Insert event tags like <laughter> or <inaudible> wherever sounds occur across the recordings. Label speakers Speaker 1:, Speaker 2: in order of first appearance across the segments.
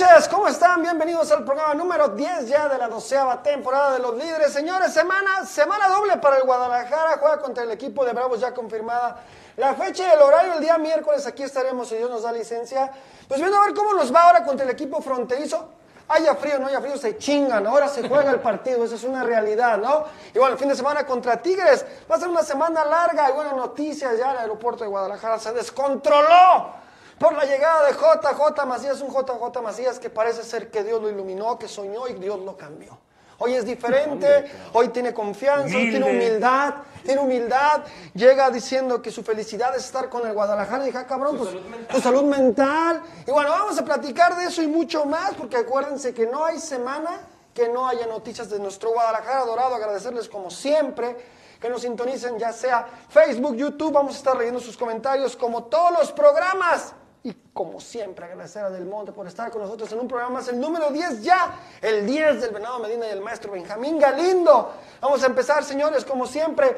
Speaker 1: Noches, ¿cómo están? Bienvenidos al programa número 10 ya de la doceava temporada de los líderes. Señores, semana, semana doble para el Guadalajara, juega contra el equipo de Bravos ya confirmada. La fecha y el horario el día miércoles, aquí estaremos si Dios nos da licencia. Pues viendo a ver cómo nos va ahora contra el equipo fronterizo. Haya frío, no haya frío, se chingan. Ahora se juega el partido, eso es una realidad, ¿no? Y bueno, el fin de semana contra Tigres. Va a ser una semana larga y buenas noticias. Ya el aeropuerto de Guadalajara se descontroló por la llegada de JJ Macías, un JJ Macías que parece ser que Dios lo iluminó, que soñó y Dios lo cambió. Hoy es diferente, hoy tiene confianza, hoy tiene humildad, tiene humildad, llega diciendo que su felicidad es estar con el Guadalajara y dije, ah, cabrón, pues tu salud mental. Y bueno, vamos a platicar de eso y mucho más, porque acuérdense que no hay semana que no haya noticias de nuestro Guadalajara Dorado. Agradecerles como siempre que nos sintonicen, ya sea Facebook, YouTube, vamos a estar leyendo sus comentarios como todos los programas. Y como siempre, agradecer a Del Monte por estar con nosotros en un programa más, el número 10 ya, el 10 del Venado Medina y el maestro Benjamín Galindo. Vamos a empezar, señores, como siempre.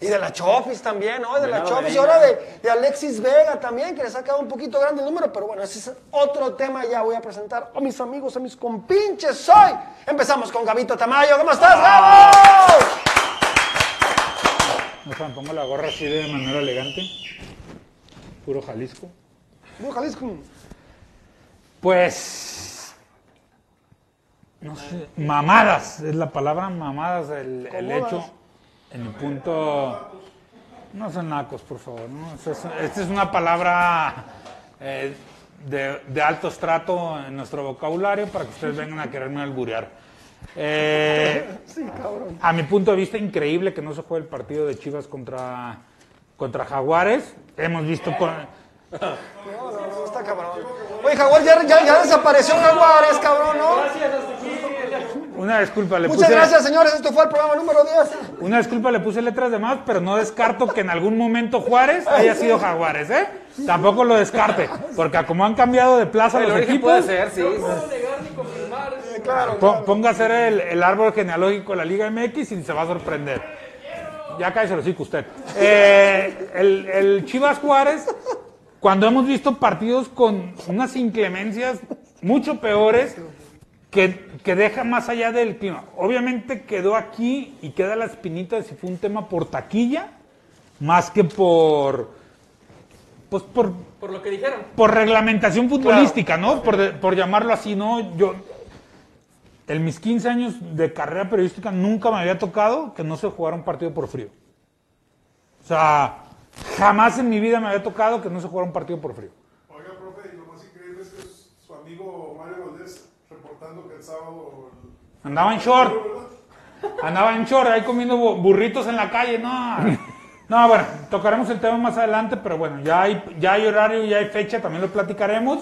Speaker 1: Y de la Chofis también, ¿no? De la Chofis y ahora de, de Alexis Vega también, que les ha quedado un poquito grande el número, pero bueno, ese es otro tema. Ya voy a presentar a mis amigos, a mis compinches hoy. Empezamos con Gabito Tamayo. ¿Cómo estás, Gabo?
Speaker 2: No sé, me pongo la gorra así de manera elegante. Puro Jalisco.
Speaker 1: Jalisco.
Speaker 2: Pues. No sé. Mamadas, es la palabra mamadas, el, el hecho. En el punto. No son nacos, por favor. ¿no? Esta es, esta es una palabra eh, de, de alto estrato en nuestro vocabulario para que ustedes vengan a quererme alburear. Eh, <laughs>
Speaker 1: Sí, cabrón.
Speaker 2: a mi punto de vista, increíble que no se juegue el partido de Chivas contra, contra Jaguares. Hemos visto con. <laughs>
Speaker 1: No, no, no, está cabrón. Oye, Jaguar, ya, ya, ya desapareció Jaguares, cabrón, ¿no?
Speaker 2: Una disculpa, le
Speaker 1: Muchas
Speaker 2: puse.
Speaker 1: gracias, señores. Esto fue el programa número 10.
Speaker 2: Una disculpa, le puse letras de más, pero no descarto que en algún momento Juárez haya sido Jaguares, ¿eh? Tampoco lo descarte, porque a como han cambiado de plaza
Speaker 3: El
Speaker 2: los
Speaker 3: origen
Speaker 2: equipos,
Speaker 3: puede ser, sí.
Speaker 1: Claro,
Speaker 2: po- ponga a hacer el, el árbol genealógico de la Liga MX y se va a sorprender. Ya cállese lo hocico usted. Eh, el, el Chivas Juárez, cuando hemos visto partidos con unas inclemencias mucho peores, que, que deja más allá del clima. Obviamente quedó aquí y queda la espinita de si fue un tema por taquilla, más que por. Pues por,
Speaker 3: Por lo que dijeron.
Speaker 2: por reglamentación futbolística, ¿no? Por, por llamarlo así, ¿no? Yo, en mis 15 años de carrera periodística nunca me había tocado que no se jugara un partido por frío. O sea, jamás en mi vida me había tocado que no se jugara un partido por frío.
Speaker 4: Oiga, profe, y lo más increíble es que su amigo Mario Valdés reportando que el sábado... el-
Speaker 2: Andaba en short. Andaba en short ahí comiendo bu- burritos en la calle, no. No, bueno, tocaremos el tema más adelante, pero bueno, ya hay, ya hay horario, ya hay fecha, también lo platicaremos.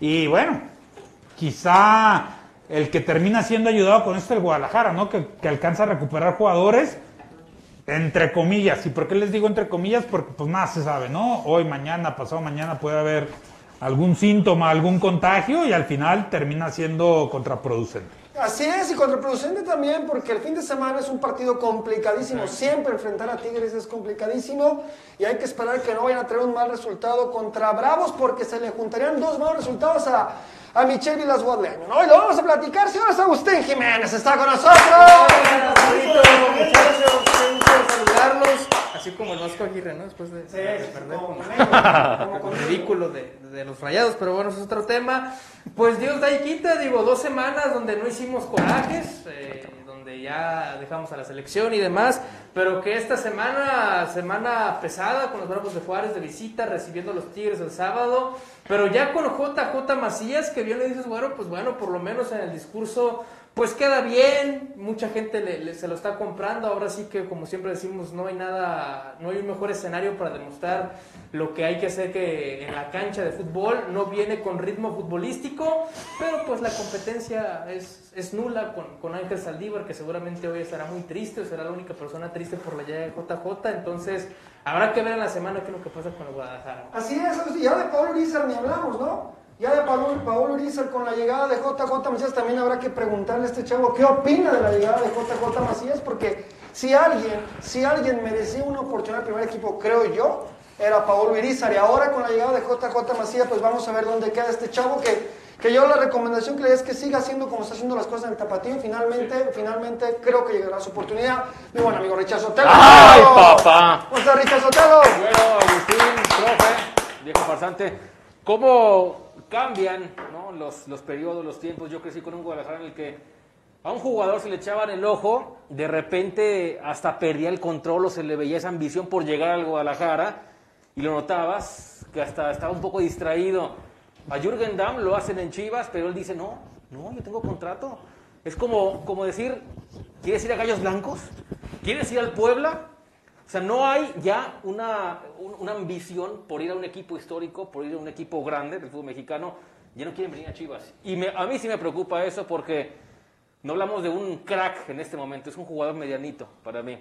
Speaker 2: Y bueno, quizá el que termina siendo ayudado con esto es el Guadalajara, ¿no? Que, que alcanza a recuperar jugadores, entre comillas. ¿Y por qué les digo entre comillas? Porque pues nada se sabe, ¿no? Hoy, mañana, pasado mañana puede haber algún síntoma, algún contagio y al final termina siendo contraproducente.
Speaker 1: Así es, y contraproducente también, porque el fin de semana es un partido complicadísimo. Siempre enfrentar a Tigres es complicadísimo y hay que esperar que no vayan a tener un mal resultado contra Bravos, porque se le juntarían dos malos resultados a, a Michelle Vilas Guadleaño, ¿no? Y lo vamos a platicar, señores Agustín Jiménez está con nosotros.
Speaker 5: Saludarlos. Así como el Vasco Aguirre, ¿no? Después de, de perder con, con ridículo de, de los rayados, pero bueno, eso es otro tema. Pues Dios da y quita, digo, dos semanas donde no hicimos corajes, eh, donde ya dejamos a la selección y demás, pero que esta semana, semana pesada con los Bravos de Juárez de visita, recibiendo a los Tigres el sábado, pero ya con JJ Macías, que bien le dices, bueno, pues bueno, por lo menos en el discurso pues queda bien, mucha gente le- se lo está comprando, ahora sí que como siempre decimos, no hay nada, no hay un mejor escenario para demostrar lo que hay que hacer que en la cancha de fútbol, no viene con ritmo futbolístico, pero pues la competencia es, es nula con, con Ángel Saldívar, que seguramente hoy estará muy triste, será la única persona triste por la llegada de JJ, entonces habrá que ver en la semana qué es lo que pasa con el Guadalajara.
Speaker 1: Así es, ya de Pablo Urizar ni hablamos, ¿no? Ya de Pablo, Pablo Urizar con la llegada de JJ Macías también habrá que preguntarle a este chavo qué opina de la llegada de JJ Macías, porque si alguien, si alguien merecía una oportunidad al primer equipo, creo yo, era Pablo Urizar. Y ahora con la llegada de JJ Macías, pues vamos a ver dónde queda este chavo que, que yo la recomendación que le es que siga haciendo como está haciendo las cosas en el tapatío. Finalmente, finalmente creo que llegará su oportunidad. Mi buen amigo Richard Sotelo.
Speaker 6: ¡Ay, papá!
Speaker 1: ¿Cómo está Richard Sotelo?
Speaker 6: Bueno, Agustín, profe, viejo farsante, ¿cómo cambian ¿no? los, los periodos, los tiempos? Yo crecí con un Guadalajara en el que a un jugador se le echaban el ojo, de repente hasta perdía el control o se le veía esa ambición por llegar al Guadalajara y lo notabas que hasta estaba un poco distraído. A Jürgen Damm lo hacen en Chivas, pero él dice, no, no, yo tengo contrato. Es como, como decir, ¿quieres ir a Gallos Blancos? ¿Quieres ir al Puebla? O sea, no hay ya una, un- una ambición por ir a un equipo histórico, por ir a un equipo grande del fútbol mexicano. Ya no quieren venir a Chivas. Y me- a mí sí me preocupa eso porque no hablamos de un crack en este momento, es un jugador medianito para mí.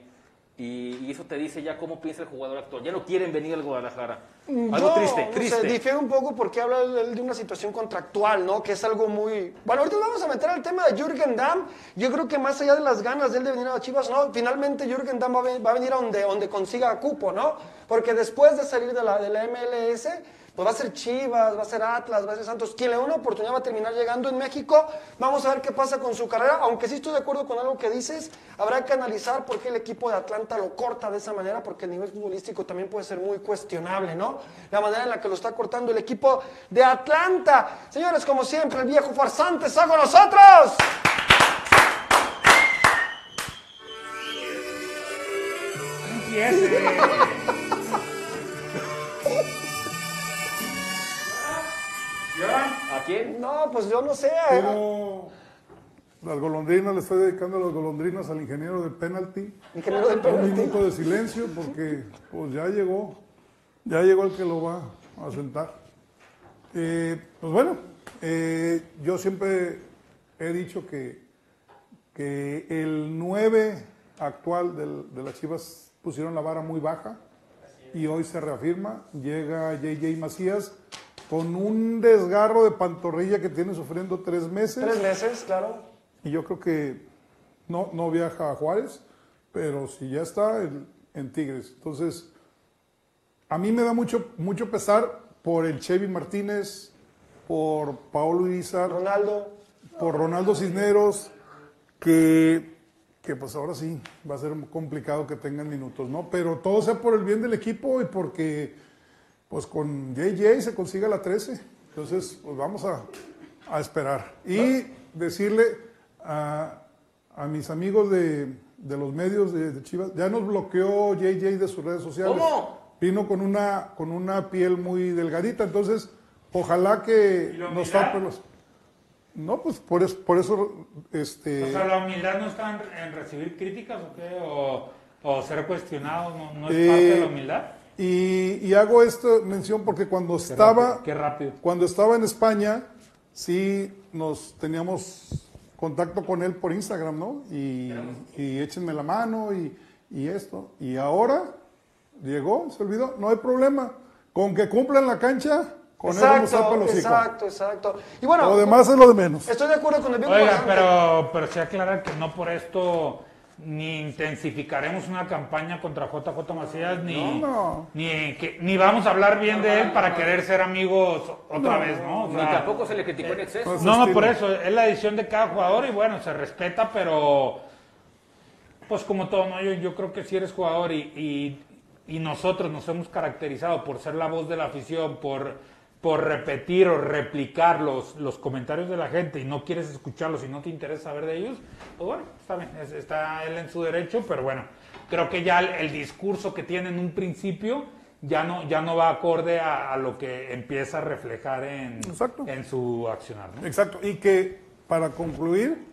Speaker 6: Y, y eso te dice ya cómo piensa el jugador actual. Ya no quieren venir al Guadalajara. Algo
Speaker 1: Yo,
Speaker 6: triste,
Speaker 1: no
Speaker 6: triste.
Speaker 1: sé, difiere un poco porque habla él de una situación contractual, ¿no? Que es algo muy... Bueno, ahorita vamos a meter al tema de Jürgen Damm. Yo creo que más allá de las ganas de él de venir a Chivas, ¿no? Finalmente Jürgen Damm va a, ven- va a venir a donde, donde consiga cupo, ¿no? Porque después de salir de la, de la MLS, pues va a ser Chivas, va a ser Atlas, va a ser Santos. Quien le dé una oportunidad va a terminar llegando en México. Vamos a ver qué pasa con su carrera. Aunque sí estoy de acuerdo con algo que dices, habrá que analizar por qué el equipo de Atlanta lo corta de esa manera, porque el nivel futbolístico también puede ser muy cuestionable, ¿no? La manera en la que lo está cortando el equipo de Atlanta. Señores, como siempre, el viejo farsante está con nosotros.
Speaker 6: ¿A quién?
Speaker 1: No, pues yo no sé. eh.
Speaker 4: Como las golondrinas, le estoy dedicando las golondrinas al ingeniero de.
Speaker 1: Ingeniero del
Speaker 4: Un
Speaker 1: penalti.
Speaker 4: minuto de silencio porque pues ya llegó, ya llegó el que lo va a sentar. Eh, pues bueno, eh, yo siempre he dicho que, que el 9 actual del- de las Chivas pusieron la vara muy baja y hoy se reafirma. Llega JJ Macías con un desgarro de pantorrilla que tiene sufriendo tres meses.
Speaker 1: Tres meses, claro.
Speaker 4: Y yo creo que no, no viaja a Juárez, pero si ya está en, en Tigres. Entonces, a mí me da mucho, mucho pesar por el Chevy Martínez, por Paolo Irizar,
Speaker 1: Ronaldo.
Speaker 4: por Ronaldo Cisneros, que, que pues ahora sí va a ser complicado que tengan minutos, ¿no? Pero todo sea por el bien del equipo y porque pues con JJ se consiga la 13. Entonces, pues vamos a, a esperar. Y decirle a, a mis amigos de, de los medios de, de Chivas, ya nos bloqueó JJ de sus redes sociales.
Speaker 6: ¿Cómo?
Speaker 4: Vino con una, con una piel muy delgadita, entonces ojalá que
Speaker 2: ¿Y la
Speaker 4: nos
Speaker 2: humildad?
Speaker 4: tape los... No, pues por eso, por eso este,
Speaker 2: O sea, la humildad no está en, en recibir críticas o qué, o, o ser cuestionado, no, no es
Speaker 4: Eh,
Speaker 2: parte de la humildad.
Speaker 4: Y, y hago esta mención porque cuando
Speaker 2: Qué
Speaker 4: estaba,
Speaker 2: rápido, qué rápido.
Speaker 4: cuando estaba en España, sí nos teníamos contacto con él por Instagram, ¿no? Y, y échenme la mano y, y esto. Y ahora llegó, se olvidó, no hay problema. Con que cumplan la cancha, con
Speaker 1: Exacto,
Speaker 4: los hijos.
Speaker 1: exacto, exacto. Y bueno,
Speaker 4: Lo demás es lo de menos.
Speaker 1: estoy de acuerdo con el viejo
Speaker 2: Oiga, pero se aclara que no por esto ni intensificaremos una campaña contra JJ Macías, ni,
Speaker 4: No, no.
Speaker 2: ni, que- ni vamos a hablar bien de él para querer ser amigos otra vez, ¿no? O
Speaker 6: Ni tampoco se le criticó en exceso.
Speaker 4: pues,
Speaker 2: no, no, por eso, es la decisión de cada jugador y bueno, se respeta, pero pues como todo, ¿no? Yo, yo creo que si eres jugador y, y- y nosotros nos hemos caracterizado por ser la voz de la afición, por, por repetir o replicar los, los comentarios de la gente y no quieres escucharlos y no te interesa saber de ellos, pues bueno, está bien, es- está él en su derecho, pero bueno, creo que ya el, el discurso que tiene en un principio ya no, ya no va acorde a, a lo que empieza a reflejar en,
Speaker 4: Exacto.
Speaker 2: en su accionar. ¿no?
Speaker 4: Exacto. Y que para concluir,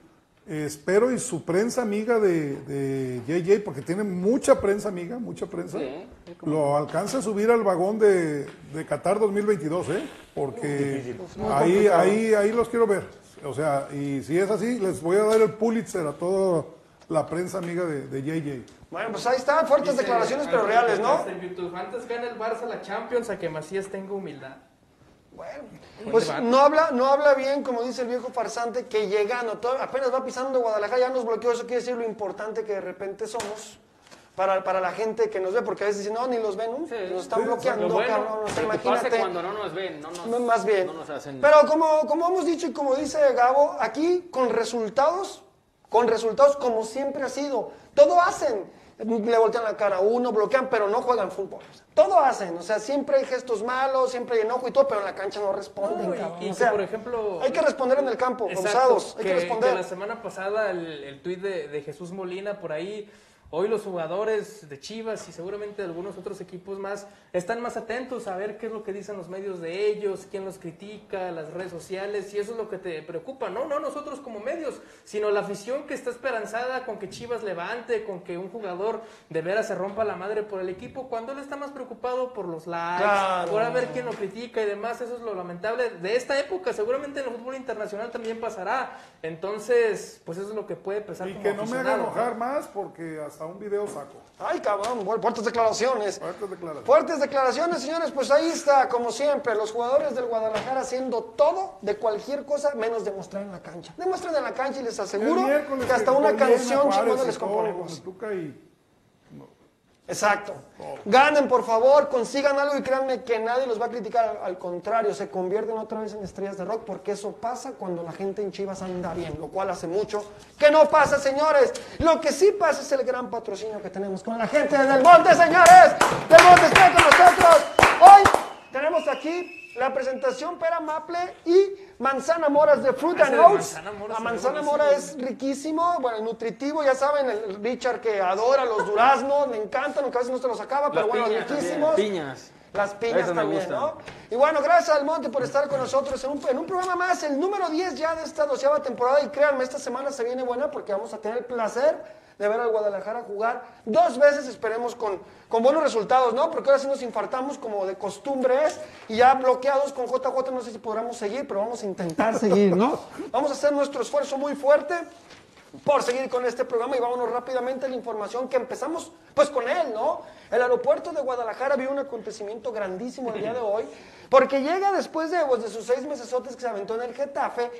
Speaker 4: eh, espero y su prensa amiga de, de JJ, porque tiene mucha prensa amiga, mucha prensa,
Speaker 6: Sí,
Speaker 4: lo alcance a subir al vagón de, de Qatar 2022, ¿eh? Porque ahí, ahí, ahí los quiero ver. O sea, y si es así, les voy a dar el Pulitzer a toda la prensa amiga de, de JJ.
Speaker 1: Bueno, pues ahí están, fuertes
Speaker 5: Dice
Speaker 1: declaraciones, pero reales, ¿no?
Speaker 5: Contesta En YouTube, antes gana el Barça la Champions a que Macías tenga humildad.
Speaker 1: Bueno,
Speaker 5: Buen
Speaker 1: pues no habla, no habla bien, como dice el viejo farsante, que llegando, todo- apenas va pisando Guadalajara, ya nos bloqueó, eso quiere decir lo importante que de repente somos para, para la gente que nos ve, porque a veces dicen, no, ni los ven, ¿no?
Speaker 6: Sí.
Speaker 1: nos están
Speaker 6: Sí,
Speaker 1: bloqueando,
Speaker 6: Lo bueno,
Speaker 1: cabrón, o sea,
Speaker 6: lo que pasa
Speaker 1: imagínate.
Speaker 6: cuando no nos ven, no nos,
Speaker 1: No, más bien.
Speaker 6: no nos hacen...
Speaker 1: Pero como, como hemos dicho y como dice Gabo, aquí con resultados, con resultados como siempre ha sido. Todo hacen. Le voltean la cara a uno, bloquean, pero no juegan fútbol. O sea, todo hacen. O sea, siempre hay gestos malos, siempre hay enojo y todo, pero en la cancha no responden.
Speaker 5: No, y-
Speaker 1: cabrón.
Speaker 5: y
Speaker 1: O sea,
Speaker 5: por ejemplo,
Speaker 1: Hay que responder en el campo,
Speaker 5: Exacto,
Speaker 1: abusados. Hay que,
Speaker 5: que,
Speaker 1: responder.
Speaker 5: que la semana pasada el, el tuit de, de Jesús Molina por ahí, hoy los jugadores de Chivas y seguramente de algunos otros equipos más están más atentos a ver qué es lo que dicen los medios de ellos, quién los critica, las redes sociales, y eso es lo que te preocupa, no, no nosotros como medios, sino la afición que está esperanzada con que Chivas levante, con que un jugador de veras se rompa la madre por el equipo, cuando él está más preocupado por los likes,
Speaker 1: Claro.
Speaker 5: por a ver quién lo critica y demás, eso es lo lamentable de esta época, seguramente en el fútbol internacional también pasará, entonces, pues eso es lo que puede pesar
Speaker 4: Y
Speaker 5: como
Speaker 4: que no me haga enojar más porque hasta un video saco.
Speaker 1: Ay, cabrón, fuertes declaraciones.
Speaker 4: Fuertes declaraciones.
Speaker 1: Fuertes declaraciones, señores. Pues ahí está, como siempre, los jugadores del Guadalajara haciendo todo de cualquier cosa menos demostrar en la cancha. Demuestren en la cancha y les aseguro que hasta una canción chingona les componemos.
Speaker 4: con Tuca y-
Speaker 1: Exacto. Ganen, por favor, consigan algo y créanme que nadie los va a criticar. Al contrario, se convierten otra vez en estrellas de rock porque eso pasa cuando la gente en Chivas anda bien, lo cual hace mucho que no pasa, señores. Lo que sí pasa es el gran patrocinio que tenemos con la gente de Del Monte, señores. Del Monte está con nosotros. Hoy tenemos aquí la presentación pera maple y manzana moras de Fruit
Speaker 5: Ese
Speaker 1: and
Speaker 5: de
Speaker 1: Oats.
Speaker 5: manzana mora
Speaker 1: La manzana mora es riquísimo, bueno, nutritivo, ya saben, el Richard que adora los duraznos, le encantan, aunque a veces no se los acaba, pero
Speaker 6: Las
Speaker 1: bueno,
Speaker 6: piñas también,
Speaker 1: riquísimos.
Speaker 6: piñas.
Speaker 1: Las piñas
Speaker 6: me
Speaker 1: también. ¿no? Y bueno, gracias al Monte por estar con nosotros en un, en un programa más, el número 10 ya de esta doceava temporada. Y créanme, esta semana se viene buena porque vamos a tener el placer de ver al Guadalajara jugar dos veces, esperemos con, con buenos resultados, ¿no? Porque ahora sí nos infartamos como de costumbre es, y ya bloqueados con JJ, no sé si podremos seguir, pero vamos a intentar seguir, ¿no? <laughs> Vamos a hacer nuestro esfuerzo muy fuerte por seguir con este programa y vámonos rápidamente a la información que empezamos pues con él, ¿no? El aeropuerto de Guadalajara vio un acontecimiento grandísimo el día de hoy, porque llega después de, pues, de sus seis mesesotes que se aventó en el Getafe.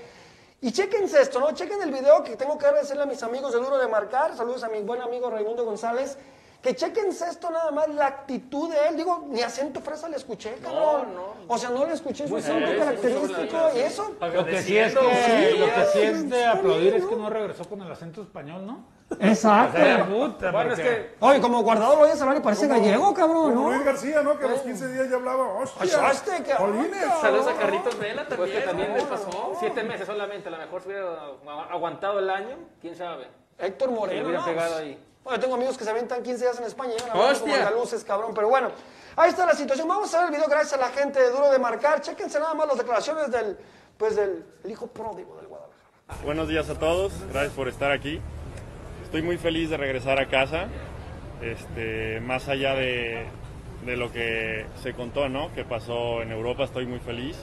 Speaker 1: Y chequense esto, ¿no? Chequen el video que tengo que agradecerle a mis amigos de Duro de Marcar. Saludos a mi buen amigo Raimundo González. Que chequense esto nada más, la actitud de él. Digo, ni acento fresa le escuché, cabrón. O sea, no le escuché su acento característico y eso.
Speaker 2: Lo que sí es, que, lo que sí es de aplaudir es
Speaker 1: ¿no?
Speaker 2: que no regresó con el acento español, ¿no?
Speaker 1: Exacto.
Speaker 2: O sea, puta,
Speaker 6: Bueno, es
Speaker 2: porque-
Speaker 6: que
Speaker 1: Oye, como guardado lo oyes hablar y parece gallego, cabrón,
Speaker 4: Como
Speaker 1: ¿no?
Speaker 4: Luis García, ¿no? Que a los 15 días ya hablaba. ¡Hostia!
Speaker 1: este, que
Speaker 4: Jolines.
Speaker 5: Saludos a Carlitos Vela
Speaker 6: Pues
Speaker 5: también.
Speaker 6: que también
Speaker 5: ¿no?
Speaker 6: les pasó siete meses solamente, a lo mejor se hubiera agu- aguantado el año, quién sabe.
Speaker 1: Héctor
Speaker 6: Se
Speaker 1: Moreno.
Speaker 6: hubiera
Speaker 1: ¿no?
Speaker 6: pegado ahí.
Speaker 1: Bueno, tengo amigos que se aventan 15 días en España y llegan a ver como andaluces, cabrón. Pero bueno, ahí está la situación. Vamos a ver el video gracias a la gente de Duro de Marcar. Chéquense nada más las declaraciones del, pues, del el hijo pródigo del Guadalajara.
Speaker 7: Buenos días a todos, gracias por estar aquí. Estoy muy feliz de regresar a casa, este, más allá de, de lo que se contó, ¿no? Que pasó en Europa, estoy muy feliz.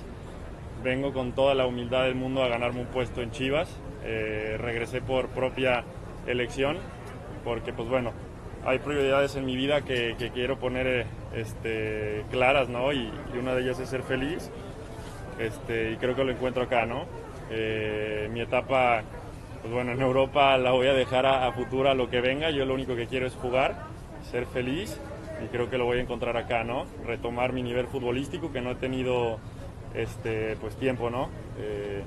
Speaker 7: Vengo con toda la humildad del mundo a ganarme un puesto en Chivas. Eh, regresé por propia elección, porque pues bueno, hay prioridades en mi vida que, quiero poner eh, este, claras, ¿no? Y, una de ellas es ser feliz este, y creo que lo encuentro acá, ¿no? Eh, mi etapa pues bueno, en Europa la voy a dejar a, a futuro a lo que venga. Yo lo único que quiero es jugar, ser feliz y creo que lo voy a encontrar acá, ¿no? Retomar mi nivel futbolístico que no he tenido este, pues tiempo, ¿no? Eh,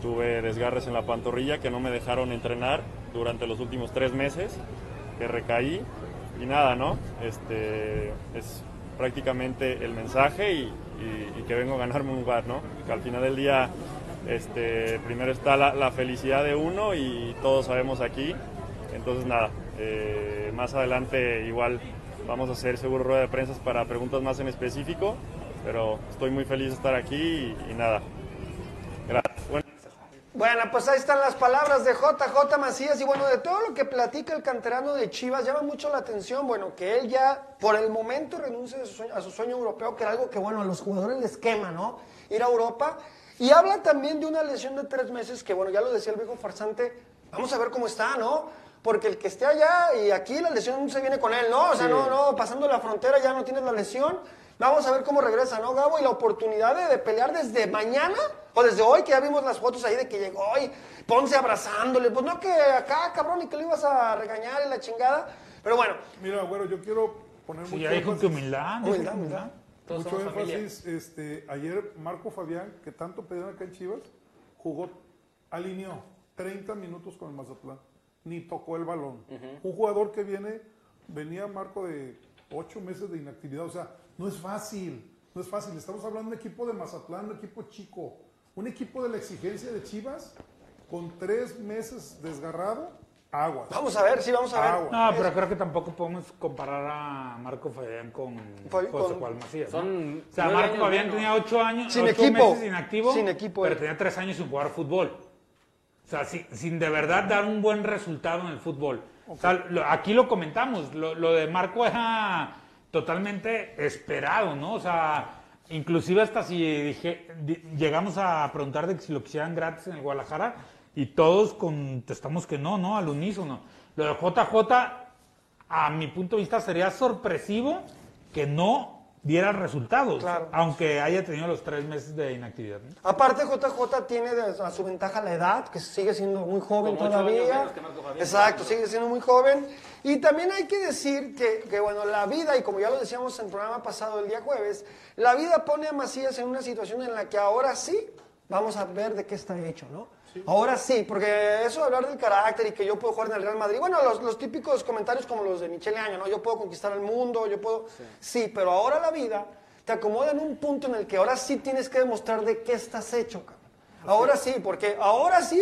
Speaker 7: tuve desgarres en la pantorrilla que no me dejaron entrenar durante los últimos tres meses, que recaí y nada, ¿no? Este, es prácticamente el mensaje y, que vengo a ganarme un lugar, ¿no? Que al final del día, este, primero está la, la felicidad de uno y todos sabemos aquí, entonces nada, eh, más adelante igual vamos a hacer seguro rueda de prensa para preguntas más en específico, pero estoy muy feliz de estar aquí y, nada. Gracias. Bueno,
Speaker 1: pues ahí están las palabras de JJ Macías y bueno, de todo lo que platica el canterano de Chivas, llama mucho la atención, bueno, que él ya por el momento renuncia a su sueño, a su sueño europeo, que era algo que bueno, a los jugadores les quema, ¿no? Ir a Europa. Y habla también de una lesión de tres meses, que bueno, ya lo decía el viejo farsante, vamos a ver cómo está, ¿no? Porque el que esté allá y aquí la lesión se viene con él, ¿no? O sea, no, no, pasando la frontera ya no tienes la lesión. Vamos a ver cómo regresa, ¿no, Gabo? Y la oportunidad de, de pelear desde mañana o desde hoy, que ya vimos las fotos ahí de que llegó y Ponce abrazándole. Pues no que acá, cabrón, y que lo ibas a regañar y la chingada. Pero bueno,
Speaker 4: Mira, bueno, yo quiero poner
Speaker 2: Sí,
Speaker 4: mucho
Speaker 2: ya dijo que humildad. dijo
Speaker 1: Humildad,
Speaker 2: que
Speaker 1: humildad.
Speaker 4: Mucho énfasis. Este, ayer Marco Fabián, que tanto pedían acá en Chivas, jugó, alineó 30 minutos con el Mazatlán, ni tocó el balón. Un jugador que viene, venía Marco de 8 meses de inactividad, o sea, no es fácil, no es fácil. Estamos hablando de un equipo de Mazatlán, un equipo chico, un equipo de la exigencia de Chivas, con tres meses desgarrado, agua.
Speaker 1: vamos a ver, sí, vamos a ver.
Speaker 4: Agua.
Speaker 2: No, pero creo que tampoco podemos comparar a Marco Fabián con
Speaker 1: Fabi-
Speaker 2: José
Speaker 1: con-
Speaker 2: Juan Macías. o sea, Marco
Speaker 6: años
Speaker 2: Fabián
Speaker 6: menos.
Speaker 2: tenía ocho años,
Speaker 1: Sin
Speaker 2: ocho
Speaker 1: equipo.
Speaker 2: meses inactivo,
Speaker 1: Sin equipo,
Speaker 2: pero tenía tres años sin jugar fútbol. O sea, sin, sin de verdad dar un buen resultado en el fútbol. O sea, lo- aquí lo comentamos, lo, lo de Marco era totalmente esperado, ¿no? O sea, inclusive hasta si dije, di- llegamos a preguntar de que si lo quisieran gratis en el Guadalajara y todos contestamos que no, ¿no? Al unísono. Lo de JJ, a mi punto de vista, sería sorpresivo que no diera resultados,
Speaker 1: Claro.
Speaker 2: aunque haya tenido los tres meses de inactividad. ¿no?
Speaker 1: Aparte, JJ tiene a su ventaja la edad, que sigue siendo muy joven
Speaker 6: Como ocho años
Speaker 1: todavía.
Speaker 6: que Marco.
Speaker 1: Exacto, sigue siendo muy joven. Y también hay que decir que, que, bueno, la vida, y como ya lo decíamos en el programa pasado el día jueves, la vida pone a Macías en una situación en la que ahora sí vamos a ver de qué está hecho, ¿no? Ahora sí, porque eso de hablar del carácter y que yo puedo jugar en el Real Madrid, bueno, los, los típicos comentarios como los de Michele Año, ¿no? Yo puedo conquistar el mundo, yo puedo... Sí. pero ahora la vida te acomoda en un punto en el que ahora sí tienes que demostrar de qué estás hecho, cabrón. Ahora sí, porque ahora sí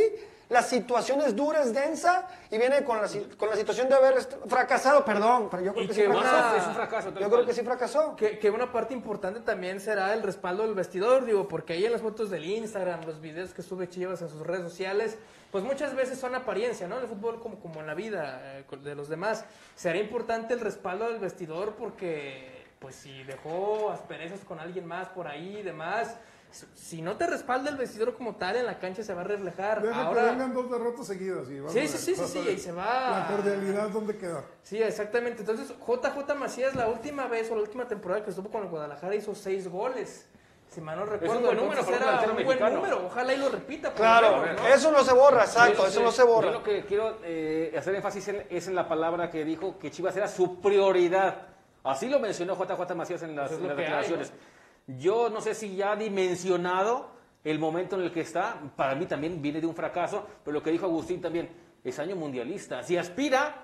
Speaker 1: la situación es dura, es densa y viene con la, con la situación de haber fracasado, perdón, pero yo creo
Speaker 5: Y
Speaker 1: que,
Speaker 5: que
Speaker 1: sí fracasó.
Speaker 6: es un fracaso, tal
Speaker 1: Yo
Speaker 6: cual.
Speaker 1: creo que sí fracasó.
Speaker 5: Que, que una parte importante también será el respaldo del vestidor, digo, porque ahí en las fotos del Instagram, los videos que sube Chivas en sus redes sociales, pues muchas veces son apariencia, ¿no? En el fútbol como, como en la vida eh, de los demás. Será importante el respaldo del vestidor porque, pues si dejó asperezas con alguien más por ahí y demás, si- no te respalda el vestidor como tal, en la cancha se va a reflejar.
Speaker 4: Deja que
Speaker 5: Ahora,
Speaker 4: vengan dos derrotas seguidas. Y
Speaker 5: Sí,
Speaker 4: a ver,
Speaker 5: sí, sí, sí, sí, y se va-
Speaker 4: La cordialidad, ¿dónde queda?
Speaker 5: Sí, exactamente. Entonces, JJ Macías, la última vez o la última temporada que estuvo con el Guadalajara, hizo seis goles. Si mal no recuerdo,
Speaker 6: un buen número
Speaker 5: era un buen
Speaker 6: mexicano.
Speaker 5: número. Ojalá y lo repita.
Speaker 1: Claro,
Speaker 5: menos, ¿no?
Speaker 1: eso no se borra, exacto, eso no
Speaker 6: que-
Speaker 1: se borra.
Speaker 6: Yo lo que quiero eh, hacer énfasis en- es en la palabra que dijo que Chivas era su prioridad. Así lo mencionó JJ Macías en las,
Speaker 5: es
Speaker 6: en
Speaker 5: lo
Speaker 6: las
Speaker 5: que hay,
Speaker 6: declaraciones. Yo no sé si ya ha dimensionado el momento en el que está. Para mí también viene de un fracaso, pero lo que dijo Agustín también es año mundialista. Si aspira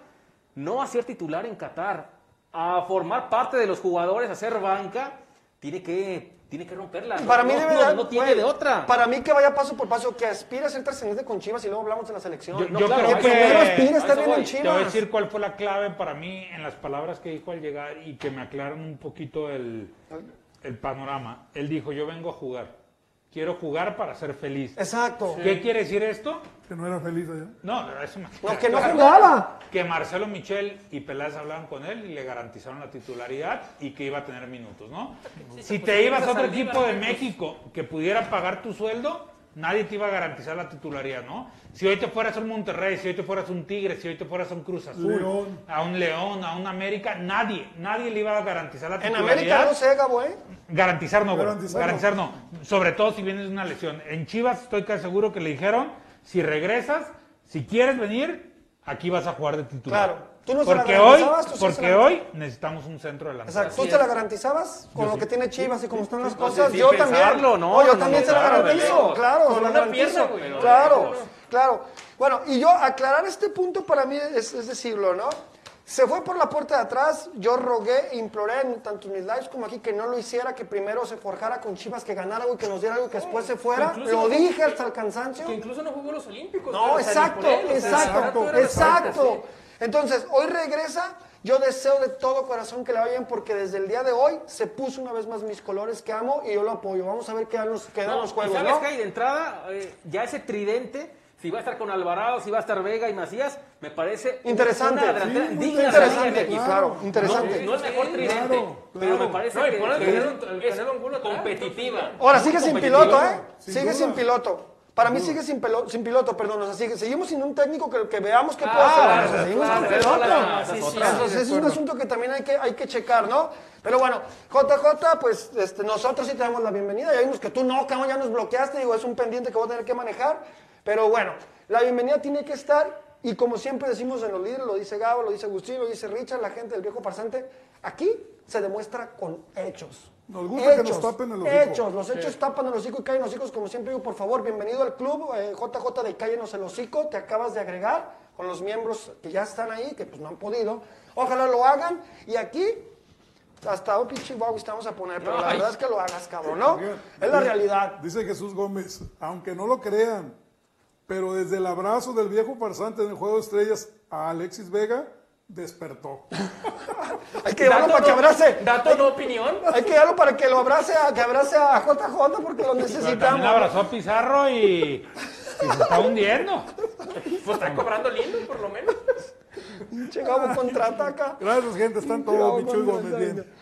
Speaker 6: no a ser titular en Qatar, a formar parte de los jugadores, a ser banca, tiene que, tiene que romperla.
Speaker 1: Para mí
Speaker 6: no, no tiene
Speaker 1: güey,
Speaker 6: de otra.
Speaker 1: Para mí que vaya paso por paso, que aspira a ser trascendente con Chivas y luego hablamos de la selección.
Speaker 2: Yo,
Speaker 6: No,
Speaker 2: yo
Speaker 6: claro,
Speaker 2: creo que
Speaker 1: primero aspira a estar bien en. Chivas.
Speaker 2: Te voy a decir cuál fue la clave para mí en las palabras que dijo al llegar y que me aclaran un poquito el, el panorama. Él dijo, yo vengo a jugar. Quiero jugar para ser feliz.
Speaker 1: Exacto.
Speaker 2: ¿Qué quiere decir esto?
Speaker 4: Que no era feliz allá.
Speaker 2: No, eso me
Speaker 1: No, que <laughs> no jugaba.
Speaker 2: Que Marcelo Michel y Peláez hablaban con él y le garantizaron la titularidad y que iba a tener minutos, ¿no? si te ibas a otro equipo de. México que pudiera pagar tu sueldo, nadie te iba a garantizar la titularidad, ¿no? Si hoy te fueras a un Monterrey, si hoy te fueras un Tigre, si hoy te fueras a un Cruz Azul,
Speaker 4: León.
Speaker 2: a un León, a un América, nadie, nadie le iba a garantizar la
Speaker 1: En
Speaker 2: titularidad.
Speaker 1: América no sé, Gabo, ¿eh?
Speaker 2: Garantizar no, güey.
Speaker 4: Garantizar
Speaker 2: Garantizar,
Speaker 4: no.
Speaker 2: no. Sobre todo si vienes de una lesión. En Chivas estoy casi seguro que le dijeron, si regresas, si quieres venir, aquí vas a jugar de titular.
Speaker 1: Claro. ¿Tú no se la
Speaker 2: porque hoy,
Speaker 1: garantizabas? ¿Tú sí se
Speaker 2: porque
Speaker 1: la-
Speaker 2: hoy necesitamos un centro delantero.
Speaker 1: Exacto. ¿Tú te la garantizabas con lo que tiene Chivas y cómo están las
Speaker 6: sí,
Speaker 1: cosas?
Speaker 6: sí,
Speaker 1: yo también.
Speaker 6: no,
Speaker 1: yo
Speaker 6: no,
Speaker 1: también
Speaker 6: no,
Speaker 1: se la
Speaker 6: claro, de
Speaker 1: garantizo. Claro,
Speaker 5: Con
Speaker 1: se la
Speaker 5: una
Speaker 1: garantizo.
Speaker 5: pierna, güey, no, de
Speaker 1: claro, claro. Bueno, y yo aclarar este punto para mí es, es decirlo, ¿no? Se fue por la puerta de atrás, yo rogué e imploré en tanto en mis lives como aquí que no lo hiciera, que primero se forjara con Chivas, que ganara algo y que nos diera algo y que después se fuera. Lo
Speaker 5: no-
Speaker 1: dije hasta el cansancio.
Speaker 5: Que incluso no jugó los Olímpicos.
Speaker 1: No, exacto, exacto,
Speaker 5: exacto,
Speaker 1: Entonces, hoy regresa. Yo deseo de todo corazón que le vayan porque desde el día de hoy se puso una vez más mis colores que amo y yo lo apoyo. Vamos a ver qué dan los, qué dan
Speaker 6: No,
Speaker 1: los
Speaker 6: y
Speaker 1: juegos,
Speaker 6: ¿Sabes
Speaker 1: ¿no?
Speaker 6: qué hay de entrada? Eh, ya ese tridente, si va a estar con Alvarado, si va a estar Vega y Macías, me parece
Speaker 1: Interesante.
Speaker 6: una delantera
Speaker 1: Sí,
Speaker 6: digna de
Speaker 1: interesante,
Speaker 6: MX.
Speaker 1: claro, interesante.
Speaker 6: No, no es mejor tridente,
Speaker 4: Claro,
Speaker 6: pero
Speaker 4: claro.
Speaker 6: me parece
Speaker 5: No, y
Speaker 6: que, que es- es competitiva.
Speaker 1: Ahora sigue sin piloto, ¿eh?
Speaker 4: Sin
Speaker 1: sigue
Speaker 4: duda.
Speaker 1: sin piloto. Para mí sigue sin, pelo- sin piloto, perdón. O sea, sigue- seguimos sin un técnico que, que veamos qué puede
Speaker 6: Ah,
Speaker 1: hacer. O sea, seguimos
Speaker 6: claro,
Speaker 1: sin
Speaker 6: claro,
Speaker 1: piloto.
Speaker 6: claro,
Speaker 5: sí, sí,
Speaker 1: Entonces,
Speaker 5: sí, de
Speaker 1: ese es un asunto que también hay que, hay que checar, ¿no? Pero bueno, JJ, pues este, nosotros sí te damos la bienvenida. Ya vimos que tú no, cabrón, ya nos bloqueaste. Digo, es un pendiente que voy a tener que manejar. Pero bueno, la bienvenida tiene que estar. Y como siempre decimos en los líderes, lo dice Gabo, lo dice Agustín, lo dice Richard, la gente del viejo farsante, aquí se demuestra con hechos.
Speaker 4: Nos gusta que nos tapen el hocico.
Speaker 1: Hechos, los hechos tapan el hocico y caen los hocicos, como siempre digo, por favor, bienvenido al club, eh, JJ de Cállenos el hocico, te acabas de agregar con los miembros que ya están ahí, que pues no han podido. Ojalá lo hagan y aquí hasta un pinche guau estamos a poner, pero la
Speaker 6: Ay.
Speaker 1: verdad es que lo hagas, cabrón, ¿no? Es la realidad.
Speaker 4: Dice Jesús Gómez, aunque no lo crean, pero desde el abrazo del viejo farsante en el Juego de Estrellas a Alexis Vega, despertó. <laughs>
Speaker 1: Hay que llevarlo para que abrace.
Speaker 5: Dato, no opinión.
Speaker 1: Hay que llevarlo para que lo abrace a, que abrace a JJ porque lo necesitamos.
Speaker 2: también abrazó a Pizarro y, y se está hundiendo.
Speaker 5: Pues está cobrando lindo, por lo menos.
Speaker 1: Gabo contraataca.
Speaker 4: Gracias, gente, están todos,
Speaker 1: contraataca.
Speaker 4: bien.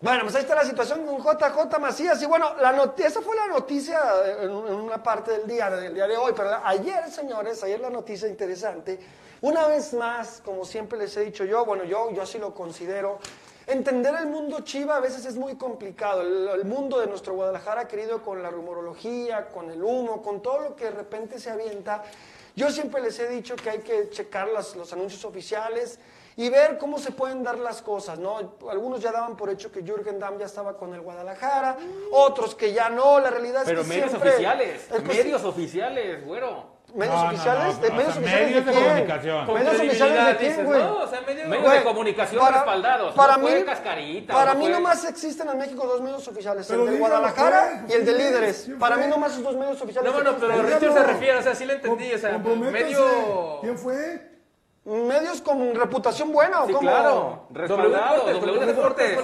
Speaker 1: Bueno, pues ahí está la situación con JJ Macías. Y bueno, la esa fue la noticia en, en una parte del día, del día de hoy. Pero ayer, señores, ayer la noticia interesante. Una vez más, como siempre les he dicho yo, bueno, yo, yo así lo considero. Entender el mundo chiva a veces es muy complicado. El, el mundo de nuestro Guadalajara, querido, con la rumorología, con el humo, con todo lo que de repente se avienta. Yo siempre les he dicho que hay que checar las- los anuncios oficiales y ver cómo se pueden dar las cosas, ¿no? Algunos ya daban por hecho que Jürgen Damm ya estaba con el Guadalajara, otros que ya no, la realidad es
Speaker 6: Pero
Speaker 1: que
Speaker 6: medios
Speaker 1: siempre...
Speaker 6: oficiales,
Speaker 1: es
Speaker 6: medios oficiales, güero.
Speaker 1: ¿Medios
Speaker 2: No, no,
Speaker 1: oficiales?
Speaker 2: no,
Speaker 1: ¿De
Speaker 2: o
Speaker 1: medios
Speaker 2: sea,
Speaker 1: oficiales
Speaker 2: medios
Speaker 1: de
Speaker 2: de
Speaker 1: quién?
Speaker 2: comunicación.
Speaker 5: Con
Speaker 1: ¿Medios oficiales de quién, güey?
Speaker 5: No, o sea, medio...
Speaker 6: Medios de comunicación respaldados,
Speaker 1: Para
Speaker 6: no
Speaker 1: mí, para
Speaker 6: no
Speaker 1: mí nomás existen en México dos medios oficiales,
Speaker 4: Pero
Speaker 1: el de Guadalajara y el de. Líderes.
Speaker 4: ¿Quién
Speaker 1: Para mí nomás esos dos medios oficiales.
Speaker 5: No, bueno, pero. Richard se refiere, o sea, sí le entendí, o sea, medio...
Speaker 4: ¿Quién fue?
Speaker 1: Medios con reputación buena o
Speaker 6: Sí,
Speaker 1: cómo?
Speaker 6: claro.
Speaker 5: W
Speaker 6: Respaldado,
Speaker 5: Deportes, W Deportes.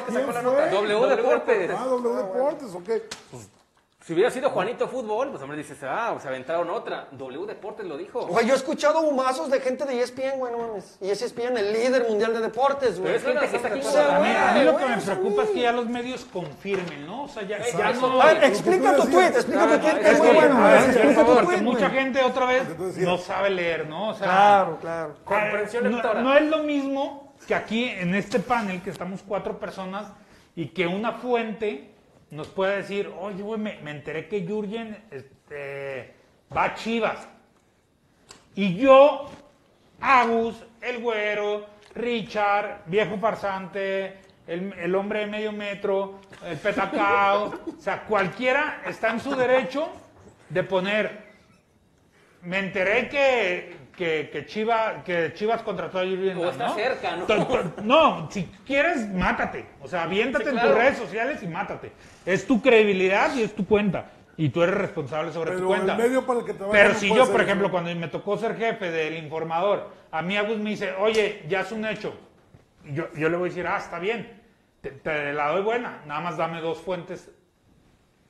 Speaker 6: W Deportes.
Speaker 4: Ah, W Deportes, ok.
Speaker 6: Si hubiera sido Juanito Fútbol, pues hombre dices, ah, se aventaron otra. W Deportes lo dijo.
Speaker 1: Güey, yo he escuchado humazos de gente de ESPN, güey, no mames. Y es ESPN el líder mundial de deportes, güey.
Speaker 6: Pero es gente que está aquí
Speaker 1: O sea,
Speaker 2: A mí,
Speaker 6: Guadalajara.
Speaker 2: a mí lo que me
Speaker 1: o
Speaker 2: preocupa es que ya los medios confirmen, ¿no? O sea, ya, ya no...
Speaker 1: A ver, explica tu tweet, explica tu tweet,
Speaker 6: es
Speaker 1: que es muy
Speaker 6: que-
Speaker 1: bueno.
Speaker 2: porque
Speaker 1: tweet,
Speaker 2: mucha
Speaker 1: güey.
Speaker 2: gente otra vez no sabe leer, ¿no? O sea,
Speaker 1: Claro, claro.
Speaker 5: Comprensión lectora.
Speaker 2: no es lo mismo que aquí en este panel, que estamos cuatro personas, y que una fuente nos pueda decir, oye, güey, me, me enteré que Jurgen este, va a Chivas. Y yo, Agus, el güero, Richard, viejo farsante, el, el hombre de medio metro, el petacao, <laughs> o sea, cualquiera está en su derecho de poner me enteré que, que, que, Chiva- que Chivas contrató a Jurgen
Speaker 6: O está
Speaker 2: ¿no?
Speaker 6: cerca, ¿no?
Speaker 2: No, si quieres, mátate. O sea, aviéntate
Speaker 6: Sí,
Speaker 2: en
Speaker 6: claro.
Speaker 2: tus redes sociales y mátate. Es tu credibilidad y es tu cuenta. Y tú eres responsable sobre tu
Speaker 4: Pero
Speaker 2: cuenta.
Speaker 4: el medio para el que trabaja
Speaker 2: Pero
Speaker 4: no
Speaker 2: si yo, por
Speaker 4: eso.
Speaker 2: ejemplo, cuando me tocó ser jefe del informador, a mí Agus me dice, oye, ya es un hecho. Y Yo, yo le voy a decir, ah, está bien, te, te la doy buena, nada más dame dos fuentes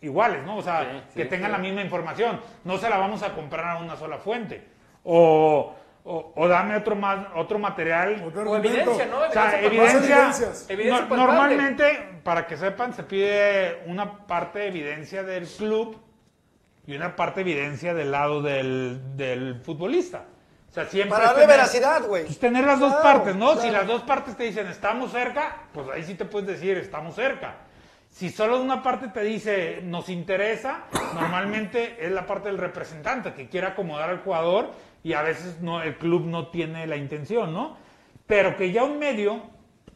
Speaker 2: iguales, ¿no? O sea,
Speaker 6: Sí, sí,
Speaker 2: que tengan
Speaker 6: sí.
Speaker 2: la misma información. No se la vamos a comprar a una sola fuente. O, o, o dame otro, más, otro material.
Speaker 4: Otro
Speaker 5: O evidencia, ¿no?
Speaker 2: O sea,
Speaker 5: Evidencia
Speaker 2: evidencia. no- normalmente, para que sepan, se pide una parte de evidencia del club y una parte de evidencia del lado del, del futbolista. O sea, siempre.
Speaker 1: Para darle
Speaker 2: tener-
Speaker 1: veracidad, güey.
Speaker 2: pues tener las dos partes, ¿no? Si las dos partes te dicen estamos cerca, pues ahí sí te puedes decir estamos cerca. Si solo una parte te dice nos interesa, normalmente es la parte del representante que quiere acomodar al jugador y a veces no el club no tiene la intención, ¿no? Pero que ya un medio,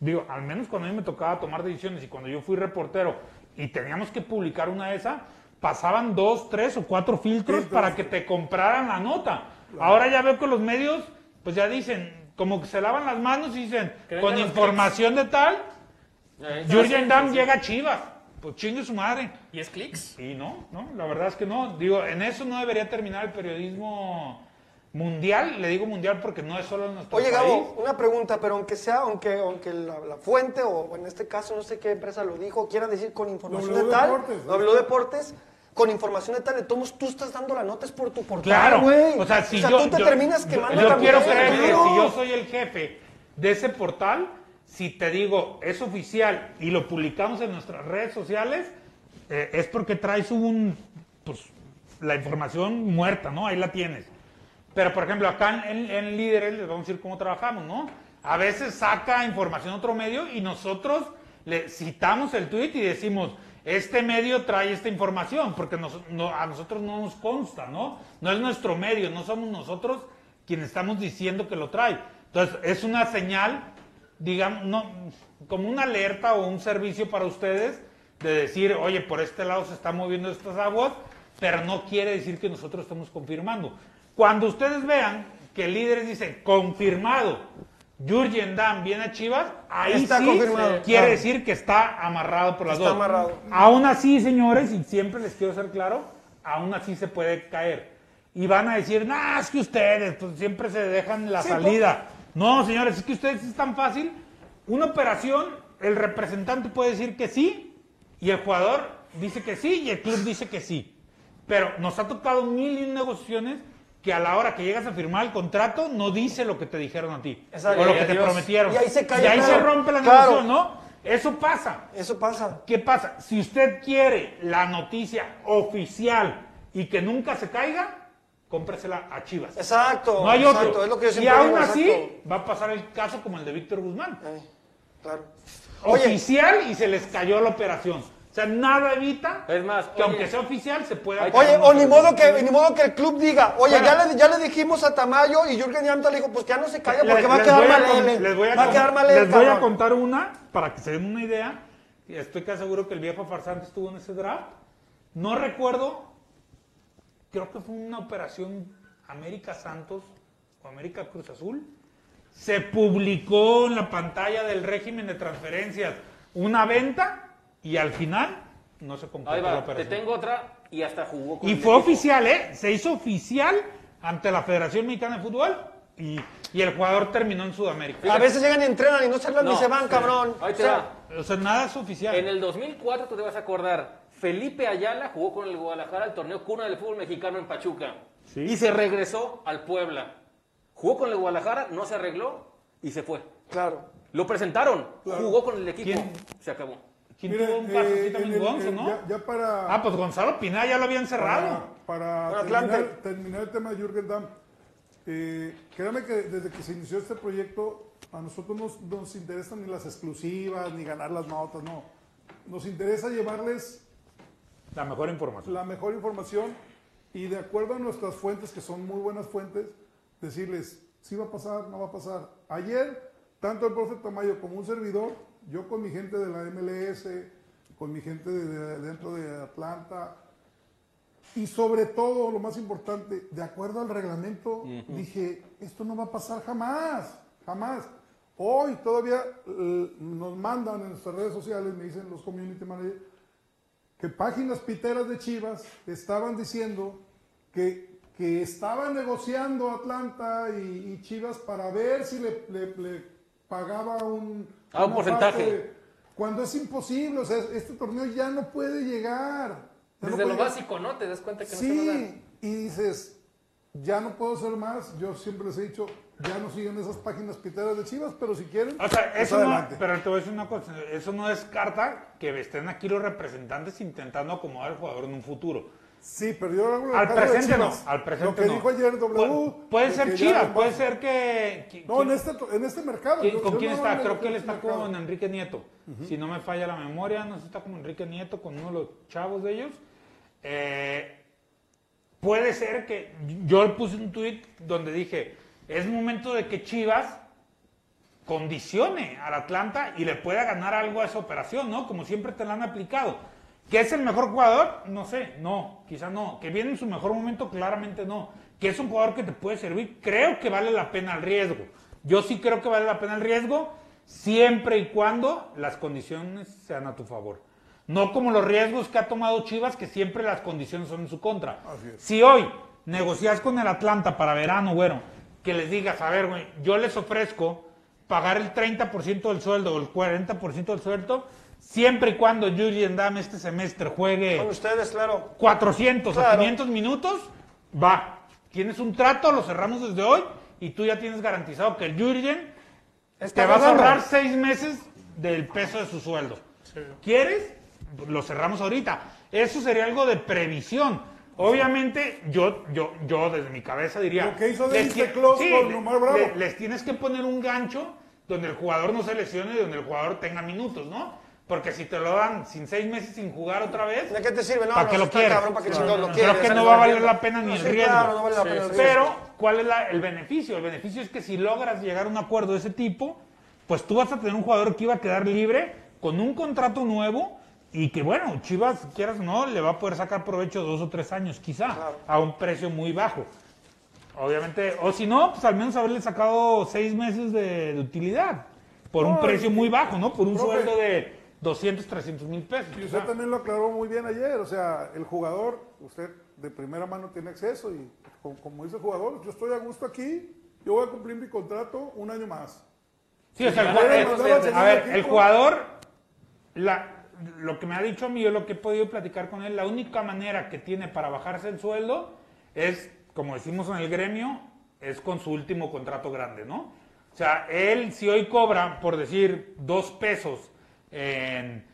Speaker 2: digo, al menos cuando a mí me tocaba tomar decisiones y cuando yo fui reportero y teníamos que publicar una de esas, pasaban dos, tres o cuatro filtros para que te compraran la nota. Ahora ya veo que los medios, pues ya dicen, como que se lavan las manos y dicen, con información de tal,
Speaker 6: Eh,
Speaker 2: Jurgen Damm llega a Chivas. Pues chingue su madre.
Speaker 5: ¿Y es clics?
Speaker 2: Y no, no, la verdad es que no. Digo, en eso no debería terminar el periodismo mundial. Le digo mundial porque no es solo en nuestro
Speaker 1: Oye,
Speaker 2: país.
Speaker 1: Gabo, una pregunta, pero aunque sea, aunque, aunque la, la fuente, o en este caso no sé qué empresa lo dijo, quiera decir con información
Speaker 4: W
Speaker 1: de tal,
Speaker 4: Deportes.
Speaker 1: W Deportes, con información de tal, de todos tú estás dando la nota es por tu portal,
Speaker 2: Claro,
Speaker 1: güey.
Speaker 2: o sea, si yo,
Speaker 1: tú te
Speaker 2: yo-
Speaker 1: terminas
Speaker 2: yo-
Speaker 1: quemando
Speaker 2: yo
Speaker 1: también,
Speaker 2: quiero creer que si yo soy el jefe de ese portal, si te digo es oficial y lo publicamos en nuestras redes sociales, eh, es porque traes un, pues, la información muerta, ¿no? Ahí la tienes. Pero, por ejemplo, acá en, en Líderes les vamos a decir cómo trabajamos, ¿no? A veces saca información otro medio y nosotros le citamos el tweet y decimos, este medio trae esta información, porque a nosotros no nos consta, ¿no? No es nuestro medio, no somos nosotros quienes estamos diciendo que lo trae. Entonces, es una señal, digamos, como una alerta o un servicio para ustedes de decir, oye, por este lado se están moviendo estas aguas, pero no quiere decir que nosotros estemos confirmando. Cuando ustedes vean que el líder dice confirmado, Jurgen Damm viene a Chivas, ahí
Speaker 1: Está
Speaker 2: sí
Speaker 1: confirmado,
Speaker 2: quiere
Speaker 1: claro.
Speaker 2: decir que está amarrado por las
Speaker 1: Está
Speaker 2: dos.
Speaker 1: amarrado.
Speaker 2: Aún así, señores, y siempre les quiero ser claro, aún así se puede caer. Y van a decir, no, es que ustedes pues, siempre se dejan la
Speaker 1: Sí,
Speaker 2: salida. No, señores, es que ustedes es tan fácil. Una operación, el representante puede decir que sí, y el jugador dice que sí, y el club dice que sí. Pero nos ha tocado mil y negociaciones que a la hora que llegas a firmar el contrato no dice lo que te dijeron a ti.
Speaker 1: Exacto.
Speaker 2: O lo
Speaker 1: Y
Speaker 2: que te prometieron.
Speaker 1: Y ahí se cae
Speaker 2: Y ahí se rompe la
Speaker 1: Claro.
Speaker 2: negociación, ¿no? Eso pasa.
Speaker 1: Eso pasa.
Speaker 2: ¿Qué pasa? Si usted quiere la noticia oficial y que nunca se caiga, cómpresela a Chivas.
Speaker 1: Exacto.
Speaker 2: No hay
Speaker 1: exacto,
Speaker 2: otro.
Speaker 1: Es lo que yo
Speaker 2: y
Speaker 1: siempre
Speaker 2: aún
Speaker 1: digo,
Speaker 2: así,
Speaker 1: exacto.
Speaker 2: va a pasar el caso como el de Víctor Guzmán.
Speaker 1: Eh, claro. Oye,
Speaker 2: Oficial y se les cayó la operación. O sea, nada evita
Speaker 6: Es más,
Speaker 2: que
Speaker 6: oye,
Speaker 2: aunque sea oficial se pueda...
Speaker 1: Oye, o ni modo que ni modo que el club diga, oye,
Speaker 2: Bueno.
Speaker 1: ya le, ya le dijimos a Tamayo y Jürgen Yamta le dijo, pues que ya no se caiga porque
Speaker 2: Les-
Speaker 1: va a quedar mal él.
Speaker 2: les voy a
Speaker 1: Va a
Speaker 2: con-
Speaker 1: quedar mal él,
Speaker 2: Les voy a contar una para que se den una idea. Y estoy casi seguro que el viejo farsante estuvo en ese draft. No recuerdo, creo que fue una operación América Santos o América Cruz Azul. Se publicó en la pantalla del régimen de transferencias una venta y al final no se completó
Speaker 6: Ahí
Speaker 2: la
Speaker 6: va, te
Speaker 2: operación.
Speaker 6: tengo otra y hasta jugó con
Speaker 2: Y
Speaker 6: el
Speaker 2: fue
Speaker 6: equipo.
Speaker 2: oficial, ¿eh? Se hizo oficial ante la Federación Mexicana de Fútbol y, y el jugador terminó en Sudamérica.
Speaker 1: A veces llegan y entrenan y no se hablan ni
Speaker 6: No,
Speaker 1: se van,
Speaker 6: sí.
Speaker 1: cabrón.
Speaker 6: Ahí
Speaker 1: O
Speaker 6: te
Speaker 1: sea,
Speaker 6: va.
Speaker 2: O sea, nada es oficial.
Speaker 6: En el 2004, tú te vas a acordar, Felipe Ayala jugó con el Guadalajara el torneo cuna del fútbol mexicano en Pachuca. Y se regresó al Puebla. Jugó con el Guadalajara, no se arregló y se fue.
Speaker 1: Claro.
Speaker 6: Lo presentaron, jugó con el equipo,
Speaker 2: ¿Quién?
Speaker 6: se acabó.
Speaker 2: ¿Quién
Speaker 4: Mire,
Speaker 2: tuvo un
Speaker 4: eh,
Speaker 2: también
Speaker 4: en el-
Speaker 2: Gonzo,
Speaker 4: en-
Speaker 2: no?
Speaker 4: Ya, ya para,
Speaker 2: Ah, pues Gonzalo Pineda ya lo habían cerrado.
Speaker 4: para, para
Speaker 1: Atlante.
Speaker 4: terminar, terminar el tema de Jürgen Damm, eh, créame que desde que se inició este proyecto, a nosotros nos, nos interesan ni las exclusivas, ni ganar las notas, no. Nos interesa llevarles
Speaker 2: La mejor información.
Speaker 4: la mejor información y de acuerdo a nuestras fuentes, que son muy buenas fuentes, decirles si va a pasar, no va a pasar. Ayer, tanto el profe Tamayo como un servidor, yo con mi gente de la MLS, con mi gente de, de- dentro de Atlanta, y sobre todo, lo más importante, de acuerdo al reglamento, dije, esto no va a pasar jamás, jamás. Hoy todavía eh, nos mandan en nuestras redes sociales, me dicen los community managers, que páginas piteras de Chivas estaban diciendo que, que estaban negociando Atlanta y, y Chivas para ver si le, le- le pagaba un,
Speaker 6: Ah, un porcentaje.
Speaker 4: parte, cuando es imposible, o sea, este torneo ya no puede llegar. Ya no
Speaker 5: Desde lo
Speaker 4: puede
Speaker 5: básico, ¿no? Te das cuenta que no a dar.
Speaker 4: Sí, y dices, ya no puedo hacer más. Yo siempre les he dicho, ya no siguen esas páginas piteras de Chivas, pero si quieren,
Speaker 2: O sea,
Speaker 4: pues
Speaker 2: eso no,
Speaker 4: adelante.
Speaker 2: pero te voy a decir una cosa, eso no descarta que estén aquí los representantes intentando acomodar al jugador en un futuro.
Speaker 4: Sí, pero yo hablo
Speaker 2: Al presente no, al presente
Speaker 4: Lo que
Speaker 2: no.
Speaker 4: dijo ayer W.
Speaker 2: Pu- puede
Speaker 4: de
Speaker 2: ser Chivas, puede ser que... que-
Speaker 4: No, en este, en este mercado.
Speaker 2: ¿Quién-
Speaker 4: Yo-
Speaker 2: ¿Con
Speaker 4: yo
Speaker 2: quién
Speaker 4: no
Speaker 2: está? Creo que él
Speaker 4: es
Speaker 2: está
Speaker 4: mercado.
Speaker 2: con Enrique Nieto. Si no me falla la memoria, no sé si está con Enrique Nieto, con uno de los chavos de ellos. Eh, puede ser que yo puse un tuit donde dije, es momento de que Chivas condicione al Atlanta y le pueda ganar algo a esa operación, ¿no? Como siempre te la han aplicado. ¿Que es el mejor jugador? No sé, no, quizá no. ¿Que viene en su mejor momento? Claramente no. ¿Que es un jugador que te puede servir? Creo que vale la pena el riesgo. Yo sí creo que vale la pena el riesgo, siempre y cuando las condiciones sean a tu favor. No como los riesgos que ha tomado Chivas, que siempre las condiciones son en su contra. Si hoy negocias con el Atlanta para verano, bueno, que les digas, a ver, güey, yo les ofrezco pagar el 30% del sueldo o el 40% del sueldo, siempre y cuando Julian Dam este semestre juegue
Speaker 1: Con ustedes, claro.
Speaker 2: 400 o
Speaker 1: Claro.
Speaker 2: 500 minutos, va. Tienes un trato, lo cerramos desde hoy y tú ya tienes garantizado que el Jurgen
Speaker 1: Está
Speaker 2: te vas a ahorrar seis meses del peso de su sueldo. ¿Quieres? Lo cerramos ahorita. Eso sería algo de previsión. Obviamente, yo, yo, yo desde mi cabeza diría.
Speaker 4: Lo que hizo
Speaker 2: les sí,
Speaker 4: con Omar Bravo.
Speaker 2: tienes que poner un gancho donde el jugador no se lesione y donde el jugador tenga minutos, ¿no? Porque si te lo dan sin seis meses sin jugar otra vez,
Speaker 1: ¿De qué te sirve? No,
Speaker 2: ¿Para
Speaker 1: no,
Speaker 2: qué lo quieres?
Speaker 1: cabrón, ¿para chingados lo
Speaker 2: Creo que no va a valer la pena ni el
Speaker 1: Sí,
Speaker 2: riesgo.
Speaker 1: claro, no vale la pena el riesgo.
Speaker 2: Pero, ¿cuál es la- el beneficio? El beneficio es que si logras llegar a un acuerdo de ese tipo, pues tú vas a tener un jugador que iba a quedar libre con un contrato nuevo y que, bueno, Chivas, quieras o no, le va a poder sacar provecho dos o tres años, quizá, a un precio muy bajo. Obviamente, o si no, pues al menos haberle sacado seis meses de, de utilidad por un precio muy bajo, ¿no? Por un
Speaker 4: profe.
Speaker 2: sueldo de 200, 300 mil pesos.
Speaker 4: Y usted también lo aclaró muy bien ayer, o sea, el jugador, usted de primera mano tiene acceso y como, dice el jugador, yo estoy a gusto aquí, yo voy a cumplir mi contrato un año más.
Speaker 2: Sí, o sea, el
Speaker 4: al
Speaker 2: a ver, el jugador, la, lo que me ha dicho a mí, yo lo que he podido platicar con él, la única manera que tiene para bajarse el sueldo es, como decimos en el gremio, es con su último contrato grande, ¿no? O sea, él si hoy cobra, por decir, dos pesos en,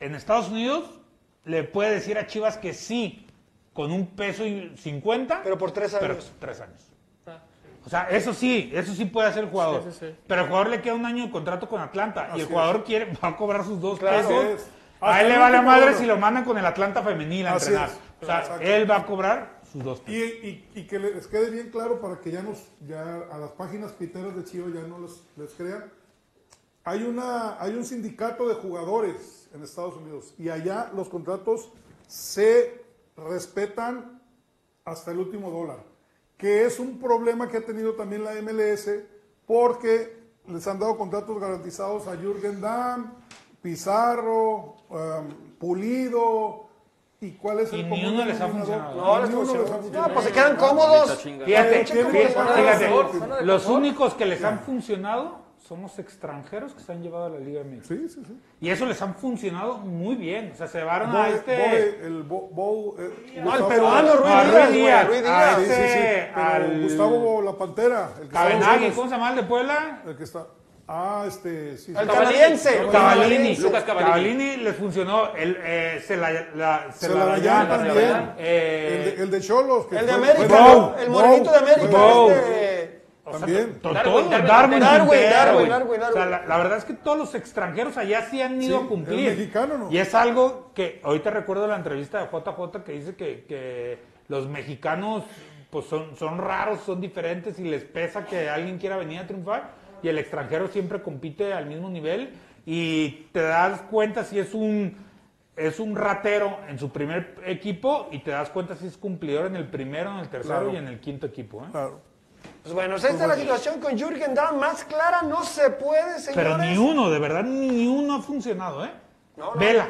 Speaker 2: en Estados Unidos, le puede decir a Chivas que sí, con un peso y cincuenta.
Speaker 1: Pero por tres
Speaker 2: pero
Speaker 1: años.
Speaker 2: tres años. O sea, eso sí, eso sí puede hacer el jugador.
Speaker 5: Sí, sí, sí.
Speaker 2: Pero el jugador le queda un año de contrato con Atlanta y el jugador quiere, va a cobrar sus dos
Speaker 1: Claro.
Speaker 2: pesos.
Speaker 4: Es.
Speaker 2: A él le vale madre si lo mandan con el Atlanta femenil a
Speaker 4: Así
Speaker 2: entrenar.
Speaker 4: es.
Speaker 2: O sea,
Speaker 4: Exacto.
Speaker 2: él va a cobrar sus dos
Speaker 4: Y,
Speaker 2: pesos.
Speaker 4: y- y que les quede bien claro para que ya nos, ya a las páginas piteras de Chivas ya no les crean. Hay una, hay un sindicato de jugadores en Estados Unidos y allá los contratos se respetan hasta el último dólar, que es un problema que ha tenido también la MLS porque les han dado contratos garantizados a Jürgen Damm, Pizarro, um, Pulido, ¿y cuál es el
Speaker 2: Y ni
Speaker 4: común
Speaker 2: uno les ha funcionado.
Speaker 1: No, les
Speaker 4: Ni ha
Speaker 1: No,
Speaker 4: funcionado.
Speaker 1: pues se quedan cómodos.
Speaker 2: Fíjate, fíjate, fíjate, los únicos que les han funcionado son los extranjeros que se han llevado a la Liga MX.
Speaker 4: Sí, sí, sí.
Speaker 2: Y eso les han funcionado muy bien. O sea, se llevaron a este...
Speaker 4: El Bo- Bo- eh,
Speaker 1: No, el
Speaker 4: Gustavo-
Speaker 1: peruano, Ruiz Díaz,
Speaker 2: Ruiz Díaz,
Speaker 1: Ruiz
Speaker 2: a
Speaker 1: Díaz.
Speaker 4: Sí, sí, sí,
Speaker 2: este,
Speaker 4: pero
Speaker 2: al
Speaker 4: Gustavo La Pantera. El que
Speaker 2: Cabenagui, ¿cómo se llama el de Puebla?
Speaker 4: El que está. Ah, este. Sí,
Speaker 1: El
Speaker 4: sí.
Speaker 1: canadiense. el
Speaker 2: Cavallini.
Speaker 1: canadiense.
Speaker 6: Lucas Cavallini.
Speaker 2: Cavallini les funcionó. El, eh, se la, la, se
Speaker 4: Se
Speaker 2: la
Speaker 4: también.
Speaker 2: eh,
Speaker 4: el, de, el de Cholos. que
Speaker 1: El de América, el morenito de América.
Speaker 2: O sea,
Speaker 6: Darwin, Darwin
Speaker 2: Darwin,
Speaker 1: Darwin,
Speaker 2: Quintero,
Speaker 1: Darwin,
Speaker 2: güey.
Speaker 1: Darwin,
Speaker 2: O sea,
Speaker 1: Darwin.
Speaker 2: la, la verdad es que todos los extranjeros allá sí han ido
Speaker 4: Sí,
Speaker 2: a cumplir.
Speaker 4: el mexicano no.
Speaker 2: Y es algo que ahorita recuerdo la entrevista de JJ que dice que, que los mexicanos pues son, son raros, son diferentes y les pesa que alguien quiera venir a triunfar y el extranjero siempre compite al mismo nivel y te das cuenta si es un es un ratero en su primer equipo y te das cuenta si es cumplidor en el primero, en el tercero
Speaker 4: Claro.
Speaker 2: y en el quinto equipo. ¿eh?
Speaker 4: Claro.
Speaker 1: Pues bueno, esta es la situación con Jürgen Damm. Más clara no se puede, señores.
Speaker 2: Pero ni uno, de verdad, ni uno ha funcionado, ¿eh?
Speaker 1: No, no.
Speaker 2: Vela,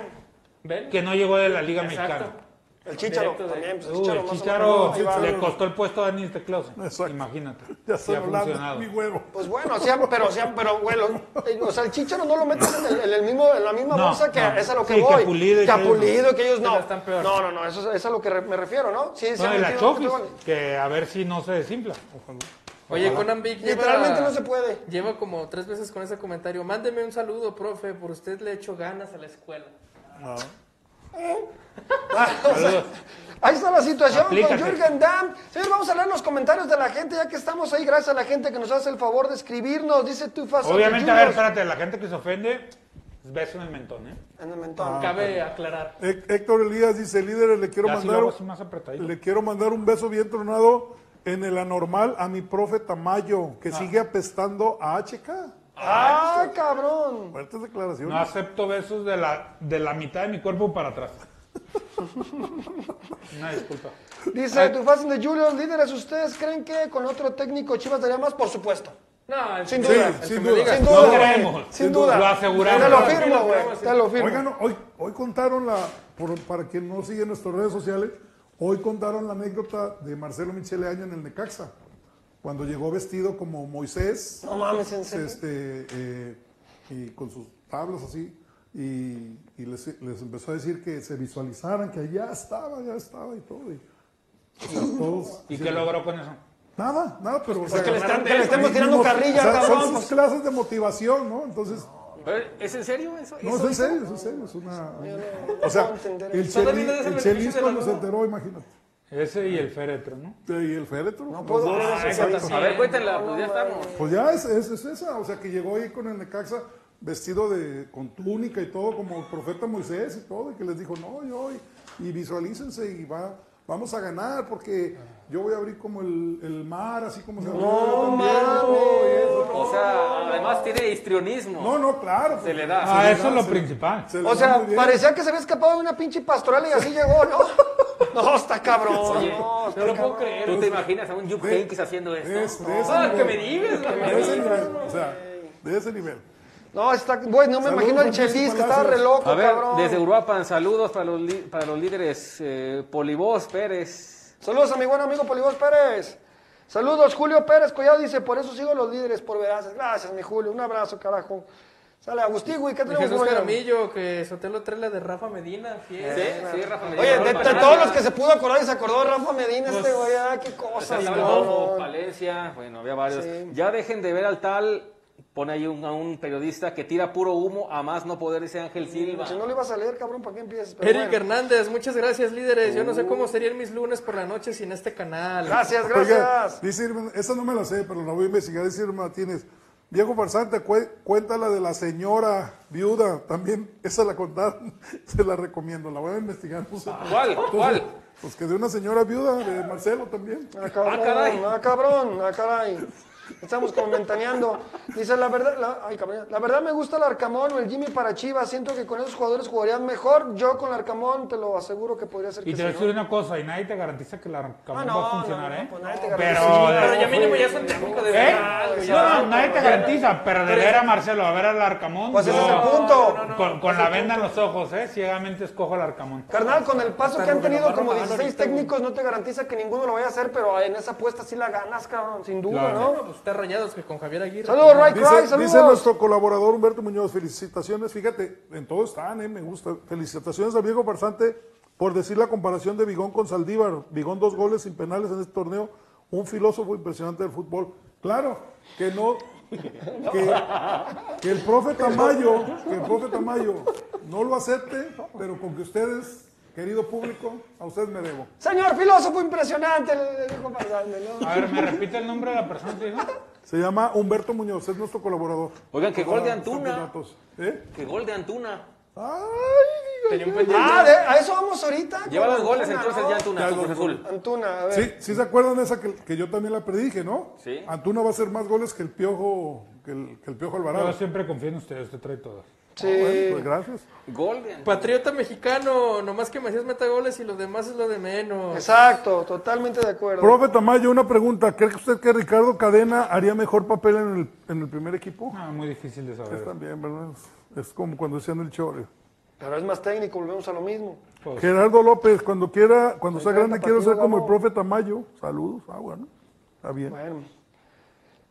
Speaker 5: ¿Ven?
Speaker 2: que no llegó de la Liga
Speaker 5: Exacto.
Speaker 2: Mexicana.
Speaker 1: El Chicharo
Speaker 5: de-
Speaker 1: también. Pues el
Speaker 2: Uy,
Speaker 1: Chicharo
Speaker 2: el le costó el puesto a Denis Teclose. Imagínate.
Speaker 4: Ya estoy
Speaker 2: ha
Speaker 4: hablando
Speaker 2: funcionado.
Speaker 4: mi huevo.
Speaker 1: Pues bueno, o sea, <laughs> pero, o sea, pero, güey, lo- eh, o sea, el Chicharo no lo metes en, el, en el mismo, en la misma
Speaker 2: No,
Speaker 1: bolsa que
Speaker 2: no.
Speaker 1: es a lo que
Speaker 2: Sí, que
Speaker 1: voy.
Speaker 2: Pulido y
Speaker 1: que a
Speaker 2: que ellos no.
Speaker 1: Pulido, que ellos no.
Speaker 5: Pero están peor.
Speaker 1: No, no, no, eso, es- es a lo que re- me refiero, ¿no? Sí, se
Speaker 2: No, y la Chofis, que a ver si no se desinfla.
Speaker 5: Oye, Conan Big lleva...
Speaker 1: Literalmente no se puede.
Speaker 5: Lleva como tres veces con ese comentario. Mándeme un saludo, profe, por usted le echo ganas a la escuela.
Speaker 4: Ah. <laughs>
Speaker 1: Ahí está la situación
Speaker 2: Aplícate.
Speaker 1: con Jürgen Damm. Señor, vamos a leer los comentarios de la gente, ya que estamos ahí. Gracias a la gente que nos hace el favor de escribirnos. Dice tú, Fast
Speaker 2: Obviamente, a ver, espérate, la gente que se ofende, beso en el mentón, ¿eh?
Speaker 1: En el mentón.
Speaker 5: Cabe aclarar.
Speaker 4: Hé- Héctor Elías dice, líderes, le quiero
Speaker 2: Ya si
Speaker 4: mandar
Speaker 2: así más apretadito.
Speaker 4: le quiero mandar un beso bien tronado en el anormal a mi profe Tamayo, que sigue apestando a HK.
Speaker 1: ¡Ah, cabrón!
Speaker 4: Fuertes declaraciones.
Speaker 2: No acepto besos de la, de la mitad de mi cuerpo para atrás. <laughs> Una disculpa.
Speaker 1: Dice tu Fast de Julio, líderes, ¿ustedes creen que con otro técnico Chivas daría más? Por supuesto.
Speaker 5: No,
Speaker 1: Sin duda,
Speaker 5: que
Speaker 4: sin duda.
Speaker 1: Sin duda, güey.
Speaker 2: creemos.
Speaker 1: Sin duda.
Speaker 2: Lo aseguramos.
Speaker 1: Te lo firmo, güey. Te lo firmo.
Speaker 4: Oigan, hoy, hoy contaron la, por- para quien no sigue nuestras redes sociales, hoy contaron la anécdota de Marcelo Michele Año en el Necaxa, cuando llegó vestido como Moisés,
Speaker 1: No mames, en serio.
Speaker 4: este, eh, y con sus tablas así, y, y les, les empezó a decir que se visualizaran, que ya estaba, ya estaba y todo. y- o sea, <laughs> todos-
Speaker 2: ¿Y qué logró con eso?
Speaker 4: Nada, nada, pero... o sea,
Speaker 1: que le, están- que le
Speaker 4: y-
Speaker 1: estemos
Speaker 4: y
Speaker 1: tirando carrilla,
Speaker 4: o sea,
Speaker 1: cabrón.
Speaker 4: Son sus clases de motivación, ¿no? Entonces...
Speaker 6: ¿Es en serio eso?
Speaker 4: No, es
Speaker 6: ¿Eso
Speaker 4: en serio, es en serio. Es una, <laughs> o sea, el, chelis, cuando se enteró, imagínate.
Speaker 2: Ese y el féretro, ¿no?
Speaker 4: Y el féretro.
Speaker 1: No puedo
Speaker 4: dos.
Speaker 6: A ver, cuéntenla, pues ya estamos.
Speaker 4: Pues ya es, es, es esa, o sea, que llegó ahí con el Necaxa vestido de, con túnica y todo, como el profeta Moisés y todo, y que les dijo, no, yo, y, y visualícense y va, vamos a ganar, porque yo voy a abrir como el, el mar, así como se abrió y eso.
Speaker 6: O sea, además tiene histrionismo.
Speaker 4: No, no, claro.
Speaker 6: Se le da.
Speaker 2: Ah, eso
Speaker 4: da,
Speaker 2: es lo
Speaker 4: se-
Speaker 2: principal.
Speaker 4: se le
Speaker 1: O sea, parecía que se había escapado de una pinche pastoral y así llegó, ¿no? <laughs> No, está cabrón.
Speaker 6: Oye,
Speaker 1: no, está
Speaker 5: No lo puedo creer.
Speaker 6: ¿Tú te imaginas a un Heynckes haciendo esto?
Speaker 4: Es de ese
Speaker 5: Ah,
Speaker 4: nivel.
Speaker 5: que me digas.
Speaker 4: De ese nivel, o sea, de ese nivel.
Speaker 1: No, está, güey, no me
Speaker 4: Saludos,
Speaker 1: imagino el chelis que estaba re loco,
Speaker 6: A ver,
Speaker 1: cabrón.
Speaker 6: desde Uruapan, saludos para los, para los líderes eh, Polibos Pérez.
Speaker 1: Saludos a mi buen amigo Polibos Pérez. Saludos, Julio Pérez Collado dice, por eso sigo los líderes por veraces. Gracias, mi Julio. Un abrazo, carajo. Sale Agustín, güey, ¿qué tenemos
Speaker 5: Jesús? Jaramillo, que Sotelo trae la de Rafa Medina. fiel.
Speaker 6: Sí, sí, Rafa Medina.
Speaker 1: Oye, de, todos los que se pudo acordar y se acordó de Rafa Medina, este güey, ah, qué
Speaker 6: Pues
Speaker 1: cosas,
Speaker 6: Palencia, bueno, había varios.
Speaker 1: Sí.
Speaker 6: Ya dejen de ver al tal, pone ahí un, a un periodista que tira puro humo, a más no poder, dice Ángel Silva.
Speaker 1: Si no lo ibas a leer, cabrón, ¿para qué empiezas? Pero
Speaker 5: Eric
Speaker 1: bueno.
Speaker 5: Hernández, muchas gracias, líderes. Yo no sé cómo serían mis lunes por la noche sin este canal.
Speaker 1: Gracias,
Speaker 4: Oiga,
Speaker 1: gracias.
Speaker 4: dice Irma, esa no me la sé, pero la voy a investigar. Dice Irma Martínez. Viejo farsante, cué- cuéntala de la señora viuda. También esa la contaron. <laughs> Se la recomiendo. La voy a investigar. no sé.
Speaker 6: ¿Cuál? ¿Cuál?
Speaker 4: Pues que de una señora viuda de Marcelo también.
Speaker 1: Ah, cabrón,
Speaker 6: Ah, caray.
Speaker 1: ah, cabrón, ah, caray. Estamos como ventaneando. Dice, la verdad, la, ay, cabrón, la verdad me gusta el Arcamón o el Jimmy para Chivas. Siento que con esos jugadores jugarían mejor. Yo con el Arcamón te lo aseguro que podría ser que
Speaker 2: Y te voy a decir una cosa, y nadie te garantiza que
Speaker 1: Ah,
Speaker 2: Arcamón
Speaker 1: no,
Speaker 2: va a funcionar,
Speaker 1: no, no,
Speaker 2: ¿eh?
Speaker 1: pues nadie te
Speaker 2: pero,
Speaker 1: garantiza.
Speaker 5: Pero ya mínimo ya son técnico de
Speaker 2: ¿Eh? No, no, nadie te garantiza, pero de ver a Marcelo, a ver al Arcamón,
Speaker 1: Pues ese es el punto.
Speaker 2: con, con la venda en los ojos, ¿eh? Ciegamente escojo al Arcamón.
Speaker 1: Carnal, con el paso que han tenido como
Speaker 5: Román
Speaker 1: 16
Speaker 5: ahorita, güey.
Speaker 1: técnicos, no te garantiza que ninguno lo vaya a hacer, pero en esa apuesta sí la ganas, cabrón, sin duda,
Speaker 2: Claro.
Speaker 1: ¿no?
Speaker 5: Está rayados que con Javier Aguirre.
Speaker 1: Saludos, Ray
Speaker 4: Dice,
Speaker 1: Cry,
Speaker 4: dice nuestro colaborador Humberto Muñoz, felicitaciones. Fíjate, en todo están, ¿eh? me gusta. Felicitaciones a viejo farsante por decir la comparación de Vigón con Saldívar. Vigón dos goles sin penales en este torneo. Un filósofo impresionante del fútbol. Claro, que no. <laughs> Que, que el profe Tamayo, que el profe Tamayo no lo acepte, pero con que ustedes, querido público, a ustedes me debo.
Speaker 1: Señor filósofo impresionante, le dijo ¿no?
Speaker 2: A ver, ¿me repite el nombre de la persona que dijo?
Speaker 4: Se llama Humberto Muñoz, es nuestro colaborador.
Speaker 6: Oigan, que gol de Antuna.
Speaker 4: ¿Eh?
Speaker 6: Que gol de Antuna.
Speaker 4: Ay,
Speaker 5: Tenía un pendiente.
Speaker 1: Ah, de- a eso vamos ahorita.
Speaker 6: Lleva dos goles entonces
Speaker 1: ¿no?
Speaker 6: ya Antuna
Speaker 4: Ya
Speaker 6: Cruz Azul.
Speaker 1: Antuna, a ver.
Speaker 4: Sí, sí se acuerdan de esa que, que yo también la predije, ¿no?
Speaker 6: Sí.
Speaker 4: Antuna va a hacer más goles que el Piojo, que el, que el Piojo Alvarado.
Speaker 2: Yo siempre confío en ustedes, usted trae todas.
Speaker 1: Sí.
Speaker 4: Bueno, pues gracias.
Speaker 6: Gol de Antuna.
Speaker 5: Patriota mexicano, nomás que Macías meta goles y lo demás es lo de menos.
Speaker 1: Exacto, totalmente de acuerdo.
Speaker 4: Profe Tamayo, una pregunta. ¿Cree que usted que Ricardo Cadena haría mejor papel en el, en el primer equipo?
Speaker 2: Ah, muy difícil de
Speaker 4: Es
Speaker 2: saber.
Speaker 4: también, ¿verdad? Es, es como cuando decían el chore.
Speaker 1: Pero es más técnico, volvemos a lo mismo.
Speaker 2: Pues,
Speaker 4: Gerardo López, cuando quiera, cuando sea grande, quiero ser como el profe Tamayo. Saludos. Ah, bueno. Está bien.
Speaker 1: Bueno.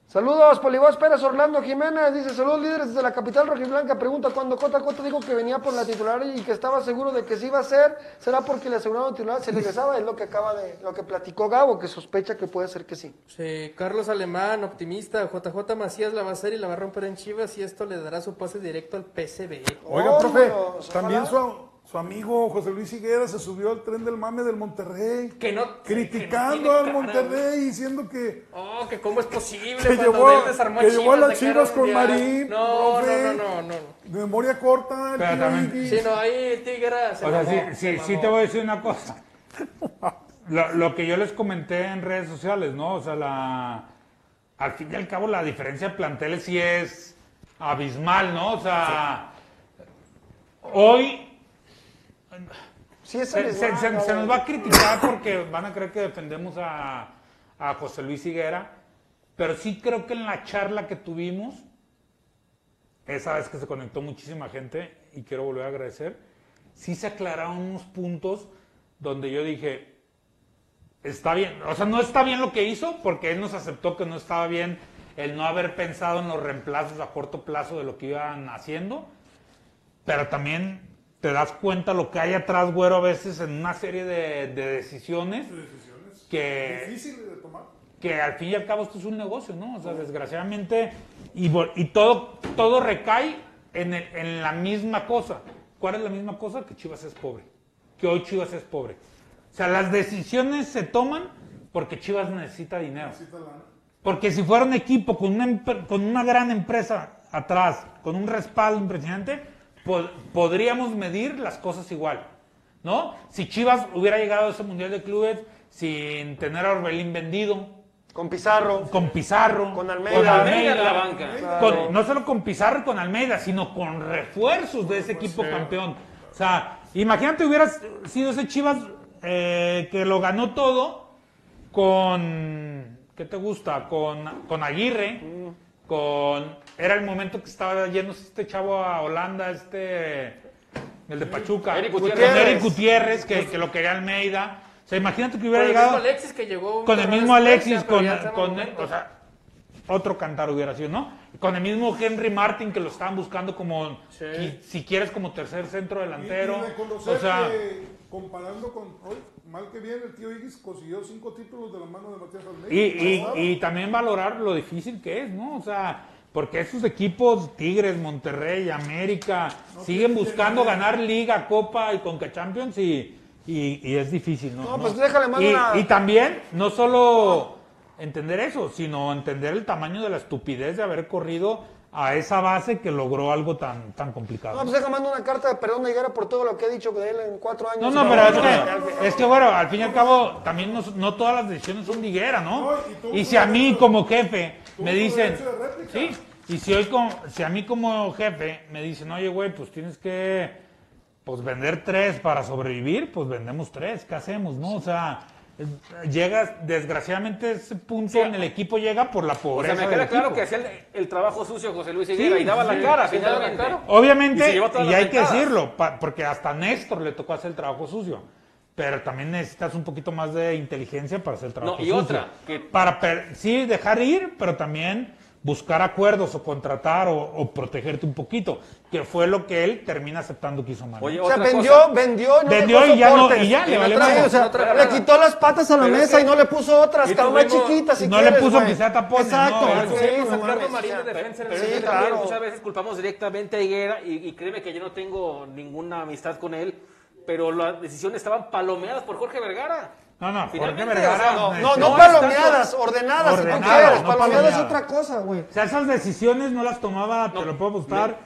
Speaker 1: Saludos, Polibos Pérez Orlando Jiménez. Dice, saludos líderes desde la capital rojiblanca. Pregunta, cuando Cota Cota dijo que venía por la titular y que estaba seguro de que sí iba a ser, ¿será porque le aseguraron titular? ¿Se regresaba? Es lo que acaba de, lo que platicó Gabo, que sospecha que puede ser que sí.
Speaker 5: Sí, Carlos Alemán, optimista. JJ Macías la va a hacer y la va a romper en Chivas y esto le dará su pase directo al PCB.
Speaker 4: Oiga,
Speaker 1: Oh,
Speaker 4: profe, también su, su amigo José Luis Higuera se subió al tren del mame del Monterrey.
Speaker 6: Que no-
Speaker 4: criticando
Speaker 6: que no
Speaker 4: al Monterrey diciendo que,
Speaker 6: Oh, que cómo es posible
Speaker 4: que llevó,
Speaker 6: desarmó
Speaker 4: que llevó a las chivas con. Marín.
Speaker 6: No,
Speaker 4: profe,
Speaker 6: no, no, no, no.
Speaker 4: De memoria corta. el
Speaker 2: Pero también-.
Speaker 6: Sí, no, ahí Tigre se
Speaker 2: O sea, sí,
Speaker 6: se
Speaker 2: sí, sí te voy a decir una cosa. Lo, lo que yo les comenté en redes sociales, ¿no? O sea, la, al fin y al cabo la diferencia de planteles sí es abismal, ¿no? O sea, hoy
Speaker 1: Sí,
Speaker 2: se, se- se- se nos va a criticar porque van a creer que defendemos a, a José Luis Higuera, pero sí creo que en la charla que tuvimos, esa vez que se conectó muchísima gente, y quiero volver a agradecer, sí se aclararon unos puntos donde yo dije, está bien, o sea, no está bien lo que hizo, porque él nos aceptó que no estaba bien el no haber pensado en los reemplazos a corto plazo de lo que iban haciendo, pero también te das cuenta lo que hay atrás, güero, a veces en una serie de, de decisiones que,
Speaker 4: Difícil de tomar.
Speaker 2: que al fin y al cabo esto es un negocio, ¿no? O sea, desgraciadamente, y, todo, todo recae en, el- en la misma cosa. ¿Cuál es la misma cosa? Que Chivas es pobre. Que hoy Chivas es pobre. O sea, las decisiones se toman porque Chivas necesita dinero. Porque si fuera un equipo con una, con una gran empresa atrás, con un respaldo impresionante, po- podríamos medir las cosas igual. ¿No? Si Chivas hubiera llegado a ese Mundial de Clubes sin tener a Orbelín vendido,
Speaker 1: Con Pizarro.
Speaker 2: con Pizarro,
Speaker 1: Con Almeida.
Speaker 2: con
Speaker 6: Almeida en la banca.
Speaker 2: con- no solo con Pizarro y con Almeida, sino con refuerzos de ese equipo campeón. O sea, imagínate hubieras sido ese Chivas eh, que lo ganó todo con, ¿qué te gusta? Con, con Aguirre, con, era el momento que estaba yéndose este chavo a Holanda, este, el de Pachuca,
Speaker 6: Eric
Speaker 2: con
Speaker 6: Gutiérrez.
Speaker 2: Eric Gutiérrez, que, que lo quería Almeida. O sea, imagínate que
Speaker 5: Con
Speaker 2: hubiera
Speaker 5: el
Speaker 2: llegado
Speaker 5: mismo Alexis que llegó.
Speaker 2: con el mismo Alexis, con, con- o sea, otro cantar hubiera sido, ¿no? Con el mismo Henry Martin que lo estaban buscando como, qui- si quieres, como tercer centro delantero.
Speaker 4: Y, y
Speaker 2: o sea,
Speaker 4: que comparando con hoy, mal que bien, el tío Igis consiguió cinco títulos de la mano de Matías Almeida.
Speaker 2: y, y- y también valorar lo difícil que es, ¿no? O sea, porque esos equipos, Tigres, Monterrey, América, siguen buscando ganar Liga, Copa y Conca Champions y, y- y es difícil, ¿no?
Speaker 1: No, pues déjale más
Speaker 2: y,
Speaker 1: una-
Speaker 2: y también, no solo entender eso, sino entender el tamaño de la estupidez de haber corrido a esa base que logró algo tan, tan complicado.
Speaker 1: No, pues deja mando una carta de perdón de Higuera por todo lo que he dicho de él en cuatro años.
Speaker 2: No, no, pero es que, es que, bueno, al fin y al cabo, también no, no todas las decisiones son de higuera, ¿no?
Speaker 4: Y
Speaker 2: si a mí como jefe me dicen, sí, y si hoy como, si a mí como jefe me dicen, oye, güey, pues tienes que, pues vender tres para sobrevivir, pues vendemos tres, ¿qué hacemos, no? O sea, llegas, desgraciadamente ese punto en el equipo llega por la
Speaker 6: O sea,
Speaker 2: pobreza
Speaker 6: me queda claro
Speaker 2: equipo.
Speaker 6: que hacía el, el trabajo sucio José Luis Higuera
Speaker 2: Sí,
Speaker 6: y daba
Speaker 2: sí,
Speaker 6: la cara,
Speaker 5: sí,
Speaker 6: finalmente.
Speaker 2: Obviamente,
Speaker 6: Y
Speaker 2: y, hay que decirlo, pa- porque hasta Néstor le tocó hacer el trabajo sucio. Pero también necesitas un poquito más de inteligencia para hacer el trabajo
Speaker 6: No, y
Speaker 2: sucio.
Speaker 6: otra, que-
Speaker 2: Para, per- sí, dejar ir, pero también buscar acuerdos o contratar o, o protegerte un poquito, que fue lo que él termina aceptando que hizo mal.
Speaker 6: Oye,
Speaker 1: O sea, vendió,
Speaker 6: cosa.
Speaker 1: vendió, y no
Speaker 2: Vendió y ya no- y ya, le valió
Speaker 1: trae, o sea,
Speaker 5: No trae
Speaker 1: le quitó las patas a la
Speaker 5: Pero
Speaker 1: mesa
Speaker 5: que-
Speaker 1: y no le puso otras, más
Speaker 5: tuvimos-
Speaker 1: chiquitas si
Speaker 2: no le puso que sea tapones,
Speaker 1: Exacto,
Speaker 2: no,
Speaker 1: sí,
Speaker 5: Marín de defensa el
Speaker 1: sí,
Speaker 5: de
Speaker 1: claro.
Speaker 6: Muchas veces culpamos directamente a Higuera y, y créeme que yo no tengo ninguna amistad con él, pero las decisiones estaban palomeadas por Jorge Vergara.
Speaker 2: No, no, Jorge
Speaker 6: Finalmente,
Speaker 2: Vergara.
Speaker 6: o sea,
Speaker 1: No, no,
Speaker 6: No
Speaker 1: no
Speaker 6: es
Speaker 1: palomeadas, ordenadas, si tú
Speaker 2: Ordenadas,
Speaker 1: quieres.
Speaker 2: no
Speaker 1: Palomeadas es otra cosa, güey.
Speaker 2: O sea, esas decisiones no las tomaba, te lo puedo gustar,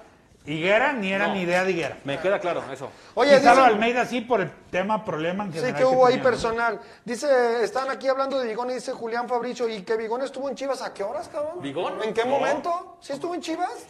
Speaker 2: Higuera, ni era
Speaker 6: No.
Speaker 2: ni idea de Higuera.
Speaker 6: Me queda claro eso.
Speaker 1: Oye, dice,
Speaker 2: Almeida sí por el tema, problema en
Speaker 1: sí que hubo ahí
Speaker 2: tenía, ¿no?
Speaker 1: personal. Dice, están aquí hablando de Vigón y dice Julián Fabricio, ¿y que Vigón estuvo en Chivas a qué horas, cabrón?
Speaker 6: ¿Vigón?
Speaker 1: ¿En qué
Speaker 6: No.
Speaker 1: momento? ¿Sí estuvo en Chivas?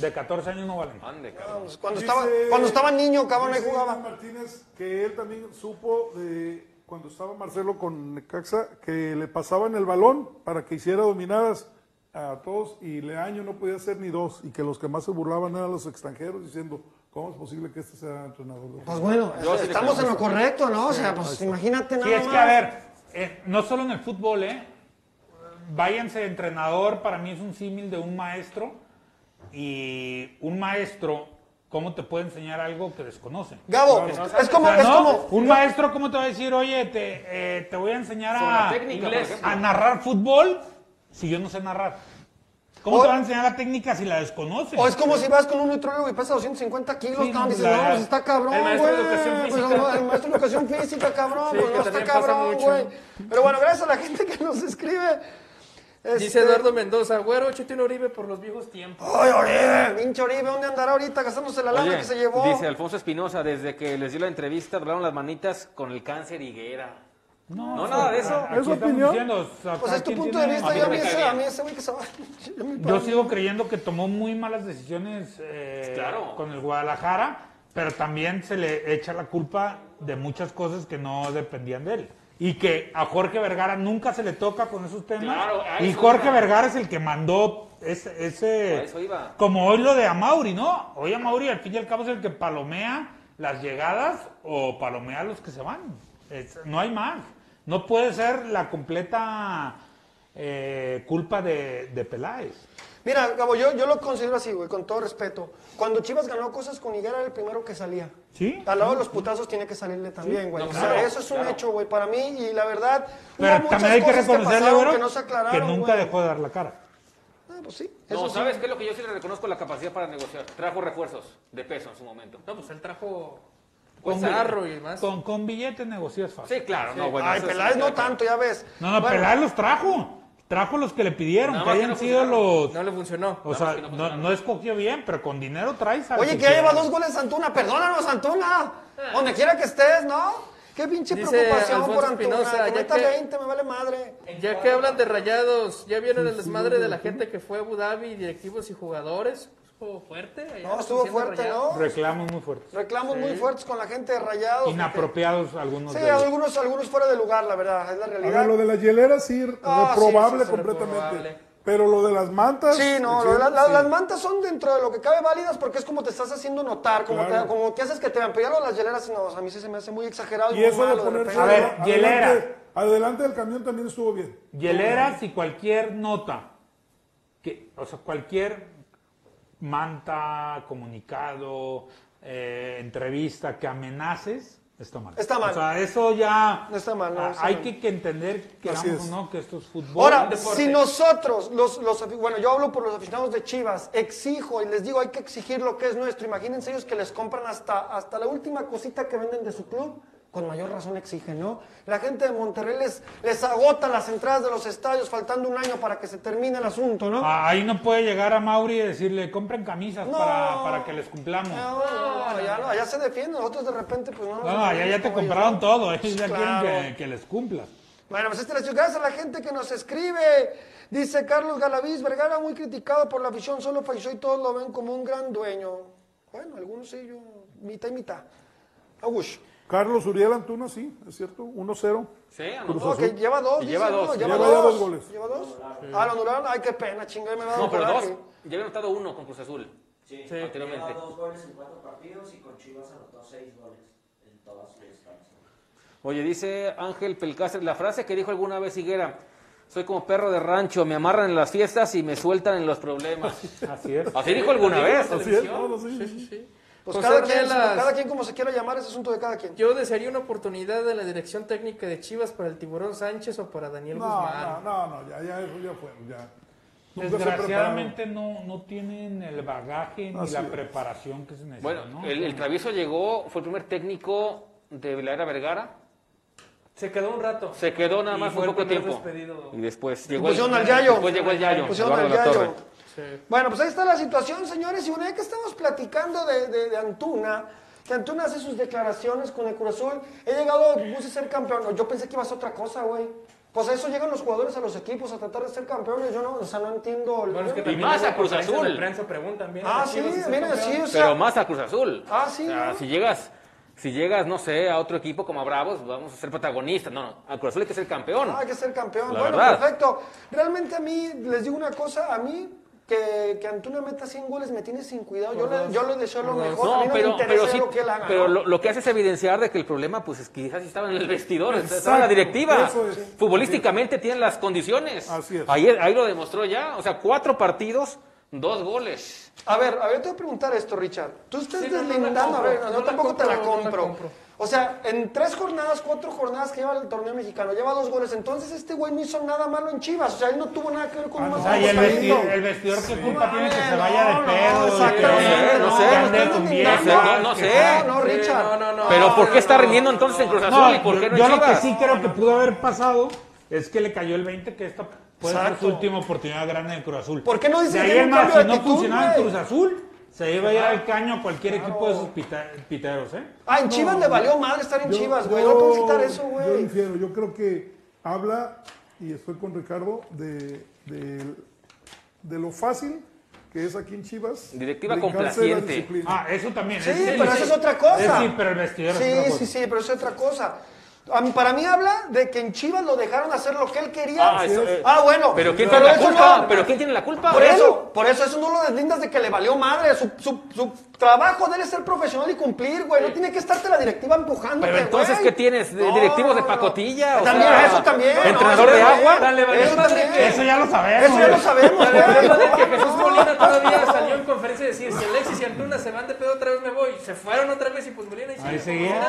Speaker 2: De 14 años no valen.
Speaker 6: Ande, cabrón.
Speaker 1: Cuando,
Speaker 4: Dice-
Speaker 1: estaba, cuando estaba niño, cabrón, ahí
Speaker 4: dice
Speaker 1: jugaba.
Speaker 4: Martínez que él también supo de cuando estaba Marcelo con Necaxa que le pasaban el balón para que hiciera dominadas a todos y Leaño no podía hacer ni dos y que los que más se burlaban eran los extranjeros diciendo ¿cómo es posible que este sea entrenador? de
Speaker 1: Pues bueno,
Speaker 6: Yo sí le
Speaker 1: estamos
Speaker 6: creo
Speaker 1: en lo correcto, ¿no? O sea, pues imagínate nada
Speaker 2: Sí, es
Speaker 1: más.
Speaker 2: que a ver, eh, no solo en el fútbol, ¿eh? Váyanse entrenador, para mí es un símil de un maestro. Y un maestro, ¿cómo te puede enseñar algo que desconoce?
Speaker 1: Gabo,
Speaker 2: O
Speaker 1: es como,
Speaker 2: sea,
Speaker 1: es
Speaker 2: ¿no?
Speaker 1: como,
Speaker 2: Un maestro, ¿cómo te va a decir, oye, te, eh, te voy a enseñar a,
Speaker 6: técnica,
Speaker 2: a narrar fútbol si yo no sé narrar? ¿Cómo
Speaker 1: O-
Speaker 2: te van a enseñar la técnica si la desconoces?
Speaker 1: O es como si vas con un nutriólogo y pesa 250 kilos,
Speaker 2: Sí,
Speaker 1: cabrón,
Speaker 2: no,
Speaker 1: dices, no, pues está cabrón,
Speaker 5: El
Speaker 1: güey.
Speaker 5: maestro de educación
Speaker 1: Pues,
Speaker 5: física.
Speaker 1: no, el maestro de educación física, cabrón,
Speaker 5: Sí,
Speaker 1: pues no está cabrón, güey. Pero bueno, gracias a la gente que nos escribe.
Speaker 5: Dice
Speaker 1: Este,
Speaker 5: Eduardo Mendoza, güero, échate un Oribe por los viejos tiempos.
Speaker 1: Ay, Oribe, pinche Oribe, ¿dónde andará ahorita gastándose la lana
Speaker 6: Oye,
Speaker 1: que se llevó?
Speaker 6: dice Alfonso Espinosa, desde que les dio la entrevista, hablaron las manitas con el cáncer higuera. No, nada de eso.
Speaker 2: Aquí
Speaker 4: ¿Es
Speaker 2: estamos
Speaker 4: opinión?
Speaker 2: diciendo, o sea,
Speaker 1: Pues es tu punto de vista, yo a mí ese,
Speaker 6: bien.
Speaker 1: a mí ese güey que se va. <laughs> yo
Speaker 2: sigo creyendo que tomó muy malas decisiones eh,
Speaker 6: Claro.
Speaker 2: con el Guadalajara, pero también se le echa la culpa de muchas cosas que no dependían de él. Y que a Jorge Vergara nunca se le toca con esos temas.
Speaker 6: Claro, a
Speaker 2: y Jorge
Speaker 6: iba.
Speaker 2: Vergara es el que mandó ese... ese
Speaker 6: A eso iba.
Speaker 2: Como hoy lo de Amauri, ¿no? Hoy Amauri al fin y al cabo es el que palomea las llegadas o palomea los que se van. Es- no hay más. No puede ser la completa eh, culpa de, de Peláez.
Speaker 1: Mira, Gabo, yo, yo lo considero así, güey, con todo respeto. Cuando Chivas ganó cosas con Higuera era el primero que salía.
Speaker 2: Sí.
Speaker 1: Al lado de los putazos tiene que salirle también, güey.
Speaker 6: No,
Speaker 1: o sea,
Speaker 6: claro,
Speaker 1: eso es un
Speaker 6: claro.
Speaker 1: hecho, güey, para mí. Y la verdad,
Speaker 2: Pero
Speaker 1: hubo muchas
Speaker 2: también hay que
Speaker 1: cosas
Speaker 2: reconocerle,
Speaker 1: pasaron
Speaker 2: güero,
Speaker 1: que no se aclararon,
Speaker 2: que nunca
Speaker 1: güey.
Speaker 2: dejó de dar la cara.
Speaker 1: Ah, pues sí,
Speaker 6: No,
Speaker 1: eso sí.
Speaker 6: ¿sabes qué es lo que yo sí le reconozco la capacidad para negociar? Trajo refuerzos de peso en su momento.
Speaker 5: No, pues él trajo
Speaker 6: Con-
Speaker 5: Pizarro y demás.
Speaker 2: Con, con billetes negocias fácil.
Speaker 6: Sí, claro, no, bueno.
Speaker 1: Ay, Peláez no tanto, ya ves.
Speaker 2: No, no,
Speaker 1: Bueno,
Speaker 2: Peláez los trajo. Trajo los que le pidieron,
Speaker 6: Nada
Speaker 2: que hayan
Speaker 6: no
Speaker 2: sido los...
Speaker 5: No le funcionó.
Speaker 2: O
Speaker 6: Nada
Speaker 2: sea,
Speaker 6: no
Speaker 2: no, escogió bien, pero con dinero traes al
Speaker 1: Oye, que ya lleva dos goles Antuna. Perdónanos, Antuna. Donde quiera que estés, ¿no? Qué pinche
Speaker 5: Dice
Speaker 1: preocupación
Speaker 5: Alfonso
Speaker 1: por Antuna. Que
Speaker 5: ya que-
Speaker 1: 20, me vale madre.
Speaker 5: Ya que hablan de rayados, ¿ya vieron el desmadre de la gente que fue a Abu Dhabi, directivos y jugadores? Estuvo fuerte.
Speaker 1: No, estuvo fuerte,
Speaker 5: Rayados.
Speaker 1: ¿no?
Speaker 2: Reclamos muy fuertes.
Speaker 1: Reclamos muy fuertes con la gente de Rayados.
Speaker 2: Inapropiados algunos
Speaker 1: Sí,
Speaker 2: de ellos.
Speaker 1: algunos, algunos fuera de lugar, la verdad, es la realidad.
Speaker 4: ver, lo de las hieleras sí,
Speaker 1: Ah,
Speaker 4: reprobable
Speaker 1: sí,
Speaker 4: completamente.
Speaker 5: reprobable.
Speaker 4: Pero lo de las mantas.
Speaker 1: Sí, no,
Speaker 4: ¿sí?
Speaker 1: lo de la- la-
Speaker 4: Sí.
Speaker 1: las mantas son dentro de lo que cabe válidas porque es como te estás haciendo notar, como,
Speaker 4: Claro.
Speaker 1: te, como que haces que te vean. Pero ya lo de las hieleras, no, a mí sí se me hace muy exagerado.
Speaker 4: Y
Speaker 1: muy
Speaker 4: eso de ponerse
Speaker 1: repente.
Speaker 2: A ver,
Speaker 4: adelante-
Speaker 2: hielera.
Speaker 4: Adelante del camión también estuvo bien.
Speaker 2: Hieleras y cualquier nota, que, o sea, cualquier manta, comunicado, eh, entrevista que amenaces, está mal.
Speaker 1: Está mal.
Speaker 2: O sea, eso ya...
Speaker 1: No está mal, no, está
Speaker 2: hay
Speaker 1: mal.
Speaker 2: que, que entender, que
Speaker 4: Así
Speaker 2: o
Speaker 4: es.
Speaker 2: no, que esto es fútbol.
Speaker 1: Ahora,
Speaker 5: deporte.
Speaker 1: si nosotros, los, los, afi- bueno, yo hablo por los aficionados de Chivas, exijo y les digo, hay que exigir lo que es nuestro. Imagínense ellos que les compran hasta, hasta la última cosita que venden de su club, con mayor razón exigen, ¿no? La gente de Monterrey les, les agota las entradas de los estadios faltando un año para que se termine el asunto, ¿no?
Speaker 2: Ah, Ahí no puede llegar a Mauri y decirle, compren camisas
Speaker 1: No.
Speaker 2: para, para que les cumplamos.
Speaker 1: No, no, allá, no, allá se defienden, nosotros de repente pues no nos
Speaker 2: No, no, allá ya te
Speaker 1: ellos,
Speaker 2: compraron
Speaker 1: ¿no?
Speaker 2: todo, ellos ya
Speaker 1: Claro.
Speaker 2: quieren que, que les cumplas.
Speaker 1: Bueno, pues este les gracias a la gente que nos escribe. Dice Carlos Galaviz, Vergara muy criticado por la afición, solo falleció y todos lo ven como un gran dueño. Bueno, algunos sí, yo, mitad y mitad. Agush.
Speaker 4: Carlos Uriel Antuna, sí, es cierto, 1-0.
Speaker 6: Sí, anotó.
Speaker 1: Que lleva dos.
Speaker 6: Y lleva
Speaker 1: dice,
Speaker 6: dos,
Speaker 1: ¿no?
Speaker 4: lleva dos goles.
Speaker 1: ¿Lleva dos? Ah, lo anularon. Ay, qué pena, chingada, me va a dar
Speaker 6: No, pero dos. Ya había anotado uno con Cruz Azul.
Speaker 8: Sí,
Speaker 5: Sí.
Speaker 6: Anteriormente.
Speaker 8: lleva dos goles en cuatro partidos y con Chivas anotó seis goles en todas sus estancias.
Speaker 6: Oye, dice Ángel Pelcácer, la frase que dijo alguna vez Higuera, soy como perro de rancho, me amarran en las fiestas y me sueltan en los problemas. <laughs>
Speaker 2: Así es.
Speaker 6: Así dijo alguna vez.
Speaker 4: Así es, no, no, sí.
Speaker 5: Sí, sí,
Speaker 1: Pues
Speaker 5: José
Speaker 1: cada quien,
Speaker 5: Ornelas,
Speaker 1: cada quien como se quiera llamar, es asunto de cada quien.
Speaker 5: Yo desearía una oportunidad de la dirección técnica de Chivas para el Tiburón Sánchez o para Daniel
Speaker 4: No,
Speaker 5: Guzmán.
Speaker 4: no, no, no, ya, ya, eso ya fue, ya.
Speaker 2: Desgraciadamente no, no tienen el bagaje ni
Speaker 4: Así
Speaker 2: la
Speaker 4: es.
Speaker 2: preparación que se necesita.
Speaker 6: Bueno,
Speaker 2: ¿no?
Speaker 6: el, el travieso llegó, fue el primer técnico de la era Vergara.
Speaker 5: Se quedó un rato.
Speaker 6: Se quedó nada más
Speaker 5: fue
Speaker 6: un poco tiempo.
Speaker 5: despedido.
Speaker 6: Y después llegó el,
Speaker 1: al Yayo.
Speaker 6: Después llegó el Yayo.
Speaker 1: Pusieron al Yayo.
Speaker 5: Sí.
Speaker 1: Bueno, pues ahí está la situación, señores. Y una vez que estamos platicando de, de- de Antuna, que Antuna hace sus declaraciones con el Cruz Azul, he llegado, puse ser campeón. Yo pensé que iba a ser otra cosa, güey. Pues a eso llegan los jugadores a los equipos a tratar de ser campeones. Yo no, o sea, no entiendo. el-
Speaker 5: Bueno, es que
Speaker 6: Y más a Cruz Azul.
Speaker 5: de prensa preguntan bien.
Speaker 1: Ah,
Speaker 5: a
Speaker 1: sí, mira,
Speaker 5: campeón.
Speaker 1: sí, o sea.
Speaker 6: Pero más a Cruz Azul.
Speaker 1: Ah, sí,
Speaker 6: O sea,
Speaker 1: ¿no?
Speaker 6: si llegas, si llegas, no sé, a otro equipo como a Bravos, vamos a ser protagonistas. No, no, a Cruz Azul hay que ser campeón.
Speaker 1: Ah, hay que ser campeón.
Speaker 6: La
Speaker 1: bueno,
Speaker 6: verdad.
Speaker 1: perfecto. Realmente a mí, les digo una cosa, a mí que, que Antuna meta 100 goles me tiene sin cuidado. Yo le, yo le deseo lo mejor. a mí no me
Speaker 6: pero,
Speaker 1: interesa
Speaker 6: pero sí,
Speaker 1: lo que él haga.
Speaker 6: pero
Speaker 1: ¿no?
Speaker 6: lo, lo que hace es evidenciar de que el problema, pues, es que quizás estaba en el vestidor, estaba en la directiva.
Speaker 4: eso es.
Speaker 6: Futbolísticamente tienen las condiciones.
Speaker 4: Así es.
Speaker 6: Ahí, ahí lo demostró ya. O sea, cuatro partidos, dos goles.
Speaker 1: A ver, a ver, te voy a preguntar esto, Richard. Tú estás
Speaker 5: Sí, no, no la
Speaker 1: deslindando, a ver, no,
Speaker 5: no la
Speaker 1: tampoco te la
Speaker 5: compro, no la
Speaker 1: compro. O sea, en tres jornadas, cuatro jornadas que lleva el torneo mexicano, lleva dos goles. Entonces este güey no hizo nada malo en Chivas. O sea, él no tuvo nada que ver con un
Speaker 2: O sea, y el vestidor, el vestidor ¿qué culpa tiene que se vaya de pedo?
Speaker 1: exactamente,
Speaker 6: no
Speaker 1: no,
Speaker 6: sé,
Speaker 1: no,
Speaker 6: sé.
Speaker 1: No, no, Richard.
Speaker 5: no, no, no.
Speaker 6: Pero ¿por qué está rindiendo entonces en Cruz Azul
Speaker 2: No,
Speaker 6: y por qué no
Speaker 2: yo lo que sí creo que pudo haber pasado es que le cayó el 20 que esta puede ser su última oportunidad grande en Cruz Azul.
Speaker 1: ¿Por qué no dices
Speaker 2: De
Speaker 1: que
Speaker 2: si no funcionaba en? Cruz Azul, se iba a ir al caño a cualquier equipo de esos pita- piteros, ¿eh?
Speaker 1: Ah, en Chivas le valió madre estar en
Speaker 4: Yo-
Speaker 1: Chivas, güey.
Speaker 4: yo-
Speaker 1: No puedes quitar eso,
Speaker 4: Yo
Speaker 1: güey.
Speaker 4: infiero, yo creo que habla, y estoy con Ricardo, de, de, de lo fácil que es aquí en Chivas.
Speaker 6: Directiva complaciente.
Speaker 2: Ah, eso también.
Speaker 1: Sí,
Speaker 2: es-
Speaker 1: pero eso es otra cosa.
Speaker 2: Sí, pero el vestidor
Speaker 1: Sí,
Speaker 2: es otra cosa.
Speaker 1: sí, sí, pero eso es otra cosa. A para mí habla de que en Chivas lo dejaron hacer lo que él quería.
Speaker 6: Ah, eso, eh,
Speaker 1: Ah, bueno.
Speaker 6: ¿Pero quién tiene la
Speaker 1: eso
Speaker 6: culpa?
Speaker 1: no-
Speaker 6: ¿Pero quién tiene la culpa?
Speaker 1: Por eso, por eso, eso no lo deslindas de que le valió madre. Su, su, su trabajo debe ser profesional y cumplir, güey. No tiene que estarte la directiva empujando.
Speaker 6: Pero entonces, ¿qué tienes? ¿De- directivos de pacotilla? O
Speaker 1: También,
Speaker 6: sea,
Speaker 1: eso también.
Speaker 6: ¿entrenador
Speaker 1: no,
Speaker 6: de agua?
Speaker 5: Dale, vale,
Speaker 1: Eso
Speaker 5: madre
Speaker 1: también.
Speaker 5: que-
Speaker 2: Eso ya lo sabemos.
Speaker 1: Eso ya lo sabemos,
Speaker 5: La
Speaker 1: güey.
Speaker 5: que Jesús Molina todavía <laughs> salió en conferencia y decir, si Alexis y Antuna se van de pedo otra vez me voy. Se fueron otra vez y pues Molina y
Speaker 2: Ahí
Speaker 5: sigue.
Speaker 2: seguía.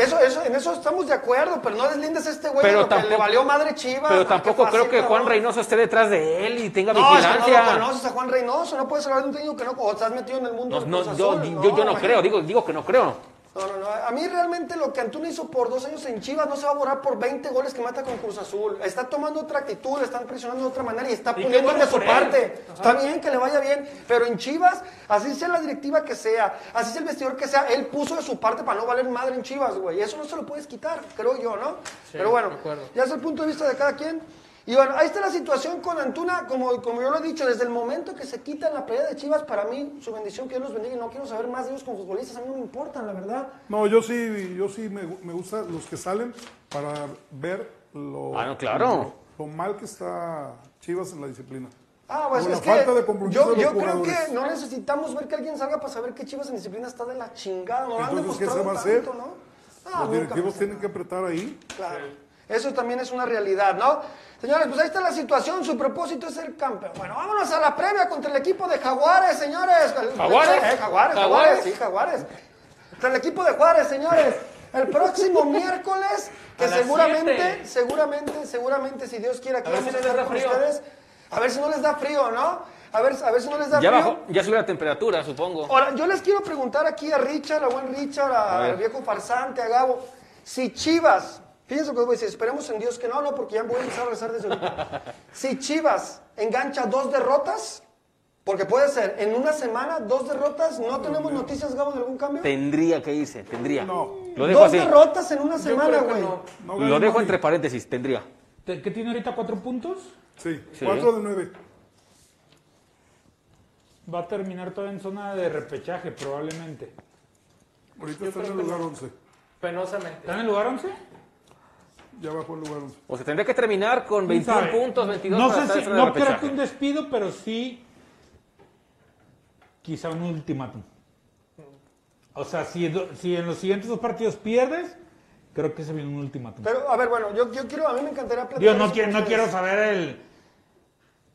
Speaker 1: Eso, eso, en eso estamos de acuerdo, pero no deslindes a este güey de
Speaker 6: Pero
Speaker 1: lo que le valió madre Chivas.
Speaker 6: Pero tampoco creo que Juan. Reynoso esté detrás de él y tenga
Speaker 1: No, es que no
Speaker 6: vigilancia.
Speaker 1: lo conoces a Juan Reynoso, no puedes hablar de un técnico que no, o estás metido en el mundo
Speaker 6: No, yo,
Speaker 1: Azul,
Speaker 6: yo, yo no creo, digo, digo que no creo.
Speaker 1: No, no, no. A mí realmente lo que Antuna hizo por dos años en Chivas no se va a borrar por 20 goles que mata con Cruz Azul. Está tomando otra actitud, le están presionando de otra manera y está poniendo
Speaker 5: bueno
Speaker 1: de su parte. Está bien que le vaya bien, pero en Chivas, así sea la directiva que sea, así sea el vestidor que sea, él puso de su parte para no valer madre en Chivas, güey. Eso no se lo puedes quitar, creo yo, ¿no? pero bueno, ya es el punto de vista de cada quien. Y bueno, ahí está la situación con Antuna, como, como yo lo he dicho, desde el momento que se quitan la pelea de Chivas, para mí, su bendición, que Dios los bendiga, y no quiero saber más de ellos como futbolistas, a mí no me importan, la verdad.
Speaker 4: No, yo sí, yo sí me, me gusta los que salen para ver lo,
Speaker 6: Ah, no, claro.
Speaker 4: lo, lo mal que está Chivas en la disciplina.
Speaker 1: Ah, pues es
Speaker 4: la
Speaker 1: que
Speaker 4: falta de compromiso
Speaker 1: yo, yo creo que no necesitamos ver que alguien salga para saber que Chivas en disciplina está de la chingada. No lo han
Speaker 4: Entonces, ¿qué
Speaker 1: demostrado
Speaker 4: se va a hacer?
Speaker 1: tanto, ¿no? Ah,
Speaker 4: Los directivos tienen que apretar ahí.
Speaker 1: Claro. Eso también es una realidad, ¿no? Señores, pues ahí está la situación. Su propósito es ser campeón. Bueno, vámonos a la previa contra el equipo de Jaguares, señores.
Speaker 6: ¿Jaguares?
Speaker 1: Eh, Jaguares, Jaguares,
Speaker 6: ¿Jaguares?
Speaker 1: sí, Jaguares. Contra el equipo de Juárez, señores. El próximo <laughs> miércoles, que seguramente,
Speaker 5: siete.
Speaker 1: seguramente, seguramente, si Dios quiere, aquí
Speaker 5: A ver
Speaker 1: vamos
Speaker 5: si
Speaker 1: a
Speaker 5: no les
Speaker 1: estar
Speaker 5: da
Speaker 1: con
Speaker 5: frío.
Speaker 1: ustedes. A ver si no les da frío, ¿no? A ver, a ver si no les da
Speaker 6: Ya
Speaker 1: frío.
Speaker 6: bajó, ya subió la temperatura, supongo.
Speaker 1: Ahora, yo les quiero preguntar aquí a Richard, a buen Richard, a-
Speaker 6: A ver.
Speaker 1: al viejo farsante, a Gabo, si Chivas, fíjense lo que voy a decir, esperemos en Dios que no, no, porque ya voy a empezar a rezar desde ahorita. <laughs> Si Chivas engancha dos derrotas, porque puede ser, en una semana, dos derrotas, ¿no tenemos noticias, Gabo, de algún cambio?
Speaker 6: Tendría que irse, tendría.
Speaker 4: No.
Speaker 6: Lo dejo
Speaker 1: Dos
Speaker 6: así.
Speaker 1: derrotas en una
Speaker 5: Yo
Speaker 1: semana, güey.
Speaker 5: no.
Speaker 4: No
Speaker 6: Lo dejo entre paréntesis, tendría.
Speaker 2: ¿Te- ¿Qué tiene ahorita cuatro puntos?
Speaker 4: Sí,
Speaker 6: Sí.
Speaker 4: cuatro de nueve.
Speaker 2: Va a terminar todo en zona de repechaje, probablemente.
Speaker 4: Ahorita está en el lugar 11.
Speaker 5: Penosamente.
Speaker 2: ¿Está en el lugar 11?
Speaker 4: Ya bajó el lugar 11.
Speaker 6: O sea, tendría que terminar con
Speaker 2: ¿Quién
Speaker 6: 21
Speaker 2: sabe?
Speaker 6: puntos, 22
Speaker 2: No
Speaker 6: para
Speaker 2: sé si, no creo que un despido, pero sí quizá un ultimátum. O sea, si, do- si en los siguientes dos partidos pierdes, creo que se viene un ultimátum.
Speaker 1: Pero, a ver, bueno, yo, yo quiero, a mí me encantaría platicar
Speaker 2: Digo, no, quiero, no quiero saber el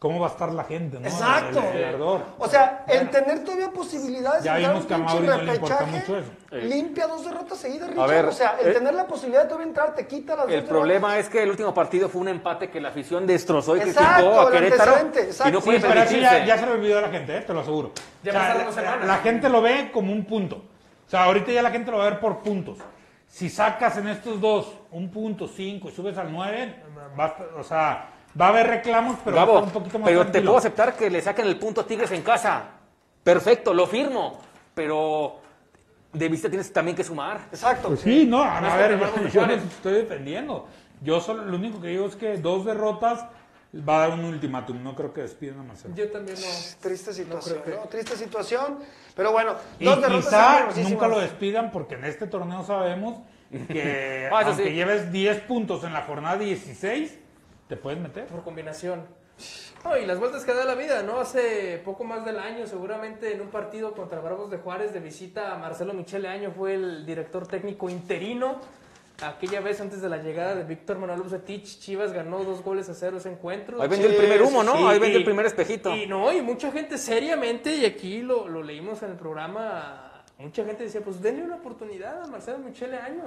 Speaker 2: cómo va a estar la gente, ¿no?
Speaker 1: Exacto.
Speaker 2: El, el ardor.
Speaker 1: O sea, el tener todavía posibilidades
Speaker 2: Ya
Speaker 1: de
Speaker 2: vimos
Speaker 1: un
Speaker 2: que a Mauri no le importa mucho eso.
Speaker 1: limpia dos derrotas seguidas, Richard.
Speaker 6: ver,
Speaker 1: o sea, el
Speaker 6: eh,
Speaker 1: tener la posibilidad de todavía entrar te quita las
Speaker 6: El
Speaker 1: dos
Speaker 6: problema
Speaker 1: derrotas.
Speaker 6: es que el último partido fue un empate que la afición destrozó y
Speaker 1: Exacto,
Speaker 6: criticó a Querétaro.
Speaker 1: exacto.
Speaker 6: Y no
Speaker 1: Sí,
Speaker 6: puede
Speaker 2: Sí, pero eso ya, ya se le olvidó a la gente, ¿eh? te lo aseguro.
Speaker 5: Ya
Speaker 2: O sea,
Speaker 5: pasaron dos
Speaker 2: la,
Speaker 5: semanas.
Speaker 2: la gente lo ve como un punto. O sea, ahorita ya la gente lo va a ver por puntos. Si sacas en estos dos un punto, cinco y subes al nueve, va a estar- o sea, va a haber reclamos, pero va a estar un poquito más
Speaker 6: pero te puedo aceptar que le saquen el punto a Tigres en casa. Perfecto, lo firmo. Pero de vista tienes también que sumar.
Speaker 1: Exacto.
Speaker 2: Pues sí, no, a, a ver, yo, yo estoy defendiendo. Yo solo, lo único que digo es que dos derrotas va a dar un ultimátum. No creo que despidan a Marcelo.
Speaker 5: Yo también no.
Speaker 1: Triste situación,
Speaker 5: creo que-
Speaker 1: ¿no? Triste situación. Pero bueno,
Speaker 2: Y
Speaker 1: dos derrotas
Speaker 2: quizá nunca lo despidan porque en este torneo sabemos que <laughs>
Speaker 6: Ah,
Speaker 2: aunque
Speaker 6: sí.
Speaker 2: lleves 10 puntos en la jornada 16, te puedes meter.
Speaker 5: por combinación. No, y las vueltas que da la vida, ¿no? Hace poco más del año, seguramente en un partido contra Bravos de Juárez de visita, Marcelo Michele Año fue el director técnico interino. Aquella vez antes de la llegada de Víctor Manuel Bucetich, Chivas ganó dos goles a cero ese encuentro.
Speaker 6: Ahí vendió el primer humo, ¿no?
Speaker 5: Sí,
Speaker 6: Ahí vendió el primer espejito.
Speaker 5: Y no, y mucha gente seriamente, y aquí lo, lo leímos en el programa, Mucha gente decía, pues denle una oportunidad a Marcelo Michele Año.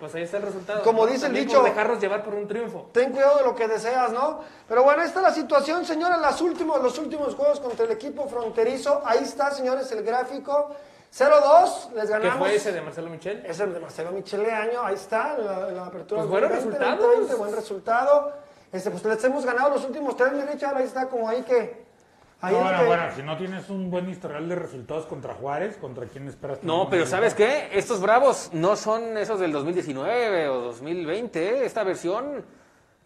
Speaker 5: Pues ahí está el resultado.
Speaker 1: Como
Speaker 5: ¿no?
Speaker 1: dice el dicho-
Speaker 5: dejarnos llevar por un triunfo.
Speaker 1: Ten cuidado de lo que deseas, ¿no? Pero bueno, ahí está la situación, señores. Las últimos, los últimos juegos contra el equipo fronterizo. Ahí está, señores, el gráfico. 0-2, les
Speaker 5: ¿Qué
Speaker 1: ganamos.
Speaker 5: fue ese de Marcelo Michel?
Speaker 1: Es el de Marcelo Michele Año, ahí está, la, la apertura.
Speaker 5: Pues buenos
Speaker 1: 2020,
Speaker 5: resultados.
Speaker 1: 2020, buen resultado. Este, pues les hemos ganado los últimos tres, mi Richard, ahí está como ahí que... Ahí
Speaker 2: No, bueno,
Speaker 1: que-
Speaker 2: bueno, si no tienes un buen historial de resultados contra Juárez, ¿contra quién esperas?
Speaker 6: No, pero ¿sabes qué? Estos bravos no son esos del 2019 o 2020. ¿eh? Esta versión,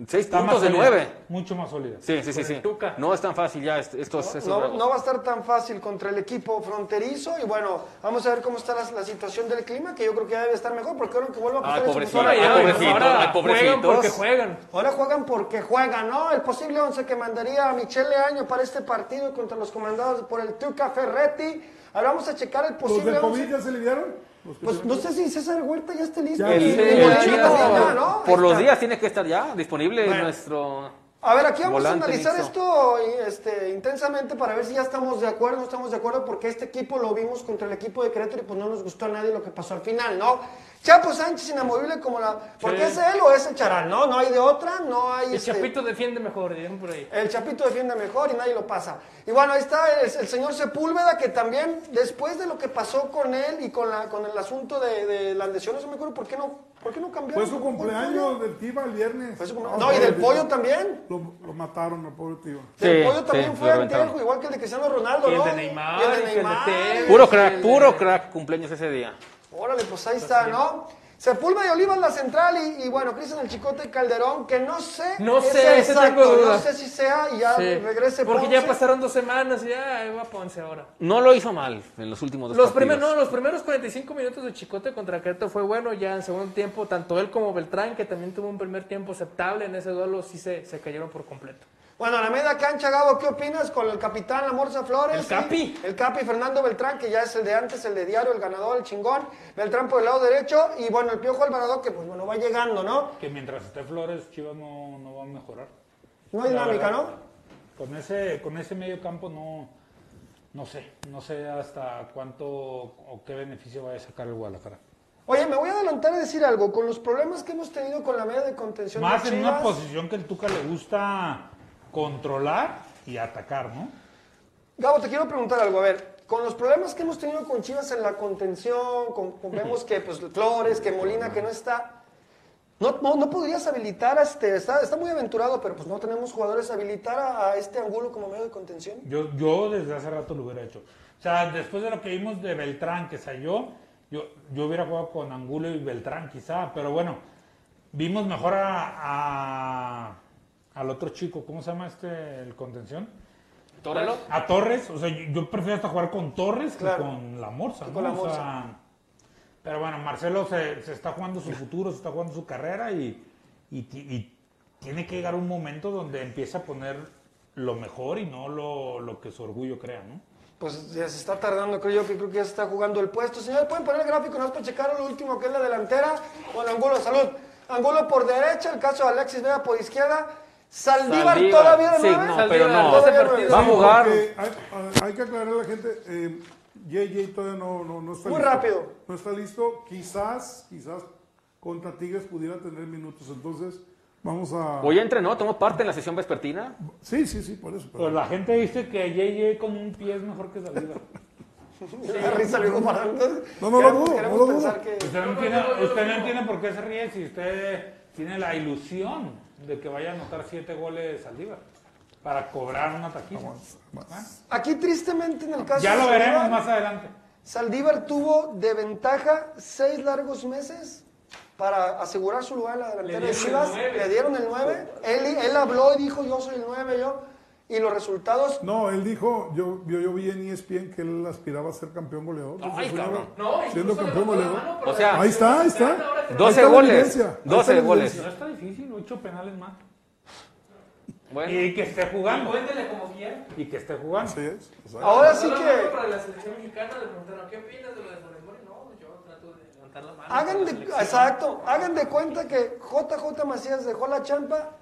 Speaker 6: 6
Speaker 2: Está
Speaker 6: puntos de
Speaker 2: sólida,
Speaker 6: 9.
Speaker 2: Mucho más sólida.
Speaker 6: Sí, sí, sí. sí. No es tan fácil ya est- estos, estos
Speaker 1: No,
Speaker 6: bravos.
Speaker 1: no va a estar tan fácil contra el equipo fronterizo y bueno, vamos a ver cómo está la, la situación del clima, que yo creo que ya debe estar mejor porque ahora que vuelva a
Speaker 6: Ay,
Speaker 1: pasar
Speaker 6: pobrecito,
Speaker 1: ahora-
Speaker 6: pobrecito,
Speaker 5: ahora
Speaker 6: pobrecitos.
Speaker 5: juegan porque juegan.
Speaker 1: Ahora juegan porque juegan, ¿no? El posible once que mandaría a Michele Año para este partido contra los comandados por el Tuca Ferretti. Ahora vamos a checar el
Speaker 4: ¿Los
Speaker 1: posible
Speaker 4: de COVID
Speaker 1: once.
Speaker 4: ya se lidiaron?
Speaker 1: Pues
Speaker 4: se-
Speaker 1: no sé si César Huerta ya esté listo.
Speaker 6: Por los días tiene que estar ya disponible
Speaker 1: Bueno.
Speaker 6: nuestro...
Speaker 1: A ver, aquí vamos a analizar
Speaker 6: mixto.
Speaker 1: esto este, intensamente para ver si ya estamos de acuerdo o no estamos de acuerdo, porque este equipo lo vimos contra el equipo de Querétaro y pues no nos gustó a nadie lo que pasó al final, ¿no? Chapo Sánchez inamovible como la... ¿Porque
Speaker 5: Sí.
Speaker 1: es él o es el Charal? No, no hay de otra, no hay...
Speaker 5: El
Speaker 1: este,
Speaker 5: Chapito defiende mejor, dirían por ahí.
Speaker 1: El Chapito defiende mejor y nadie lo pasa. Y bueno, ahí está el, el señor Sepúlveda, que también, después de lo que pasó con él y con, la, con el asunto de, de las lesiones, no me acuerdo por qué no, por qué no cambiaron.
Speaker 4: Fue su
Speaker 1: ¿Por qué
Speaker 4: cumpleaños del Tiva el viernes.
Speaker 1: Fue su cumpleaños. No, y del pollo también.
Speaker 4: Lo, lo mataron al pobre Tiva.
Speaker 1: El
Speaker 6: Sí,
Speaker 1: pollo también
Speaker 6: sí,
Speaker 1: fue
Speaker 6: reventaron.
Speaker 1: igual que el de Cristiano Ronaldo,
Speaker 5: Y el
Speaker 1: ¿no?
Speaker 5: de Neymar,
Speaker 1: Y el
Speaker 5: y
Speaker 1: de
Speaker 5: el de
Speaker 1: Neymar.
Speaker 5: Tevez.
Speaker 6: Puro crack, puro crack cumpleaños ese día.
Speaker 1: Órale, pues ahí está, ¿no? Sepúlveda y Olivas la central y, y bueno, Cristian el Chicote Calderón, que no sé.
Speaker 5: No
Speaker 1: ese
Speaker 5: sé, ese
Speaker 1: exacto, No sé si sea y ya
Speaker 5: Sí.
Speaker 1: regrese
Speaker 5: Porque
Speaker 1: Ponce.
Speaker 5: ya pasaron dos semanas y ya va Ponce ahora.
Speaker 6: No lo hizo mal en los últimos dos
Speaker 5: Los
Speaker 6: partidos.
Speaker 5: primeros, no, los primeros 45 minutos de Chicote contra Querétaro fue bueno, ya en segundo tiempo, tanto él como Beltrán, que también tuvo un primer tiempo aceptable en ese duelo, sí se, se cayeron por completo.
Speaker 1: Bueno, a la media cancha, Gabo, ¿qué opinas con el capitán La Morsa Flores?
Speaker 5: El Capi.
Speaker 1: El Capi Fernando Beltrán, que ya es el de antes, el de diario, el ganador, el chingón. Beltrán por el lado derecho y bueno, el Piojo Alvarado, que pues bueno, va llegando, ¿no?
Speaker 2: Que mientras esté Flores, Chivas no, no va a mejorar.
Speaker 1: No hay
Speaker 2: La
Speaker 1: dinámica,
Speaker 2: verdad,
Speaker 1: ¿no?
Speaker 2: Con ese, con ese medio campo no, no sé, no sé hasta cuánto o qué beneficio vaya a sacar el Guadalajara.
Speaker 1: Oye, me voy a adelantar a decir algo. Con los problemas que hemos tenido con la media de contención
Speaker 2: Más
Speaker 1: de
Speaker 2: en una posición que el Tuca le gusta controlar y atacar, ¿no?
Speaker 1: Gabo, te quiero preguntar algo. A ver, con los problemas que hemos tenido con Chivas en la contención, con, con- <laughs> vemos que pues Flores, que Molina, que no está. No, no, no podrías habilitar a este, está, está muy aventurado, pero pues no tenemos jugadores habilitar a, a este ángulo como medio de contención.
Speaker 2: Yo, yo desde hace rato lo hubiera hecho. O sea, después de lo que vimos de Beltrán que salió, yo, yo hubiera jugado con Angulo y Beltrán quizá, pero bueno, vimos mejor a, a- al otro chico, ¿cómo se llama este, el contención?
Speaker 6: Tóralo.
Speaker 2: A Torres, o sea, yo, prefiero hasta jugar con Torres
Speaker 1: Claro.
Speaker 2: que con la Morsa,
Speaker 1: Que
Speaker 2: ¿no?
Speaker 1: con la
Speaker 2: O sea,
Speaker 1: Morsa.
Speaker 2: pero bueno, Marcelo se, se está jugando su futuro, se está jugando su carrera y, y ti- y tiene que llegar un momento donde empiece a poner lo mejor y no lo, lo que su orgullo crea, ¿no?
Speaker 1: Pues ya se está tardando, creo yo, que creo que ya se está jugando el puesto. Señores, ¿pueden poner el gráfico? No para checar lo último, que es la delantera. Bueno, Angulo, salud. Angulo por derecha, el caso de Alexis Vega por izquierda. Saldívar,
Speaker 6: Saldívar,
Speaker 1: todavía de
Speaker 6: sí, no,
Speaker 5: Saldívar,
Speaker 6: pero no. Va a jugar.
Speaker 4: Hay, hay que aclarar a la gente, eh, JJ todavía no, no, no está
Speaker 1: Muy
Speaker 4: listo.
Speaker 1: rápido.
Speaker 4: No está listo. Quizás, quizás contra Tigres pudiera tener minutos. Entonces, vamos a...
Speaker 6: Hoy entrenó, tomó parte en la sesión vespertina.
Speaker 4: Sí, sí, sí, por eso. pero-
Speaker 2: Pues la gente dice que JJ con un pie es mejor que Saldívar.
Speaker 1: Risa luego para entonces.
Speaker 4: No, no lo
Speaker 1: queremos-
Speaker 4: no lo
Speaker 1: pensar
Speaker 4: dudo.
Speaker 1: que-
Speaker 2: Usted no, entiende, usted no entiende por qué se ríe si usted tiene la ilusión de que vaya a anotar siete goles Saldívar para cobrar una taquilla. Ah,
Speaker 1: Aquí tristemente en el caso
Speaker 2: Ya
Speaker 1: de
Speaker 2: lo veremos
Speaker 1: Saldívar,
Speaker 2: más adelante.
Speaker 1: Saldívar tuvo de ventaja seis largos meses para asegurar su lugar en la delantera de
Speaker 5: dieron el
Speaker 1: Chivas.
Speaker 5: nueve.
Speaker 1: Le dieron el 9. Él, él habló y dijo yo soy el 9 yo. Y los resultados
Speaker 4: No, él dijo, yo, yo, yo vi en ESPN que él aspiraba a ser campeón goleador.
Speaker 6: Ay, cabrón.
Speaker 5: No,
Speaker 4: Siendo campeón goleador.
Speaker 6: O sea,
Speaker 4: Ahí está, ahí está. Ahí
Speaker 6: 12
Speaker 4: está la
Speaker 6: goles.
Speaker 4: evidencia, ahí
Speaker 6: 12
Speaker 4: está la
Speaker 6: goles.
Speaker 2: No está difícil, ocho penales más.
Speaker 6: Bueno,
Speaker 2: Y que esté jugando.
Speaker 5: Cuéntele como quiera.
Speaker 2: Y que esté jugando.
Speaker 4: Así es. exacto.
Speaker 1: ahora sí que
Speaker 5: Para la selección mexicana le preguntaron, ¿qué opinas de lo de Funes Mori? No, yo trato de levantar la mano.
Speaker 1: hagan de, exacto, hagan de cuenta que JJ Macías dejó la champa.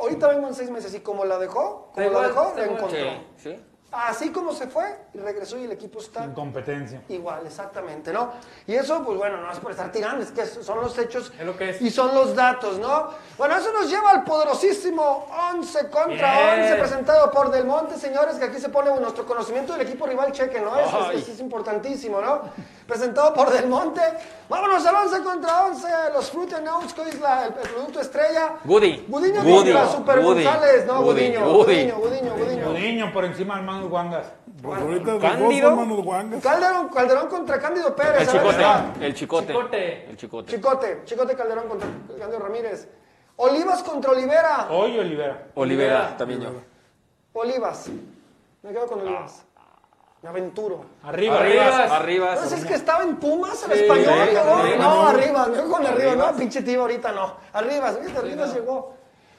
Speaker 1: Ahorita vengo en seis meses y como la dejó, como la dejó, la encontró.
Speaker 6: sí, sí.
Speaker 1: así como se fue y regresó y el equipo está
Speaker 2: En competencia.
Speaker 1: igual, exactamente, ¿no? Y eso, pues bueno, no es por estar tirando, es que son los hechos
Speaker 5: Es lo que es.
Speaker 1: y son los datos, ¿no? Bueno, eso nos lleva al poderosísimo 11 contra
Speaker 5: Bien.
Speaker 1: 11 presentado por Del Monte, señores, que aquí se pone nuestro conocimiento del equipo rival, cheque, ¿no? Eso
Speaker 6: Ay.
Speaker 1: es, eso es importantísimo, ¿no? Presentado por Del Monte. Vámonos al 11 contra 11, los Fruit and Oats, que es la- el, el producto estrella.
Speaker 6: Woody.
Speaker 1: Gudiño contra Super
Speaker 6: Woody.
Speaker 1: González, ¿no? Gudiño. Gudiño, Gudiño, Gudiño.
Speaker 2: Niño por encima del Manos Guangas.
Speaker 4: Pues ahorita
Speaker 6: Cándido.
Speaker 4: manos guangas.
Speaker 1: Calderón, Calderón contra Cándido Pérez.
Speaker 6: El chicote. El chicote.
Speaker 5: Chicote.
Speaker 6: El chicote.
Speaker 1: Chicote, Chicote Calderón contra Cándido Ramírez. Olivas contra Olivera.
Speaker 2: Hoy Olivera.
Speaker 6: Olivera, también yo.
Speaker 1: Olivas. Me quedo con Olivas. Me aventuro.
Speaker 2: Arriba, arriba.
Speaker 6: arribas.
Speaker 1: Entonces es que estaba en Pumas el
Speaker 5: Sí,
Speaker 1: español,
Speaker 5: sí,
Speaker 1: cabrón.
Speaker 5: sí,
Speaker 1: No, arriba, con arriba. No, pinche tío, ahorita no. Arriba, ¿viste? Arriba llegó.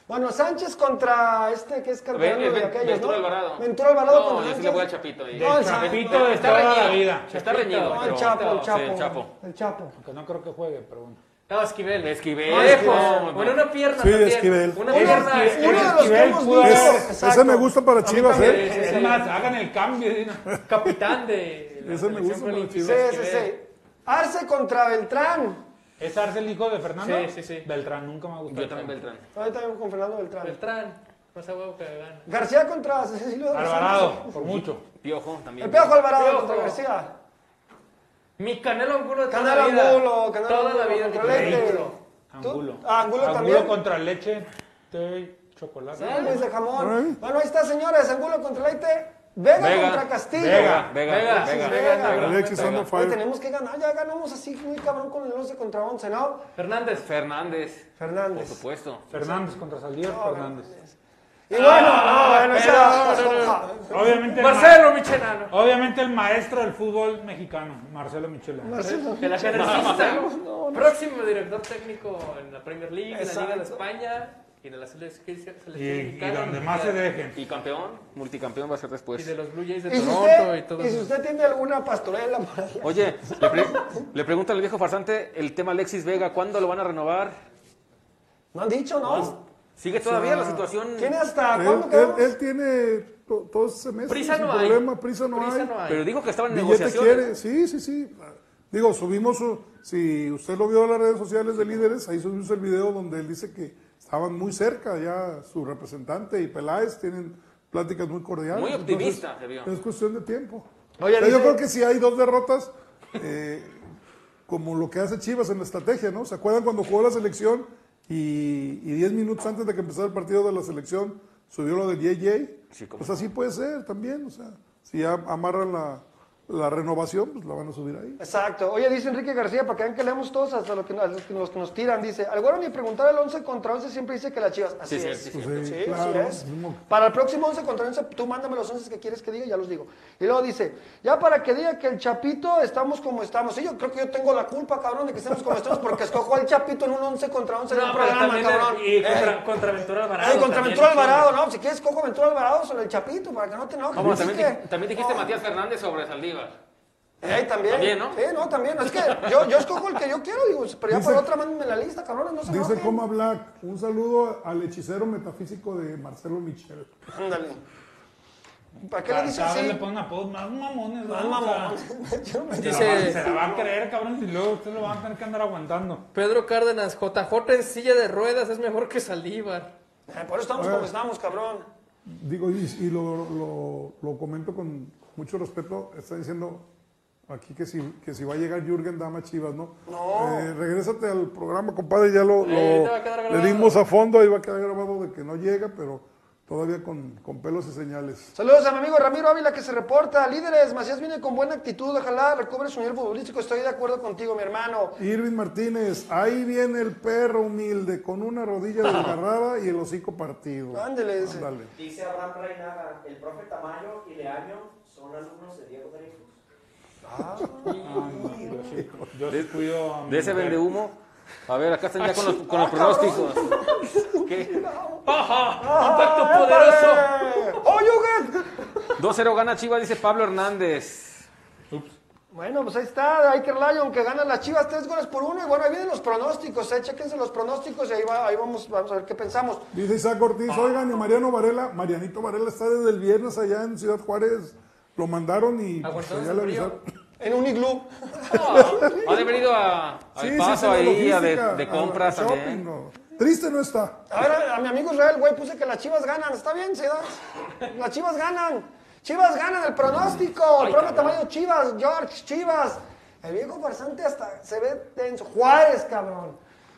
Speaker 1: Bueno, Sánchez contra este que es
Speaker 6: Ven-
Speaker 1: de
Speaker 6: ven-
Speaker 1: aquellos,
Speaker 6: Ventura
Speaker 1: ¿no?
Speaker 6: Alvarado.
Speaker 1: Ventura Alvarado
Speaker 6: No,
Speaker 1: contra
Speaker 6: yo sí le voy al Chapito ahí.
Speaker 1: No, el
Speaker 2: Chapito
Speaker 6: Está
Speaker 2: toda la
Speaker 6: reñido.
Speaker 2: vida.
Speaker 6: Está reñido.
Speaker 1: No, el Chapo, el Chapo.
Speaker 6: el Chapo.
Speaker 1: El Chapo.
Speaker 2: Aunque no creo que juegue, pero bueno.
Speaker 5: No, Esquivel.
Speaker 6: Esquivel.
Speaker 5: No, lejos.
Speaker 6: no,
Speaker 5: Bueno, una pierna
Speaker 4: Sí,
Speaker 5: también.
Speaker 4: Esquivel.
Speaker 5: Una pierna.
Speaker 1: Uno de los que
Speaker 2: Esquivel
Speaker 1: hemos exacto.
Speaker 4: Ese me gusta para Chivas. ¿eh?
Speaker 2: Es más, hagan el cambio. ¿sí?
Speaker 5: Capitán de la
Speaker 4: Ese me gusta para
Speaker 5: olímpica.
Speaker 1: Sí, sí, sí. Arce contra Beltrán.
Speaker 2: ¿Es Arce el hijo de Fernando?
Speaker 5: Sí, sí, sí.
Speaker 2: Beltrán, nunca me ha gustado.
Speaker 6: Yo también Beltrán.
Speaker 1: Ahorita también con Fernando Beltrán.
Speaker 5: Beltrán. No sé huevo que gana.
Speaker 1: García contra Cecilio
Speaker 2: Alvarado, por mucho.
Speaker 6: Piojo también.
Speaker 1: El Piojo Alvarado contra García.
Speaker 5: Mi Canelo Angulo de toda
Speaker 1: Canelo
Speaker 5: la vida.
Speaker 1: Angulo, Canelo
Speaker 5: Toda la
Speaker 1: Angulo
Speaker 5: vida.
Speaker 1: contra.
Speaker 5: Angulo.
Speaker 2: Angulo.
Speaker 1: Ah, Angulo también.
Speaker 2: contra leche, té, chocolate.
Speaker 1: Luis de jamón. Bueno, ahí está, señores. Angulo contra Leite. Vega,
Speaker 6: Vega.
Speaker 1: contra Castillo.
Speaker 6: Vega, Vega,
Speaker 5: Vega,
Speaker 6: Vega.
Speaker 1: Vega.
Speaker 6: Vega.
Speaker 4: Alexis fire.
Speaker 1: tenemos que ganar. Ya ganamos así muy cabrón con el 11 contra 11, ¿no?
Speaker 5: Fernández.
Speaker 6: Fernández. Por
Speaker 1: Fernández.
Speaker 6: supuesto.
Speaker 2: Fernández contra Saldívar Fernández.
Speaker 1: Y bueno, no, bueno, esa-
Speaker 2: Obviamente, el ma-
Speaker 5: Marcelo Michelano.
Speaker 2: obviamente el maestro del fútbol mexicano, Marcelo Michelano.
Speaker 5: El ajedrecista. Próximo director técnico en la Premier League, en la Liga de
Speaker 1: Exacto.
Speaker 5: España y de la selección, selección
Speaker 2: Y, y
Speaker 5: mexicana.
Speaker 2: donde más se dejen.
Speaker 6: Y campeón, multicampeón va a ser
Speaker 5: Y
Speaker 6: después.
Speaker 5: de los Blue Jays de
Speaker 1: Y si,
Speaker 5: Toronto
Speaker 1: usted,
Speaker 5: y todo
Speaker 1: y si
Speaker 5: eso.
Speaker 1: usted tiene alguna pastorela por.
Speaker 6: Oye, le, pre- le pregunta al viejo farsante el tema Alexis Vega, ¿cuándo lo van a renovar?
Speaker 1: No han dicho, ¿no?
Speaker 6: ¿Sigue todavía la situación?
Speaker 1: ¿Tiene hasta cuándo
Speaker 4: él, tiene to- todo ese semestre
Speaker 5: Prisa no hay.
Speaker 4: problema, prisa no
Speaker 5: Prisa
Speaker 4: hay.
Speaker 5: no hay.
Speaker 6: Pero dijo que estaba en negociaciones.
Speaker 4: quiere, sí, sí, sí. Digo, subimos, si usted lo vio en las redes sociales de líderes, ahí subimos el video donde él dice que estaban muy cerca ya su representante y Peláez tienen pláticas muy cordiales.
Speaker 6: Muy optimista, se
Speaker 4: Entonces,
Speaker 6: vio.
Speaker 4: Es cuestión de tiempo.
Speaker 1: Oye,
Speaker 4: Pero yo
Speaker 1: dice-
Speaker 4: creo que si hay dos derrotas, eh, como lo que hace Chivas en la estrategia, ¿no? ¿Se acuerdan cuando jugó la selección y, y 10 minutos antes de que empezara el partido de la selección subió lo del JJ?
Speaker 6: Sí,
Speaker 4: pues así puede ser también, o sea, si ya amarran la, la renovación, pues la van a subir ahí.
Speaker 1: Exacto. Oye, dice Enrique García, para que vean que leemos todos hasta lo que, a los que, los que nos tiran. Dice, al güero ni preguntar el 11 contra 11 siempre dice que las chivas. Así
Speaker 6: Sí, sí,
Speaker 1: es.
Speaker 6: sí,
Speaker 1: Sí,
Speaker 4: sí.
Speaker 1: sí,
Speaker 4: Sí, claro.
Speaker 1: así es.
Speaker 4: Mismo.
Speaker 1: Para el próximo 11 contra 11, tú mándame los 11 que quieres que diga, ya los digo. Y luego dice, ya para que diga que el Chapito estamos como estamos. Sí, yo creo que yo tengo la culpa, cabrón, de que estemos como estamos, porque escojo al Chapito en un 11 contra 11 en un
Speaker 5: No,
Speaker 1: programa, cabrón.
Speaker 5: y
Speaker 1: Eh,
Speaker 5: contra, contra Ventura Alvarado.
Speaker 1: Contra Ventura. Alvarado, no, si quieres cojo Ventura Alvarado sobre el Chapito, para que no te enojes.
Speaker 6: También,
Speaker 1: que-
Speaker 6: di- también dijiste
Speaker 1: no.
Speaker 6: Matías Fernández sobre Saldívar.
Speaker 1: Eh, también.
Speaker 6: También, ¿no?
Speaker 1: Sí, no, también. Es que yo, yo escojo el que yo quiero, digo, pero ya
Speaker 4: Dice-
Speaker 1: por otra mándenme la lista, cabrones, no se
Speaker 4: Dice
Speaker 1: enojen.
Speaker 4: Coma Black, un saludo al hechicero metafísico de Marcelo Michel.
Speaker 1: Ándale. ¿Para qué le dice
Speaker 2: Cada vez
Speaker 1: así?
Speaker 2: le ponen apodos más mamones.
Speaker 1: Más
Speaker 2: Se,
Speaker 5: Dice- <laughs>
Speaker 2: se la va a creer, cabrón, y luego usted lo va a tener que andar aguantando.
Speaker 5: Pedro Cárdenas, JJ en silla de ruedas es mejor que Saldívar.
Speaker 1: Eh, Por eso estamos como estamos, cabrón.
Speaker 4: Digo, y, y lo, lo- lo comento con mucho respeto, está diciendo aquí que si, que si va a llegar Jürgen Dama Chivas, ¿no?
Speaker 1: No.
Speaker 4: Eh, regrésate al programa, compadre, ya lo, lo- le dimos a fondo, ahí va a quedar grabado de que no llega, pero todavía con, con pelos y señales.
Speaker 1: Saludos a mi amigo Ramiro Ávila que se reporta. Líderes, Macías viene con buena actitud. Ojalá recobre su nivel futbolístico. Estoy de acuerdo contigo, mi hermano.
Speaker 4: Irving Martínez, ahí viene el perro humilde, con una rodilla desgarrada y el hocico partido.
Speaker 1: Ándele, dice.
Speaker 4: Ándale.
Speaker 8: Dice Abraham Reinaga, el profe Tamayo y Leaño son alumnos de Diego Dreyfus.
Speaker 2: Ah, no, yo yo mi
Speaker 6: De ese vende humo. A ver, acá están ya con los, con los pronósticos. ¿Qué?
Speaker 5: ¡Impacto poderoso!
Speaker 1: ¡Oh, Jürgen!
Speaker 6: 2-0 gana Chivas, dice Pablo Hernández.
Speaker 2: Ups.
Speaker 1: Bueno, pues ahí está, Iker Lyon que gana las Chivas tres goles por uno. Y bueno, ahí vienen los pronósticos, eh. Chéquense los pronósticos y ahí, va, ahí vamos, vamos a ver qué pensamos.
Speaker 4: Dice Isaac Ortiz, oigan, y Mariano Varela, Marianito Varela está desde el viernes allá en Ciudad Juárez. Lo mandaron y pues, allá le avisaron.
Speaker 1: En un iglú.
Speaker 6: Ha de haber ido a,
Speaker 4: Sí, sí,
Speaker 6: paso
Speaker 4: sí,
Speaker 6: ahí a de, de
Speaker 4: a-
Speaker 6: compras
Speaker 4: a shopping,
Speaker 6: también.
Speaker 4: no. Triste no está.
Speaker 1: A ver, a mi amigo Israel, güey, puse que las Chivas ganan. ¿Está bien, da? Las Chivas ganan. Chivas ganan el pronóstico. El profe Tamayo Chivas, George Chivas. El viejo farsante hasta se ve tenso. Juárez, cabrón.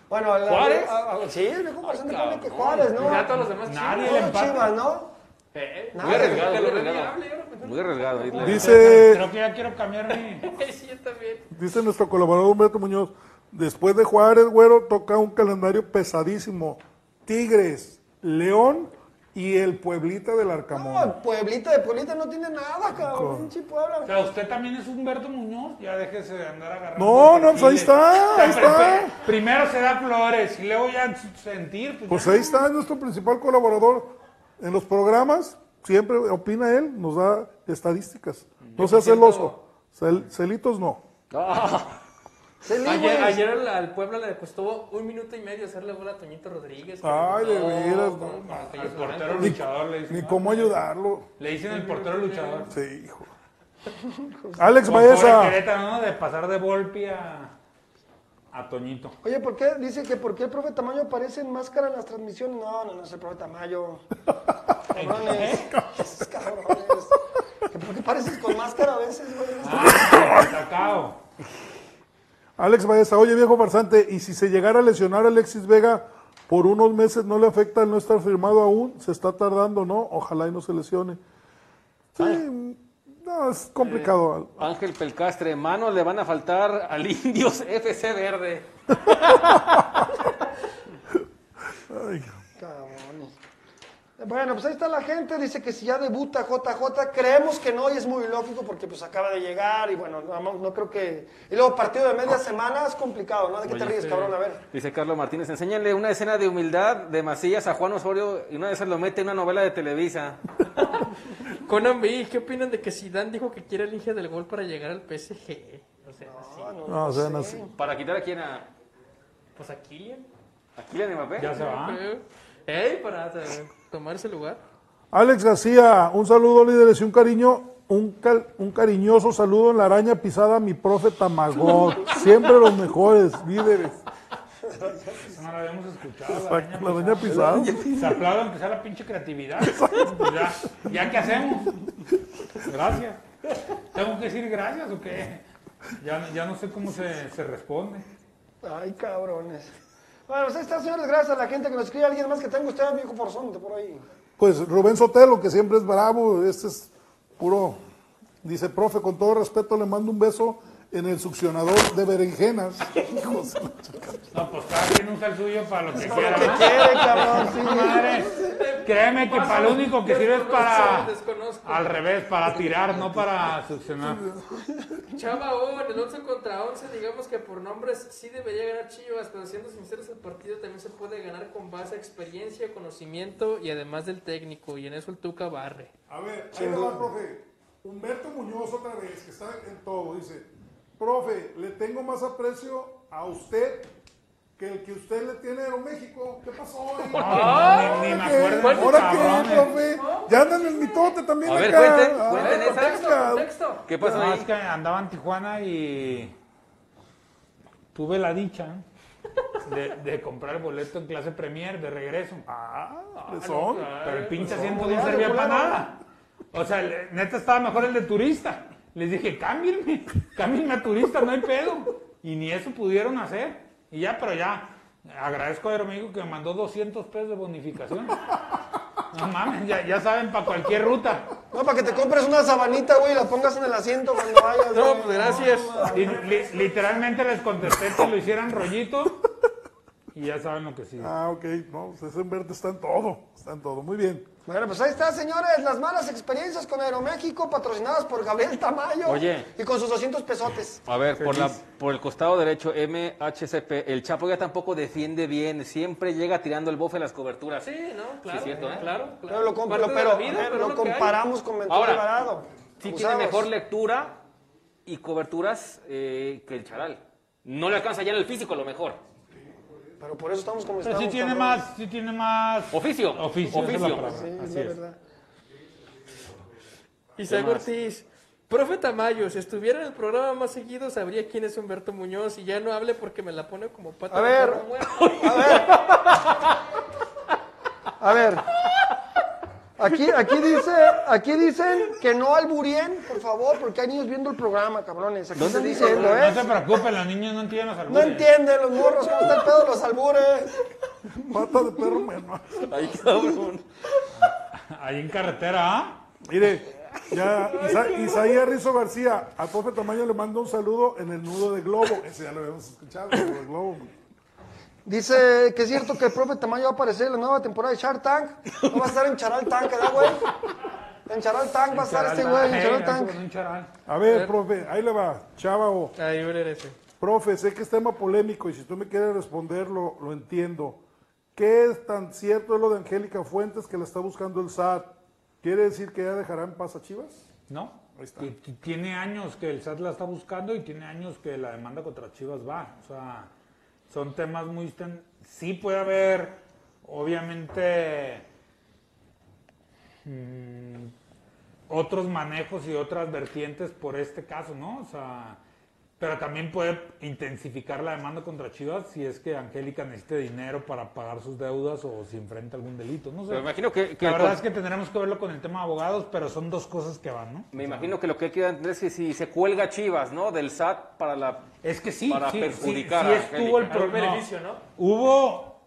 Speaker 1: Bueno, la-
Speaker 6: ¿Juárez?
Speaker 1: a- a- sí, el viejo farsante pone que. Juárez, ¿no?
Speaker 5: Y ya todos los demás
Speaker 2: Nadie le empata.
Speaker 1: Chivas, ¿no?
Speaker 5: Eh.
Speaker 6: Muy arriesgado, muy arriesgado. Muy
Speaker 4: Dice,
Speaker 2: Creo que ya quiero cambiar mi... <laughs>
Speaker 5: Sí, yo también.
Speaker 4: dice nuestro colaborador Humberto Muñoz, después de Juárez, güero, toca un calendario pesadísimo. Tigres, León y el Pueblita del Arcamón.
Speaker 1: No, Pueblita de Pueblita no tiene nada, cabrón. Pinche Puebla.
Speaker 2: O sea, usted también es Humberto Muñoz, ya déjese de andar agarrando.
Speaker 4: No, no, pues ahí está, ahí <laughs> está.
Speaker 2: pri- Primero se da flores y luego ya sentir. Pues,
Speaker 4: Pues
Speaker 2: ya.
Speaker 4: ahí está nuestro principal colaborador en los programas. Siempre opina él, nos da estadísticas. No sea celoso. Cel- celitos no.
Speaker 6: Ah, <laughs>
Speaker 5: Ayer, al, al Puebla le costó un minuto y medio hacerle bola a Toñito Rodríguez.
Speaker 4: Ay, de
Speaker 5: No,
Speaker 4: veras,
Speaker 5: ¿cómo
Speaker 4: no.
Speaker 5: yo
Speaker 2: portero
Speaker 5: arranque?
Speaker 2: luchador le dicen.
Speaker 4: Ni cómo ayudarlo.
Speaker 2: Le dicen el portero luchador.
Speaker 4: Sí, hijo. <laughs> Alex Baeza.
Speaker 2: De pasar de Volpi a, a Toñito.
Speaker 1: Oye, ¿por qué? Dice que por qué el profe Tamayo aparece en máscara en las transmisiones. No, no, no es el profe Tamayo. <laughs> Cabrones. ¿Que ¿Por qué pareces con máscara a veces, güey?
Speaker 2: Ah, Cacao.
Speaker 4: Alex Baeza, oye viejo farsante, y si se llegara a lesionar a Alexis Vega por unos meses, ¿no le afecta el no estar firmado aún? Se está tardando, ¿no? Ojalá y no se lesione. Sí, no, es complicado.
Speaker 6: Ángel Pelcastre, manos le van a faltar al Indios FC Verde.
Speaker 4: Ay,
Speaker 1: Cabrones. Bueno, pues ahí está la gente, dice que si ya debuta JJ, creemos que no y es muy lógico porque pues acaba de llegar y bueno, no, no creo que... Y luego partido de media semana es complicado, ¿no? ¿De qué te ríes, cabrón? A ver.
Speaker 6: Dice Carlos Martínez, enséñale una escena de humildad de Macías a Juan Osorio y una de esas lo mete en una novela de Televisa. <laughs>
Speaker 5: Conan B, ¿qué opinan de que Zidane dijo que quiere el Inge del gol para llegar al PSG? O sea, así.
Speaker 4: no, o sea, no sé.
Speaker 6: Para quitar a quién a,
Speaker 5: Pues a Kylian.
Speaker 6: a Kylian Mbappé.
Speaker 2: Ya se va.
Speaker 5: Ey, para tomar ese lugar.
Speaker 4: Alex García, un saludo líderes y un cariño, un, cal- un cariñoso saludo en la araña pisada a mi profe Tamagot. <laughs> Siempre los mejores líderes.
Speaker 2: Eso no lo habíamos escuchado.
Speaker 4: La araña pisada.
Speaker 2: Se aplaude aunque sea la pinche creatividad. Pues ya, ¿Ya qué hacemos? Gracias. ¿Tengo que decir gracias o qué? Ya, ya no sé cómo se, se responde.
Speaker 1: Ay, cabrones. Bueno, pues está, señores, gracias a la gente que nos escribe. Alguien más que tenga usted, amigo Forzón, por ahí.
Speaker 4: Pues Rubén Sotelo, que siempre es bravo, este es puro. Dice, profe, con todo respeto le mando un beso en el succionador de berenjenas. Hijos. <laughs>
Speaker 2: No, pues cada quien usa el suyo para lo que
Speaker 1: Para
Speaker 2: quiera.
Speaker 1: lo que
Speaker 2: ¿no?
Speaker 1: quiere, cabrón, sí.
Speaker 2: Madre, créeme que para lo único que sirve es para...
Speaker 5: Desconozco.
Speaker 2: Al revés, para tirar, no para succionar.
Speaker 5: Chava O, en el 11 contra 11, digamos que por nombres sí debería ganar Chivas, pero siendo sinceros, el partido también se puede ganar con base a experiencia, conocimiento y además del técnico, y en eso el Tuca barre.
Speaker 4: A ver, ahí va, profe. Humberto Muñoz otra vez, que está en todo, dice, profe, le tengo más aprecio a usted que el que usted le tiene a Aeroméxico. ¿Qué pasó? ahí?
Speaker 2: No, ni- ni me acuerdo esos
Speaker 4: ¿Ahora qué, profe? Ya andan en el mitote también
Speaker 6: A ver,
Speaker 4: acá.
Speaker 6: cuenten,
Speaker 4: Ah,
Speaker 6: cuenten.
Speaker 5: Contexto.
Speaker 6: ¿Qué pasó
Speaker 2: No,
Speaker 6: ahí?
Speaker 2: es que andaba en Tijuana y tuve la dicha de, de comprar el boleto en clase Premier de regreso.
Speaker 4: Ah, son.
Speaker 2: Pero el pinche asiento no servía para nada. O sea, neta estaba mejor el de turista. Les dije, cámbienme, cámbienme a turista, no hay pedo. Y ni eso pudieron hacer. Y ya, pero ya, agradezco a Aeroméxico que me mandó 200 pesos de bonificación. No mames, ya, ya saben, para cualquier ruta.
Speaker 1: No, para que te compres una sabanita, güey, y la pongas en el asiento cuando vayas.
Speaker 5: No, pues gracias.
Speaker 2: Y li- literalmente les contesté que lo hicieran rollito. Y ya saben lo que sigue.
Speaker 4: Ah, ok. No, pues ese Humberto está en todo. Está en todo. Muy bien.
Speaker 1: Bueno, pues ahí está, señores, las malas experiencias con Aeroméxico, patrocinadas por Gabriel Tamayo.
Speaker 6: Oye.
Speaker 1: Y con sus 200 pesotes.
Speaker 6: A ver, por, la, por el costado derecho, MHCP, el Chapo ya tampoco defiende bien, siempre llega tirando el bofe a las coberturas.
Speaker 5: Sí, ¿no? Claro,
Speaker 6: Sí, cierto, ¿eh?
Speaker 5: claro, claro.
Speaker 1: Pero lo, com-
Speaker 5: Parte
Speaker 1: lo-
Speaker 5: de
Speaker 1: pero,
Speaker 5: la vida,
Speaker 1: a ver,
Speaker 5: pero
Speaker 1: lo
Speaker 5: lo
Speaker 1: comparamos con Ventura
Speaker 6: Ahora,
Speaker 1: Alvarado.
Speaker 6: Sí tiene mejor lectura y coberturas eh, que el Charal. No le alcanza ya en el físico a lo mejor.
Speaker 1: Pero por eso estamos como
Speaker 2: Pero
Speaker 1: estamos.
Speaker 2: sí tiene más, sí tiene más...
Speaker 6: Oficio.
Speaker 2: Oficio, esa es la
Speaker 6: Oficio.
Speaker 2: palabra,
Speaker 1: Sí, es
Speaker 2: así
Speaker 1: la
Speaker 2: es.
Speaker 1: verdad.
Speaker 5: Isaac
Speaker 6: más?
Speaker 5: Ortiz. Profe Tamayo, si estuviera en el programa más seguido, sabría quién es Humberto Muñoz y ya no hable porque me la pone como pata
Speaker 1: A
Speaker 5: de
Speaker 1: ver.
Speaker 5: perro muerto.
Speaker 1: A ver. Aquí, aquí, dice, aquí dicen que no alburien, por favor, porque hay niños viendo el programa, cabrones. Aquí están diciendo,
Speaker 2: No
Speaker 1: ¿eh?
Speaker 2: se preocupen, los niños no entienden los
Speaker 1: No
Speaker 2: albures.
Speaker 1: entienden los morros cómo está el pedo de los albures.
Speaker 4: Pata de perro menor.
Speaker 6: Ay, cabrón.
Speaker 2: Ahí en carretera, ¿ah?
Speaker 4: Mire, ya Isa- Isaías Rizo García, al profe Tamayo le mando un saludo en el nudo de globo. Ese ya lo habíamos escuchado, el nudo de globo.
Speaker 1: Dice que es cierto que el profe Tamayo va a aparecer en la nueva temporada de Shark Tank. No va a estar en Charal Tank, ¿verdad, güey? En Charal Tank va a estar este güey, en Charal Tank.
Speaker 4: A ver, profe, ahí le va, Chávao.
Speaker 5: Ahí ver ese.
Speaker 4: Profe, sé que es tema polémico y si tú me quieres responder lo, lo entiendo. ¿Qué es tan cierto es lo de Angélica Fuentes que la está buscando el SAT? ¿Quiere decir que ya dejará en paz a Chivas?
Speaker 2: No.
Speaker 4: Ahí está.
Speaker 2: Tiene años que el SAT la está buscando y tiene años que la demanda contra Chivas va. O sea, son temas muy... Sí puede haber, obviamente, mm, otros manejos y otras vertientes por este caso, ¿no? O sea, pero también puede intensificar la demanda contra Chivas si es que Angélica necesita dinero para pagar sus deudas o si enfrenta algún delito. No sé.
Speaker 6: Pero me imagino que, que
Speaker 2: la verdad
Speaker 6: con-
Speaker 2: es que tendremos que verlo con el tema de abogados, pero son dos cosas que van, ¿no?
Speaker 6: Me imagino que lo que hay que entender es que si se cuelga Chivas, ¿no? Del SAT para la...
Speaker 2: Es que sí,
Speaker 6: Para
Speaker 2: sí,
Speaker 6: perjudicar
Speaker 2: sí,
Speaker 6: a
Speaker 2: sí estuvo el
Speaker 5: beneficio, ¿no?
Speaker 2: Hubo,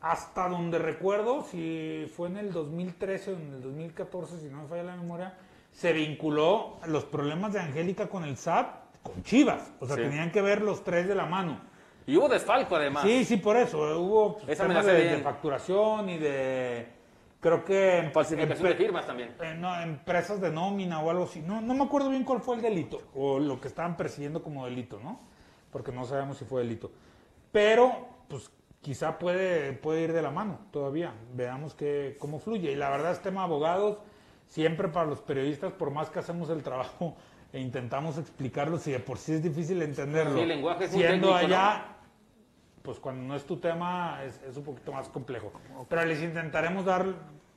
Speaker 2: hasta donde recuerdo, si fue en el 2013 o en el 2014, si no me falla la memoria, se vinculó los problemas de Angélica con el SAT con Chivas. O sea,
Speaker 6: Sí.
Speaker 2: tenían que ver los tres de la mano.
Speaker 6: Y hubo desfalco además.
Speaker 2: Sí, sí, por eso. Hubo pues, temas de, facturación y de... Creo que...
Speaker 6: Falsificación de firmas también.
Speaker 2: eh, no, empresas de nómina o algo así. No, no me acuerdo bien cuál fue el delito o lo que estaban persiguiendo como delito, ¿no? Porque no sabemos si fue delito. Pero, pues quizá puede, puede ir de la mano todavía. Veamos que, cómo fluye. Y la verdad, es tema abogados, siempre para los periodistas, por más que hacemos el trabajo e intentamos explicarlo, si de por sí es difícil entenderlo.
Speaker 6: Sí, el lenguaje es muy
Speaker 2: Siendo
Speaker 6: técnico,
Speaker 2: allá, pues cuando no es tu tema es, es un poquito más complejo. Pero les intentaremos dar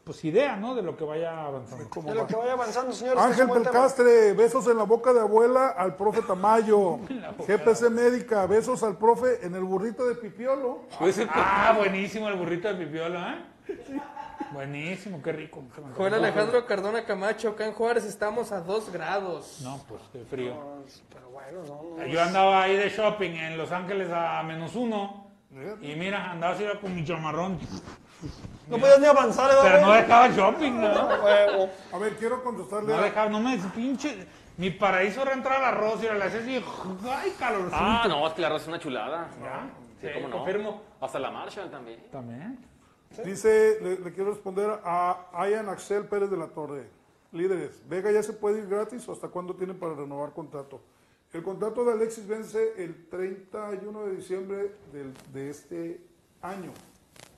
Speaker 2: pues idea, ¿no? De lo que vaya avanzando.
Speaker 1: De lo que vaya avanzando, señores.
Speaker 4: Ángel. Belcastre, besos en la boca de abuela al profe Tamayo. <laughs> GPC Médica, besos al profe en el burrito de Pipiolo.
Speaker 2: Ah, buenísimo el burrito de pipiolo, ¿eh? Buenísimo, qué rico.
Speaker 5: Juan. Alejandro Cardona Camacho, acá en Juárez estamos a 2 grados.
Speaker 2: No, pues qué frío.
Speaker 1: Pero bueno, no, no.
Speaker 2: Yo andaba ahí de shopping en Los Ángeles a menos uno. Y mira, andaba así con mi chamarrón.
Speaker 1: No podías ni avanzar, ¿verdad,
Speaker 2: Pero no dejaba shopping, ¿no?
Speaker 4: A ver, quiero contestarle
Speaker 2: No
Speaker 4: a-
Speaker 2: dejaba, no me pinche. Mi paraíso era entrar al arroz y le hacía así. ¡Ay, calorcito!
Speaker 6: Ah, no, es que la arroz es una chulada.
Speaker 2: Ya,
Speaker 6: Sí,
Speaker 5: Sí,
Speaker 6: cómo no.
Speaker 5: confirmo.
Speaker 6: Hasta la Marshall también.
Speaker 2: También.
Speaker 4: Dice, le, le quiero responder a Ayan Axel Pérez de la Torre. Líderes, Vega ya se puede ir gratis o hasta cuándo tienen para renovar contrato. El contrato de Alexis vence el 31 de diciembre del- de este año.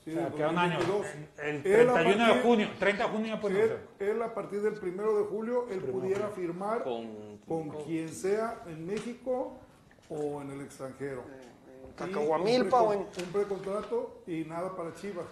Speaker 4: Sí,
Speaker 2: O sea, queda un año.
Speaker 4: 2022.
Speaker 2: El
Speaker 4: Él a
Speaker 2: 31 de
Speaker 4: partir-
Speaker 2: junio. 30 de junio ya puede
Speaker 4: Él,
Speaker 2: ser.
Speaker 4: él a partir del primero de julio, él pudiera firmar
Speaker 6: Con-
Speaker 4: con quien sea en México o en el extranjero. Y
Speaker 1: Cacahuamilpa,
Speaker 4: un
Speaker 1: güey.
Speaker 4: precon- Un precontrato y nada para Chivas.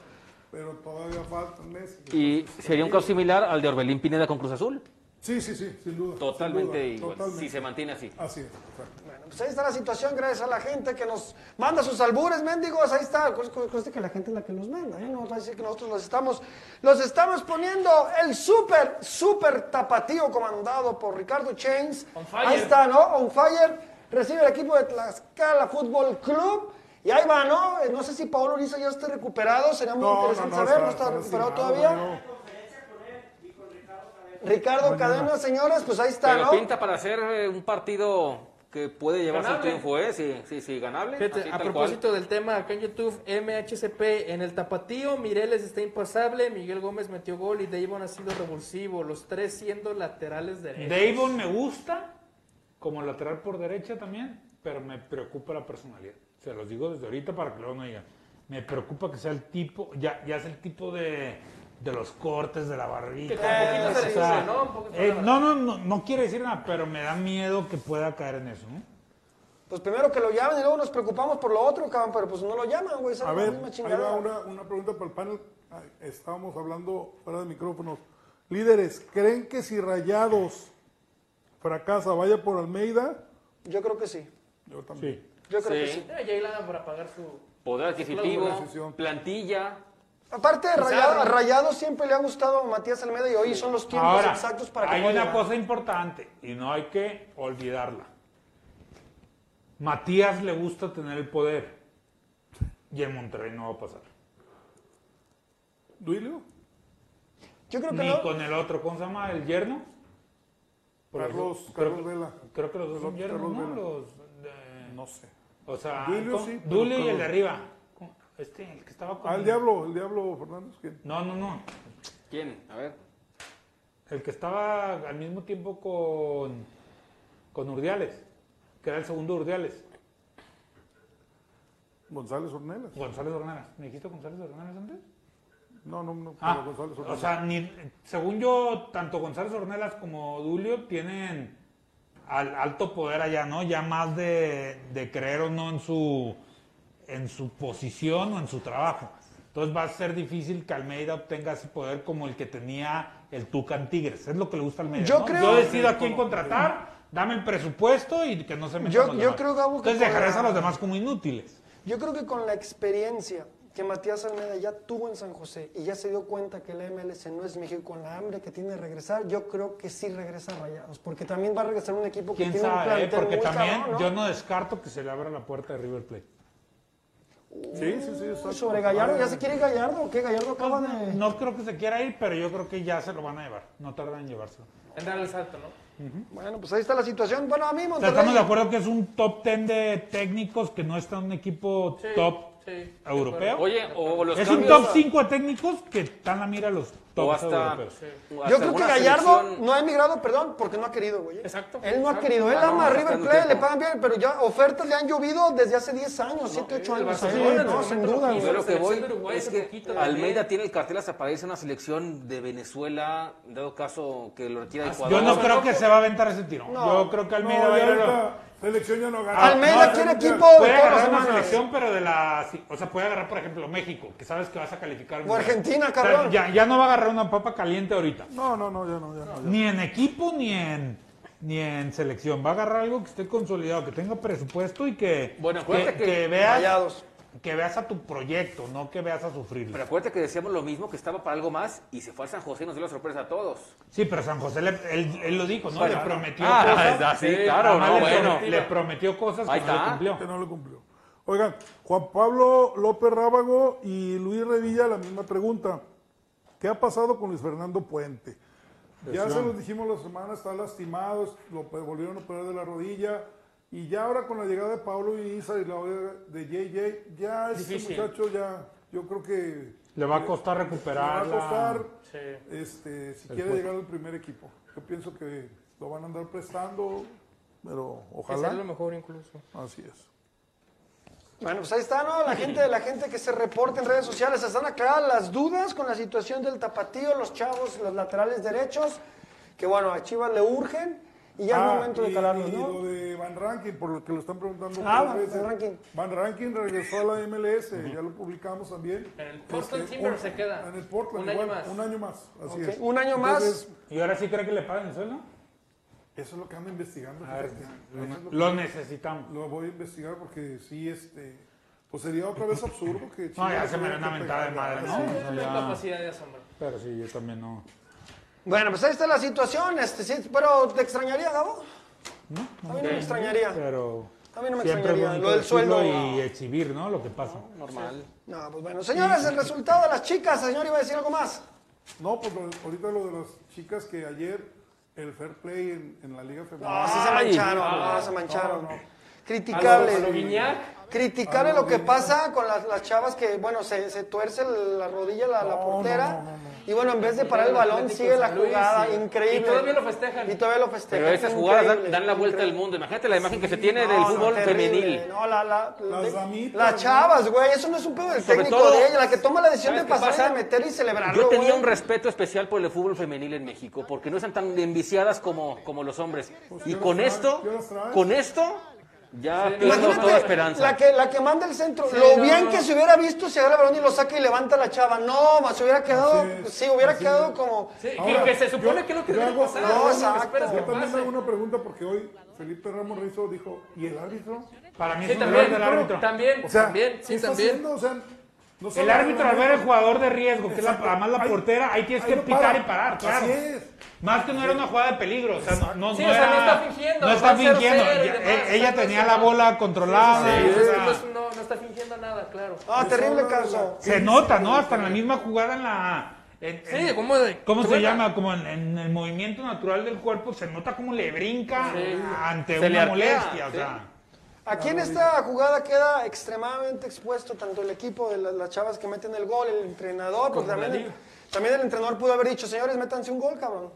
Speaker 4: Pero todavía faltan meses.
Speaker 6: Y sería un caso similar al de Orbelín Pineda con Cruz Azul.
Speaker 4: Sí, sí, sí, sin duda.
Speaker 6: Totalmente
Speaker 4: sin duda,
Speaker 6: igual,
Speaker 4: totalmente.
Speaker 6: si se mantiene así.
Speaker 4: Así es, exacto.
Speaker 1: Bueno, pues ahí está la situación, gracias a la gente que nos manda sus albures, mendigos, ahí está. Conste- Conste que la gente es la que los manda, ¿eh? No va a decir que nosotros los estamos, los estamos poniendo el súper, súper tapatío comandado por Ricardo Chains.
Speaker 5: On fire.
Speaker 1: Ahí está, ¿no? On fire. Recibe el equipo de Tlaxcala Fútbol Club. Y ahí va, ¿no? Eh, No sé si Paolo Uriza ya esté recuperado, sería muy
Speaker 4: No,
Speaker 1: interesante
Speaker 4: no,
Speaker 1: saber,
Speaker 4: está-
Speaker 1: no está,
Speaker 4: está
Speaker 1: recuperado todavía.
Speaker 4: no.
Speaker 1: Ricardo Cadena, señores, pues ahí está,
Speaker 6: Pero
Speaker 1: ¿no?
Speaker 6: pinta para hacer eh, un partido que puede llevarse el
Speaker 5: Ganable.
Speaker 6: triunfo, ¿eh? Sí, sí, sí, ganable.
Speaker 5: Fíjate,
Speaker 6: así
Speaker 5: a propósito del tema, acá en YouTube, MHCP, en el tapatío, Mireles está impasable, Miguel Gómez metió gol y Davon ha sido revulsivo, los tres siendo laterales derechos.
Speaker 2: Davon me gusta como lateral por derecha también, pero me preocupa la personalidad. Se los digo desde ahorita para que luego no digan. Me preocupa que sea el tipo, ya, ya es el tipo de de los cortes de la barbilla.
Speaker 5: Que poquito se
Speaker 2: o sea,
Speaker 5: ¿no? Un
Speaker 2: eh, no, no, no, no quiere decir nada, pero me da miedo que pueda caer en eso, ¿no?
Speaker 1: Pues primero que lo llamen y luego nos preocupamos por lo otro, cabrón, pero pues no lo llaman, güey. esa
Speaker 4: A
Speaker 1: es la
Speaker 4: ver,
Speaker 1: misma
Speaker 4: ahí
Speaker 1: chingada.
Speaker 4: va una, una pregunta para el panel. Estábamos hablando fuera de micrófonos. Líderes, ¿creen que si Rayados fracasa vaya por Almeida?
Speaker 1: Yo creo que sí.
Speaker 4: Yo también.
Speaker 2: Sí.
Speaker 1: Yo creo
Speaker 6: Sí.
Speaker 1: que sí.
Speaker 5: Para pagar su.
Speaker 6: Poder adquisitivo, plantilla.
Speaker 1: Aparte Rayado, a Rayado siempre le ha gustado Matías Almeida y hoy son los tiempos
Speaker 2: Ahora,
Speaker 1: exactos para que
Speaker 2: hay una cosa importante y no hay que olvidarla. Matías le gusta tener el poder y en Monterrey no va a pasar.
Speaker 4: ¿Duilio?
Speaker 1: Yo creo que
Speaker 2: Ni
Speaker 1: no.
Speaker 2: con el otro, ¿cómo se llama? ¿El yerno? Por
Speaker 4: Carlos,
Speaker 2: eso-
Speaker 4: Carlos
Speaker 2: creo,
Speaker 4: Vela.
Speaker 2: creo que los dos son yernos, ¿no?
Speaker 4: Vela.
Speaker 2: Los de-
Speaker 4: No sé.
Speaker 2: o sea,
Speaker 4: Duilio sí, pero
Speaker 2: Dulio y el de arriba. Este, el que estaba con...
Speaker 4: Ah, el Diablo, el Diablo Fernández. ¿quién?
Speaker 2: No, no, no.
Speaker 6: ¿Quién? A ver.
Speaker 2: El que estaba al mismo tiempo con, con Urdiales, que era el segundo Urdiales.
Speaker 4: González Ornelas.
Speaker 2: González Ornelas. ¿Me dijiste González Ornelas antes?
Speaker 4: No, no, no.
Speaker 2: Ah, o sea, ni- según yo, tanto González Ornelas como Dulio tienen al, alto poder allá, ¿no? Ya más de, de creer o no en su, en su posición o en su trabajo. Entonces va a ser difícil que Almeida obtenga ese poder como el que tenía el Tucan Tigres. Es lo que le gusta a Almeida.
Speaker 1: Yo
Speaker 2: ¿no?
Speaker 1: creo-
Speaker 2: yo decido a quién contratar, dame el presupuesto y que no se metan
Speaker 1: Yo-
Speaker 2: los
Speaker 1: yo
Speaker 2: demás.
Speaker 1: creo, Gabo, que
Speaker 2: Entonces dejarás
Speaker 1: la-
Speaker 2: a los demás como inútiles.
Speaker 1: Yo creo que con la experiencia que Matías Almeida ya tuvo en San José y ya se dio cuenta que el MLS no es México con la hambre que tiene de regresar, yo creo que sí regresa a Rayados, porque también va a regresar un equipo que
Speaker 2: ¿Quién
Speaker 1: tiene un
Speaker 2: sabe? eh?
Speaker 1: plantel
Speaker 2: Porque
Speaker 1: muy
Speaker 2: también
Speaker 1: cabrón, ¿no?
Speaker 2: yo no descarto que se le abra la puerta de River Plate.
Speaker 4: Sí, sí, sí. exacto.
Speaker 1: Sobre Gallardo, ¿ya se quiere ir Gallardo o qué? Gallardo acaba de...
Speaker 2: No creo que se quiera ir, pero yo creo que ya se lo van a llevar. No tardan en llevárselo.
Speaker 5: En dar el salto, ¿no?
Speaker 1: Bueno, pues ahí está la situación. Bueno, a mí
Speaker 2: O sea,
Speaker 1: Monterrey...
Speaker 2: estamos de acuerdo que es un top 10 de técnicos que no está en un equipo
Speaker 5: Sí,
Speaker 2: top
Speaker 5: sí.
Speaker 2: europeo.
Speaker 6: Oye, o los
Speaker 2: es un top 5 de técnicos que están a mira a los top
Speaker 6: hasta,
Speaker 2: europeos.
Speaker 6: o
Speaker 1: Yo creo que Gallardo
Speaker 6: selección-
Speaker 1: no ha emigrado, perdón, porque no ha querido, güey.
Speaker 5: Exacto.
Speaker 1: Él no ha
Speaker 5: Exacto.
Speaker 1: querido. Él
Speaker 6: Ah, no,
Speaker 1: ama a
Speaker 6: está
Speaker 1: River Plate, le pagan bien, pero ya ofertas le han llovido desde hace 10 años, 7, 8
Speaker 5: el
Speaker 1: años.
Speaker 5: En
Speaker 1: no, sin duda.
Speaker 6: Yo lo que voy es que. Almeida tiene el cartel hasta para irse a una selección de Venezuela, en dado caso que lo retira de Ecuador.
Speaker 2: Yo no
Speaker 5: no,
Speaker 2: creo
Speaker 5: no,
Speaker 2: que
Speaker 5: no.
Speaker 2: se va a aventar ese tiro.
Speaker 1: No.
Speaker 2: Yo creo que
Speaker 4: No,
Speaker 2: Almeida va a ir a
Speaker 4: selección ya no gana.
Speaker 1: Almeida
Speaker 4: No,
Speaker 1: quiere equipo de
Speaker 2: Puede agarrar una
Speaker 1: semanas.
Speaker 2: selección, pero de la. O sea, puede agarrar, por ejemplo, México, que sabes que vas a calificar.
Speaker 1: O Argentina,
Speaker 2: O sea,
Speaker 1: cabrón.
Speaker 2: ya, ya no va a agarrar una papa caliente ahorita.
Speaker 4: No, no, no, ya no, ya no. ya.
Speaker 2: Ni en equipo ni en ni en selección. Va a agarrar algo que esté consolidado, que tenga presupuesto y que,
Speaker 6: Bueno,
Speaker 2: que,
Speaker 6: acuérdate que-
Speaker 2: que veas. Que veas a tu proyecto, no que veas a sufrir.
Speaker 6: Pero acuérdate que decíamos lo mismo, que estaba para algo más y se fue a San José y nos dio la sorpresa a todos.
Speaker 2: Sí, pero San José le- él, él lo dijo, ¿no?
Speaker 6: Bueno,
Speaker 2: le prometió
Speaker 6: ah,
Speaker 2: cosas. <laughs>
Speaker 6: ah, sí, claro, no,
Speaker 2: le,
Speaker 6: bueno.
Speaker 2: le prometió cosas
Speaker 6: Ahí
Speaker 2: que no le
Speaker 6: está.
Speaker 2: cumplió.
Speaker 4: Que no lo cumplió. Oigan, Juan Pablo López Rábago y Luis Revilla, la misma pregunta. ¿Qué ha pasado con Luis Fernando Puente? Ya se los dijimos la semana, está lastimado, lo volvieron a operar de la rodilla. Y ya ahora con la llegada de Pablo y Isa y la de de JJ, ya este
Speaker 5: Difícil.
Speaker 4: muchacho ya, yo creo que
Speaker 2: Le va a costar
Speaker 4: le va
Speaker 2: recuperar.
Speaker 4: a costar,
Speaker 5: Sí.
Speaker 4: este, si
Speaker 2: El
Speaker 4: quiere llegar al primer equipo. Yo pienso que lo van a andar prestando, pero
Speaker 5: Que sería lo
Speaker 4: ojalá.
Speaker 5: mejor incluso.
Speaker 4: Así es.
Speaker 1: Bueno, pues ahí está, ¿no? La gente, la gente que se reporta en redes sociales. Están aclaradas las dudas con la situación del tapatío, los chavos, los laterales derechos, que bueno, a Chivas le urgen y ya es
Speaker 4: Ah,
Speaker 1: momento de
Speaker 4: y-
Speaker 1: calarlos,
Speaker 4: y
Speaker 1: ¿no?
Speaker 4: lo de Van Rankin, por lo que lo están preguntando.
Speaker 1: Ah,
Speaker 4: veces.
Speaker 1: Van Rankin.
Speaker 4: Van Rankin regresó a la MLS, ya lo publicamos también.
Speaker 5: En el Portland
Speaker 4: Este,
Speaker 5: Timbers
Speaker 4: un-
Speaker 5: se queda.
Speaker 4: En el Portland,
Speaker 5: Un año
Speaker 4: igual,
Speaker 5: más.
Speaker 4: Un año más, así
Speaker 1: Ok,
Speaker 4: es.
Speaker 1: un año más.
Speaker 4: Entonces,
Speaker 2: ¿Y ahora sí cree que le pagan el sueldo?
Speaker 4: eso es lo que ando investigando.
Speaker 2: A ver,
Speaker 4: fíjate.
Speaker 2: lo,
Speaker 4: es lo
Speaker 2: necesitamos.
Speaker 4: lo voy a investigar porque sí, este, pues sería otra vez absurdo que
Speaker 2: No, ya se me da una mentada de madre, ¿no?
Speaker 4: Sí.
Speaker 2: O sea,
Speaker 5: Tiene
Speaker 2: ya-
Speaker 5: capacidad de asombro.
Speaker 2: Pero sí, yo también no.
Speaker 1: Bueno, pues ahí está la situación. Este, sí, pero ¿te extrañaría, Gabo? A mí no me extrañaría.
Speaker 2: Pero
Speaker 1: A mí no me
Speaker 2: siempre
Speaker 1: extrañaría. Lo del sueldo.
Speaker 2: y exhibir, ¿no? Lo que pasa.
Speaker 6: Normal.
Speaker 1: No, pues bueno. Señores, el resultado de las chicas. Señor, iba a decir algo más.
Speaker 4: No, pues lo- ahorita lo de las chicas que ayer el fair play en, en la Liga Femenina.
Speaker 1: No, sí se mancharon,
Speaker 6: ah,
Speaker 1: no, se mancharon.
Speaker 4: no, no.
Speaker 1: Criticable.
Speaker 5: A lo- a lo Guiñac.
Speaker 1: Criticarle lo que pasa con las, las chavas que, bueno, se, se tuerce la rodilla la, la
Speaker 4: No,
Speaker 1: portera. Y bueno, en vez de parar el balón, sigue la jugada, increíble.
Speaker 5: Y todavía lo festejan.
Speaker 1: Y todavía lo festejan.
Speaker 6: Pero esas
Speaker 1: es
Speaker 6: jugadas dan, dan la vuelta al mundo. Imagínate la imagen que se tiene del
Speaker 1: No,
Speaker 6: fútbol femenil.
Speaker 1: No, la, la,
Speaker 4: Las
Speaker 1: de- las chavas, güey. Eso no es un pedo del técnico
Speaker 6: todo,
Speaker 1: de ella. La que toma la decisión de
Speaker 6: ¿sabes qué
Speaker 1: pasar y
Speaker 6: pasa?
Speaker 1: de meter y celebrarlo.
Speaker 6: Yo tenía
Speaker 1: güey.
Speaker 6: un respeto especial por el fútbol femenil en México, porque no están tan enviciadas como, como los hombres. Y
Speaker 4: ¿qué
Speaker 6: con esto, con esto, ya pierdo
Speaker 1: Imagínate,
Speaker 6: toda esperanza.
Speaker 1: La que, la que manda el centro. lo
Speaker 5: no,
Speaker 1: bien
Speaker 5: no.
Speaker 1: que se hubiera visto si agarra el balón y lo saca y levanta la chava. No, más se hubiera quedado.
Speaker 4: Es,
Speaker 1: sí, hubiera quedado
Speaker 4: es.
Speaker 1: como.
Speaker 5: Sí, que-
Speaker 4: Ahora,
Speaker 5: que se supone
Speaker 4: yo-
Speaker 5: que es lo que
Speaker 4: yo
Speaker 5: debe
Speaker 4: hago-
Speaker 5: pasar.
Speaker 1: No, exacto.
Speaker 4: Yo también hago una pregunta porque hoy Felipe Ramos Rizo dijo, ¿y el árbitro?
Speaker 2: Para mí
Speaker 5: Sí,
Speaker 2: es un
Speaker 5: también,
Speaker 2: del árbitro.
Speaker 5: también,
Speaker 4: O sea,
Speaker 5: también,
Speaker 4: ¿qué
Speaker 5: sí, también.
Speaker 4: haciendo? O sea, no
Speaker 2: El árbitro al ver el jugador de riesgo, que es la, además la portera, ahí tienes
Speaker 4: ahí
Speaker 2: que pitar
Speaker 4: para.
Speaker 2: y parar, claro.
Speaker 4: Así es.
Speaker 2: Más que no era una jugada de peligro, o sea, no, no,
Speaker 5: Sí,
Speaker 2: no
Speaker 5: o sea,
Speaker 2: era,
Speaker 5: no está fingiendo,
Speaker 2: no está
Speaker 5: va 0-0
Speaker 2: fingiendo.
Speaker 5: y
Speaker 2: Ya-
Speaker 5: demás,
Speaker 2: e-
Speaker 5: o
Speaker 2: ella tenía la bola controlada.
Speaker 5: Sí,
Speaker 2: o
Speaker 5: o sea,
Speaker 2: sea,
Speaker 5: no, no, está fingiendo nada, claro.
Speaker 1: Ah, terrible caso.
Speaker 2: se nota, ¿no? Hasta en la misma jugada en la... en-
Speaker 5: Sí,
Speaker 2: en-
Speaker 5: ¿cómo de-
Speaker 2: ¿Cómo se llama? Como en, en el movimiento natural del cuerpo, se nota como le brinca
Speaker 5: Sí.
Speaker 2: ante
Speaker 6: Se
Speaker 2: una molestia, o
Speaker 6: sí.
Speaker 2: sea...
Speaker 1: Aquí en esta jugada queda extremadamente expuesto tanto el equipo de la- las chavas que meten el gol, el entrenador, porque también el, también el entrenador pudo haber dicho, señores, métanse un gol, cabrón.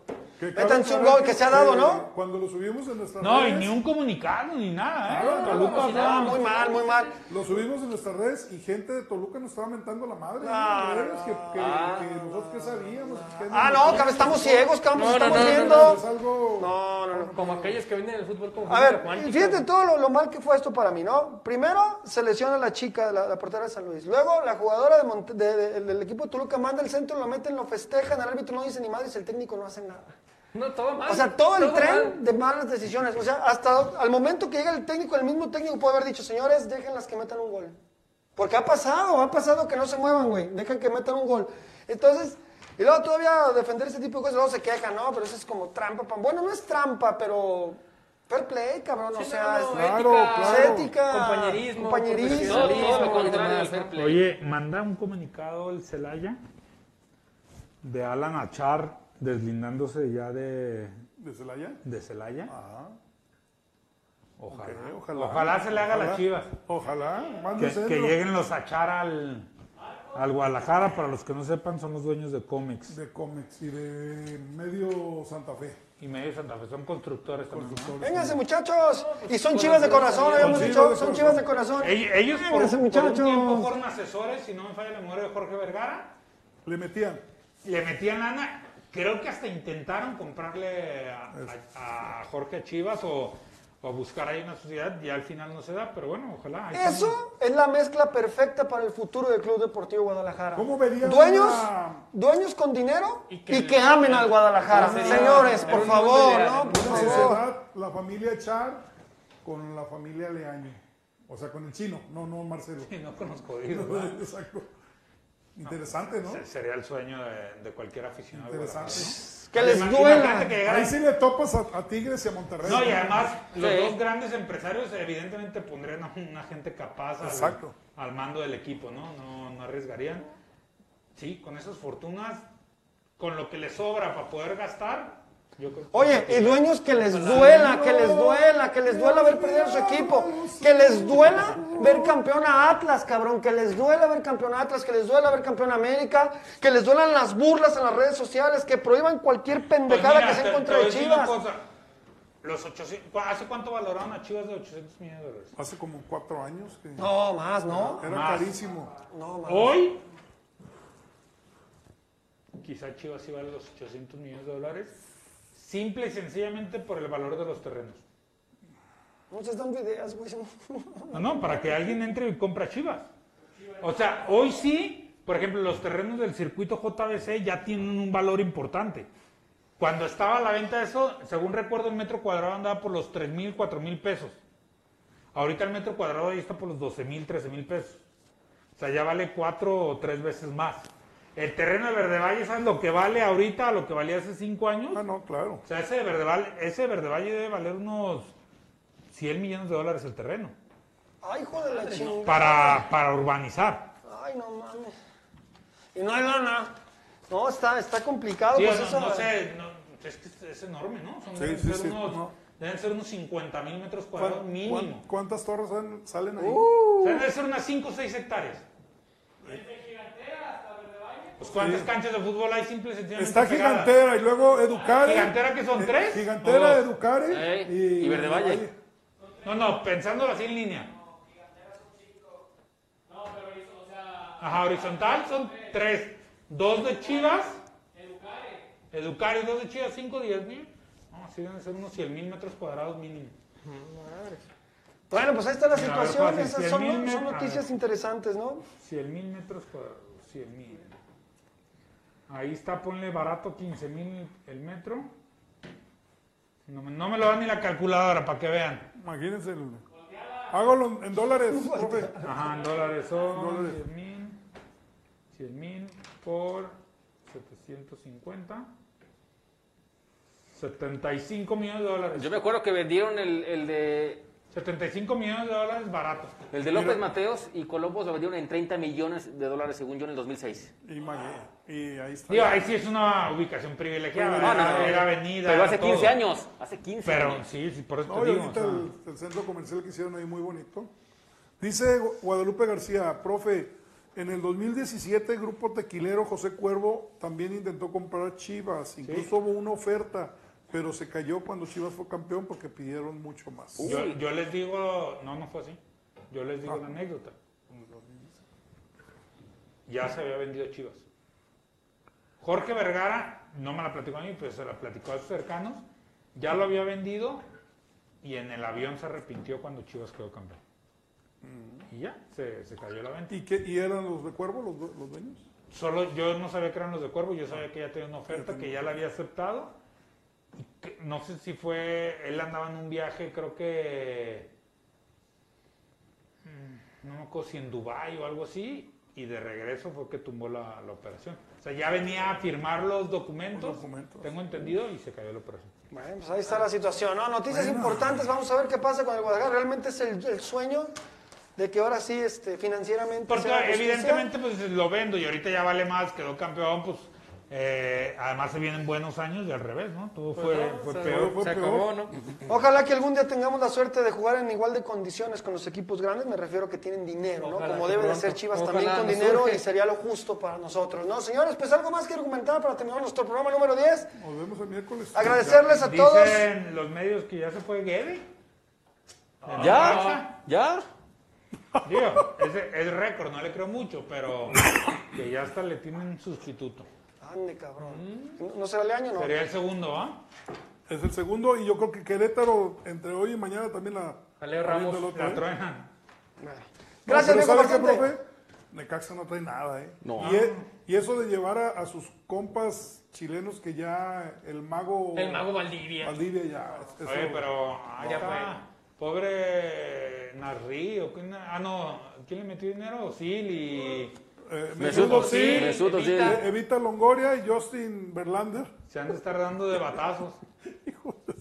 Speaker 1: Métanse un gol que se ha dado, ¿no?
Speaker 4: Cuando lo subimos en nuestras
Speaker 2: No, y
Speaker 4: redes,
Speaker 2: ni un comunicado, ni nada, ¿eh?
Speaker 4: Nada,
Speaker 2: Toluca,
Speaker 5: como si
Speaker 2: o sea,
Speaker 5: nada,
Speaker 1: Muy mal, muy mal.
Speaker 4: lo subimos en nuestras redes y gente de Toluca nos estaba mentando la madre.
Speaker 1: No,
Speaker 4: redes,
Speaker 1: no,
Speaker 4: que, que- que nosotros qué sabíamos. que
Speaker 1: Ah, no, cabrón, estamos ciegos, cabrón,
Speaker 5: No, no,
Speaker 1: estamos
Speaker 5: no, no,
Speaker 1: viendo.
Speaker 4: Es algo...
Speaker 1: No, no, no.
Speaker 5: Como aquellos que vienen del fútbol como
Speaker 1: A ver,
Speaker 5: romántico.
Speaker 1: fíjate todo lo, lo mal que fue esto para mí, ¿no? Primero se lesiona la chica, la, la portera de San Luis. Luego la jugadora de Monte- de- de- del equipo de Toluca manda el centro, lo meten, lo festejan, el árbitro no dice ni madre y el técnico no hace nada.
Speaker 5: No, todo mal.
Speaker 1: O sea, todo el
Speaker 5: mal.
Speaker 1: tren de malas decisiones. O sea, hasta al momento que llega el técnico, el mismo técnico puede haber dicho, señores, déjenlas que metan un gol. Porque ha pasado, ha pasado que no se muevan, güey. Dejan que metan un gol. Entonces, y luego todavía defender ese tipo de cosas, luego se quejan, no, pero eso es como trampa. pa- Bueno, no es trampa, pero fair play, cabrón. o sea,
Speaker 5: no,
Speaker 1: es
Speaker 4: Claro,
Speaker 5: ética,
Speaker 4: claro.
Speaker 1: ética,
Speaker 5: compañerismo,
Speaker 1: compañerismo,
Speaker 5: profesionalismo,
Speaker 6: Todo lo
Speaker 5: todo lo
Speaker 6: contrario
Speaker 5: demás,
Speaker 6: al fair
Speaker 5: ¿no?
Speaker 6: play.
Speaker 2: Oye, manda un comunicado el Celaya de Alan Achar deslindándose ya de,
Speaker 4: ¿De Celaya?
Speaker 2: de Celaya.
Speaker 4: Ajá.
Speaker 2: Ojalá.
Speaker 4: Ojalá.
Speaker 2: ojalá. se le haga a las chivas.
Speaker 4: Ojalá.
Speaker 2: Que, que lleguen los Achar al, al Guadalajara. Para los que no sepan, son los dueños de cómics.
Speaker 4: De cómics y de medio Santa Fe.
Speaker 2: Y medio Santa Fe. Son constructores también.
Speaker 4: Constructores.
Speaker 1: Vénganse, muchachos. Y son chivas de corazón, habíamos
Speaker 4: Son
Speaker 1: dicho,
Speaker 4: chivas de
Speaker 1: son
Speaker 4: corazón.
Speaker 1: chivas de corazón.
Speaker 2: Ellos, ellos por, por un
Speaker 1: muchachos.
Speaker 2: tiempo fueron asesores, si no me falla la memoria de Jorge Vergara.
Speaker 4: Le metían.
Speaker 2: Le metían lana. Creo que hasta intentaron comprarle a, a- a Jorge Chivas o, o buscar ahí una sociedad y al final no se da, pero bueno, ojalá. estamos.
Speaker 1: Eso es la mezcla perfecta para el futuro del Club Deportivo Guadalajara.
Speaker 4: ¿Cómo verías
Speaker 1: Dueños,
Speaker 4: una-
Speaker 1: dueños con dinero y que,
Speaker 5: que-
Speaker 1: amen al Guadalajara.
Speaker 5: sería-
Speaker 1: Señores, por favor,
Speaker 4: la familia Char con la familia Leaño. O sea, con el chino, no, no Marcelo.
Speaker 2: Sí, no conozco. <laughs>
Speaker 4: Exacto. Interesante, ¿no?
Speaker 2: Se- Sería el sueño de, de cualquier aficionado.
Speaker 4: Interesante.
Speaker 2: Guadalajara,
Speaker 1: Que
Speaker 2: ¿no?
Speaker 1: les duela.
Speaker 2: que llegara-
Speaker 4: Ahí sí le topas a, a Tigres y a Monterrey.
Speaker 2: No, y además los
Speaker 6: Sí.
Speaker 2: dos grandes empresarios evidentemente pondrían a una gente capaz al, al mando del equipo, ¿no? ¿no? No arriesgarían. Sí, con esas fortunas, con lo que les sobra para poder gastar,
Speaker 1: Oye, y dueños que les duela, que les duela, que les duela ver perder a su equipo, que les duela ver campeón a Atlas, cabrón, que les duela ver campeón a Atlas, que les duela ver campeón a América, que les duelan las burlas en las redes sociales, que prohíban cualquier
Speaker 2: Pues
Speaker 1: pendejada
Speaker 2: mira,
Speaker 1: que sea en contra
Speaker 2: a
Speaker 1: de Chivas.
Speaker 2: Los 800, ¿cu- ¿Hace cuánto valoraron a Chivas de 800 millones de dólares?
Speaker 4: Hace como cuatro años que
Speaker 1: No, más, ¿no?
Speaker 4: era
Speaker 2: Más.
Speaker 4: carísimo.
Speaker 1: No, más.
Speaker 2: Hoy, quizá Chivas sí vale los 800 millones de dólares, simple y sencillamente por el valor de los terrenos.
Speaker 1: No se están ideas, güey.
Speaker 2: No, no, para que alguien entre y compra Chivas. O sea, hoy sí, por ejemplo, los terrenos del circuito JBC ya tienen un valor importante. Cuando estaba a la venta de eso, según recuerdo, el metro cuadrado andaba por los 3 mil, 4 mil pesos. Ahorita el metro cuadrado ahí está por los 12 mil, 13 mil pesos. O sea, ya vale cuatro o tres veces más. El terreno de Verde Valle, ¿sabes lo que vale ahorita a lo que valía hace cinco años?
Speaker 4: Ah, no, claro.
Speaker 2: O sea, ese de Verde Valle, ese de Verde Valle debe valer unos 100 millones de dólares el terreno.
Speaker 1: Ay, hijo de la chingada.
Speaker 2: Para, para urbanizar.
Speaker 1: Ay, no mames. Y no hay lana. No, está, está complicado.
Speaker 2: Sí,
Speaker 1: pues
Speaker 2: no,
Speaker 1: eso.
Speaker 2: no sé, no, es que es, enorme, ¿no? Son-
Speaker 4: Sí,
Speaker 2: deben,
Speaker 4: sí,
Speaker 2: ser
Speaker 4: sí,
Speaker 2: unos,
Speaker 4: no.
Speaker 2: deben ser unos 50 mil metros
Speaker 4: ¿Cuán-
Speaker 2: cuadrados mínimo.
Speaker 4: cuán- ¿Cuántas torres salen, salen ahí?
Speaker 2: O sea, deben ser unas 5 o 6 hectáreas. Pues ¿cuántas canchas de fútbol hay simple y sencillamente
Speaker 4: Está? Gigantera y luego Educare.
Speaker 2: ¿Gigantera que son
Speaker 4: Eh,
Speaker 2: tres?
Speaker 4: Gigantera. Educare
Speaker 6: Eh,
Speaker 4: y,
Speaker 6: y Verde Valle.
Speaker 2: No, no, pensándolo así en línea. Ajá, horizontal son tres. Dos de Chivas. Educar y dos de Chivas, cinco, diez mil. No, sí deben ser unos 100 mil metros cuadrados mínimo.
Speaker 1: Bueno, pues ahí está la situación. Esas
Speaker 2: 100
Speaker 1: son, son noticias interesantes, ¿no?
Speaker 2: 100 mil metros cuadrados, 100 mil. Ahí está, ponle barato 15 mil el metro. No, me- no me lo da ni la calculadora para que vean.
Speaker 4: Imagínense. Hágalo en dólares, <laughs> profe.
Speaker 2: Ajá, en dólares son
Speaker 4: Dólares.
Speaker 2: 100 mil. 100 mil por 750. 75 millones de dólares.
Speaker 6: Yo me acuerdo que vendieron el, el de
Speaker 2: 75 millones de dólares barato.
Speaker 6: el de López Mateos y Columbus lo vendieron en 30 millones de dólares según yo en el 2006.
Speaker 4: Imagínate. Y ahí está.
Speaker 2: Digo, ahí sí es una ubicación privilegiada.
Speaker 6: No, no, no.
Speaker 2: Era avenida.
Speaker 6: Pero hace
Speaker 2: todo.
Speaker 6: 15 años, hace 15
Speaker 2: Pero
Speaker 6: años.
Speaker 2: sí, sí, por eso
Speaker 4: No,
Speaker 2: te digo.
Speaker 4: ahorita
Speaker 2: o sea,
Speaker 4: el, el centro comercial que hicieron ahí muy bonito. Dice Gu- Guadalupe García, profe, en el 2017 el grupo tequilero José Cuervo también intentó comprar Chivas. Incluso hubo una oferta, pero se cayó cuando Chivas fue campeón porque pidieron mucho más.
Speaker 2: Yo, yo les digo, no, no fue así. Yo les
Speaker 4: Ah.
Speaker 2: digo la anécdota. Ya se había vendido Chivas. Jorge Vergara, no me la platicó a mí, pero se la platicó a sus cercanos. Ya lo había vendido y en el avión se arrepintió cuando Chivas quedó campeón. Y ya, se, se cayó la venta.
Speaker 4: ¿Y, qué, ¿Y eran los de Cuervo los, los dueños?
Speaker 2: Solo yo no sabía que eran los de Cuervo, yo sabía que ya tenía una oferta, que ya la había aceptado. Y que- no sé si fue, él andaba en un viaje, creo que, mm, no me acuerdo si en Dubái o algo así, y de regreso fue que tumbó la, la operación. O sea, ya venía a firmar los documentos,
Speaker 4: Los documentos.
Speaker 2: tengo entendido, y se cayó la operación.
Speaker 1: Bueno, pues ahí está la situación, ¿no? Noticias importantes, vamos a ver qué pasa con el Guadalajara. Realmente es el, el sueño de que ahora sí, este, financieramente
Speaker 2: Porque
Speaker 1: sea
Speaker 2: evidentemente pues lo vendo y ahorita ya vale más, quedó campeón, pues eh, además se vienen buenos años y al revés, ¿no? Todo fue, fue
Speaker 5: se,
Speaker 2: peor.
Speaker 5: se acabó, ¿no?
Speaker 1: Ojalá que algún día tengamos la suerte de jugar en igual de condiciones con los equipos grandes, me refiero que tienen dinero, ¿no?
Speaker 5: Ojalá
Speaker 1: Como debe de ser Chivas
Speaker 5: Ojalá,
Speaker 1: también con dinero y sería lo justo para nosotros, ¿no? Señores, pues algo más que argumentar para terminar nuestro programa número 10.
Speaker 4: Nos vemos el miércoles.
Speaker 1: Agradecerles a todos.
Speaker 2: Dicen los medios que ya se fue Guede.
Speaker 6: ¿Ya? ¿Ya?
Speaker 2: Digo, es, es récord, no le creo mucho, pero que ya hasta le tienen sustituto.
Speaker 1: Ande, cabrón. ¿No será el año, no?
Speaker 2: Sería el segundo, ¿ah?
Speaker 4: Es el segundo y yo creo que Querétaro entre hoy y mañana también la...
Speaker 5: Ramos,
Speaker 2: La
Speaker 4: ¿eh?
Speaker 1: Gracias,
Speaker 4: No, pero
Speaker 1: viejo
Speaker 4: ¿sabe qué, profe? Necaxa no trae nada, ¿eh?
Speaker 6: No.
Speaker 4: Y, e- y eso de llevar a, a sus compas chilenos que ya el mago...
Speaker 5: El mago Valdivia.
Speaker 4: Valdivia ya... eso-
Speaker 2: Oye, pero ahí
Speaker 5: Ya
Speaker 2: está. Pobre Narri, o ah no, ¿quién le metió dinero? Sil y
Speaker 4: eh,
Speaker 6: Mesut
Speaker 4: Mesut
Speaker 6: Özil,
Speaker 4: Özil,
Speaker 6: Mesut Özil.
Speaker 4: eh, Evita Longoria y Justin Verlander.
Speaker 2: se han de estar dando de batazos. <laughs>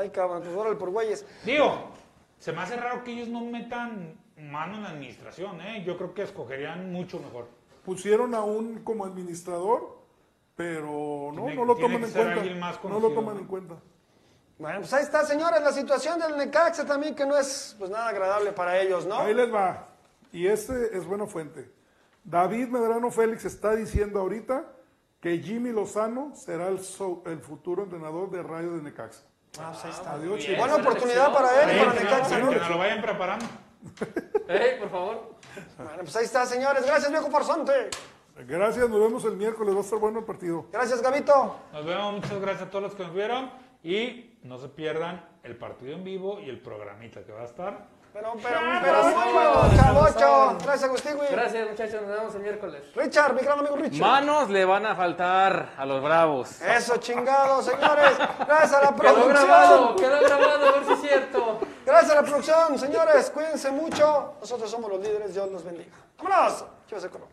Speaker 1: Ay, cabrón, pues órale por güeyes.
Speaker 2: Digo, se me hace raro que ellos no metan mano en la administración, ¿eh? Yo creo que escogerían mucho mejor.
Speaker 4: Pusieron a un como administrador, pero no,
Speaker 2: Tiene-
Speaker 4: no lo toman en cuenta. No lo toman
Speaker 2: ¿no?
Speaker 4: en cuenta.
Speaker 1: Bueno, pues ahí está, señores, la situación del Necaxa también, que no es pues nada agradable para ellos, ¿no?
Speaker 4: Ahí les va. Y este es buena fuente. David Medrano Félix está diciendo ahorita que Jimmy Lozano será el, so- el futuro entrenador de Rayo de Necaxa.
Speaker 1: Ah, pues ahí está.
Speaker 4: Adiós,
Speaker 5: bien.
Speaker 1: Buena oportunidad para él para Necaxa,
Speaker 2: que nos lo vayan preparando. <laughs>
Speaker 5: Ey, por favor.
Speaker 1: Bueno, pues ahí está, señores. Gracias, viejo farsante.
Speaker 4: Gracias, nos vemos el miércoles. Va a estar bueno el partido.
Speaker 1: Gracias, Gabito.
Speaker 2: Nos vemos, muchas gracias a todos los que nos vieron y no se pierdan el partido en vivo y el programita que va a estar.
Speaker 1: Pero, pero, pero, Chavocho. Gracias, Agustín, güey.
Speaker 5: Gracias, muchachos. Nos vemos el miércoles.
Speaker 1: Richard, mi gran amigo Richard.
Speaker 6: Manos le van a faltar a los bravos.
Speaker 1: Eso, chingado, señores. Gracias a la
Speaker 5: Quedó grabado,
Speaker 1: producción.
Speaker 5: quedó grabado, a ver si es cierto.
Speaker 1: Gracias a la producción, señores. Cuídense mucho. Nosotros somos los líderes. Dios los bendiga. ¡Vámonos! Chivas de Colón.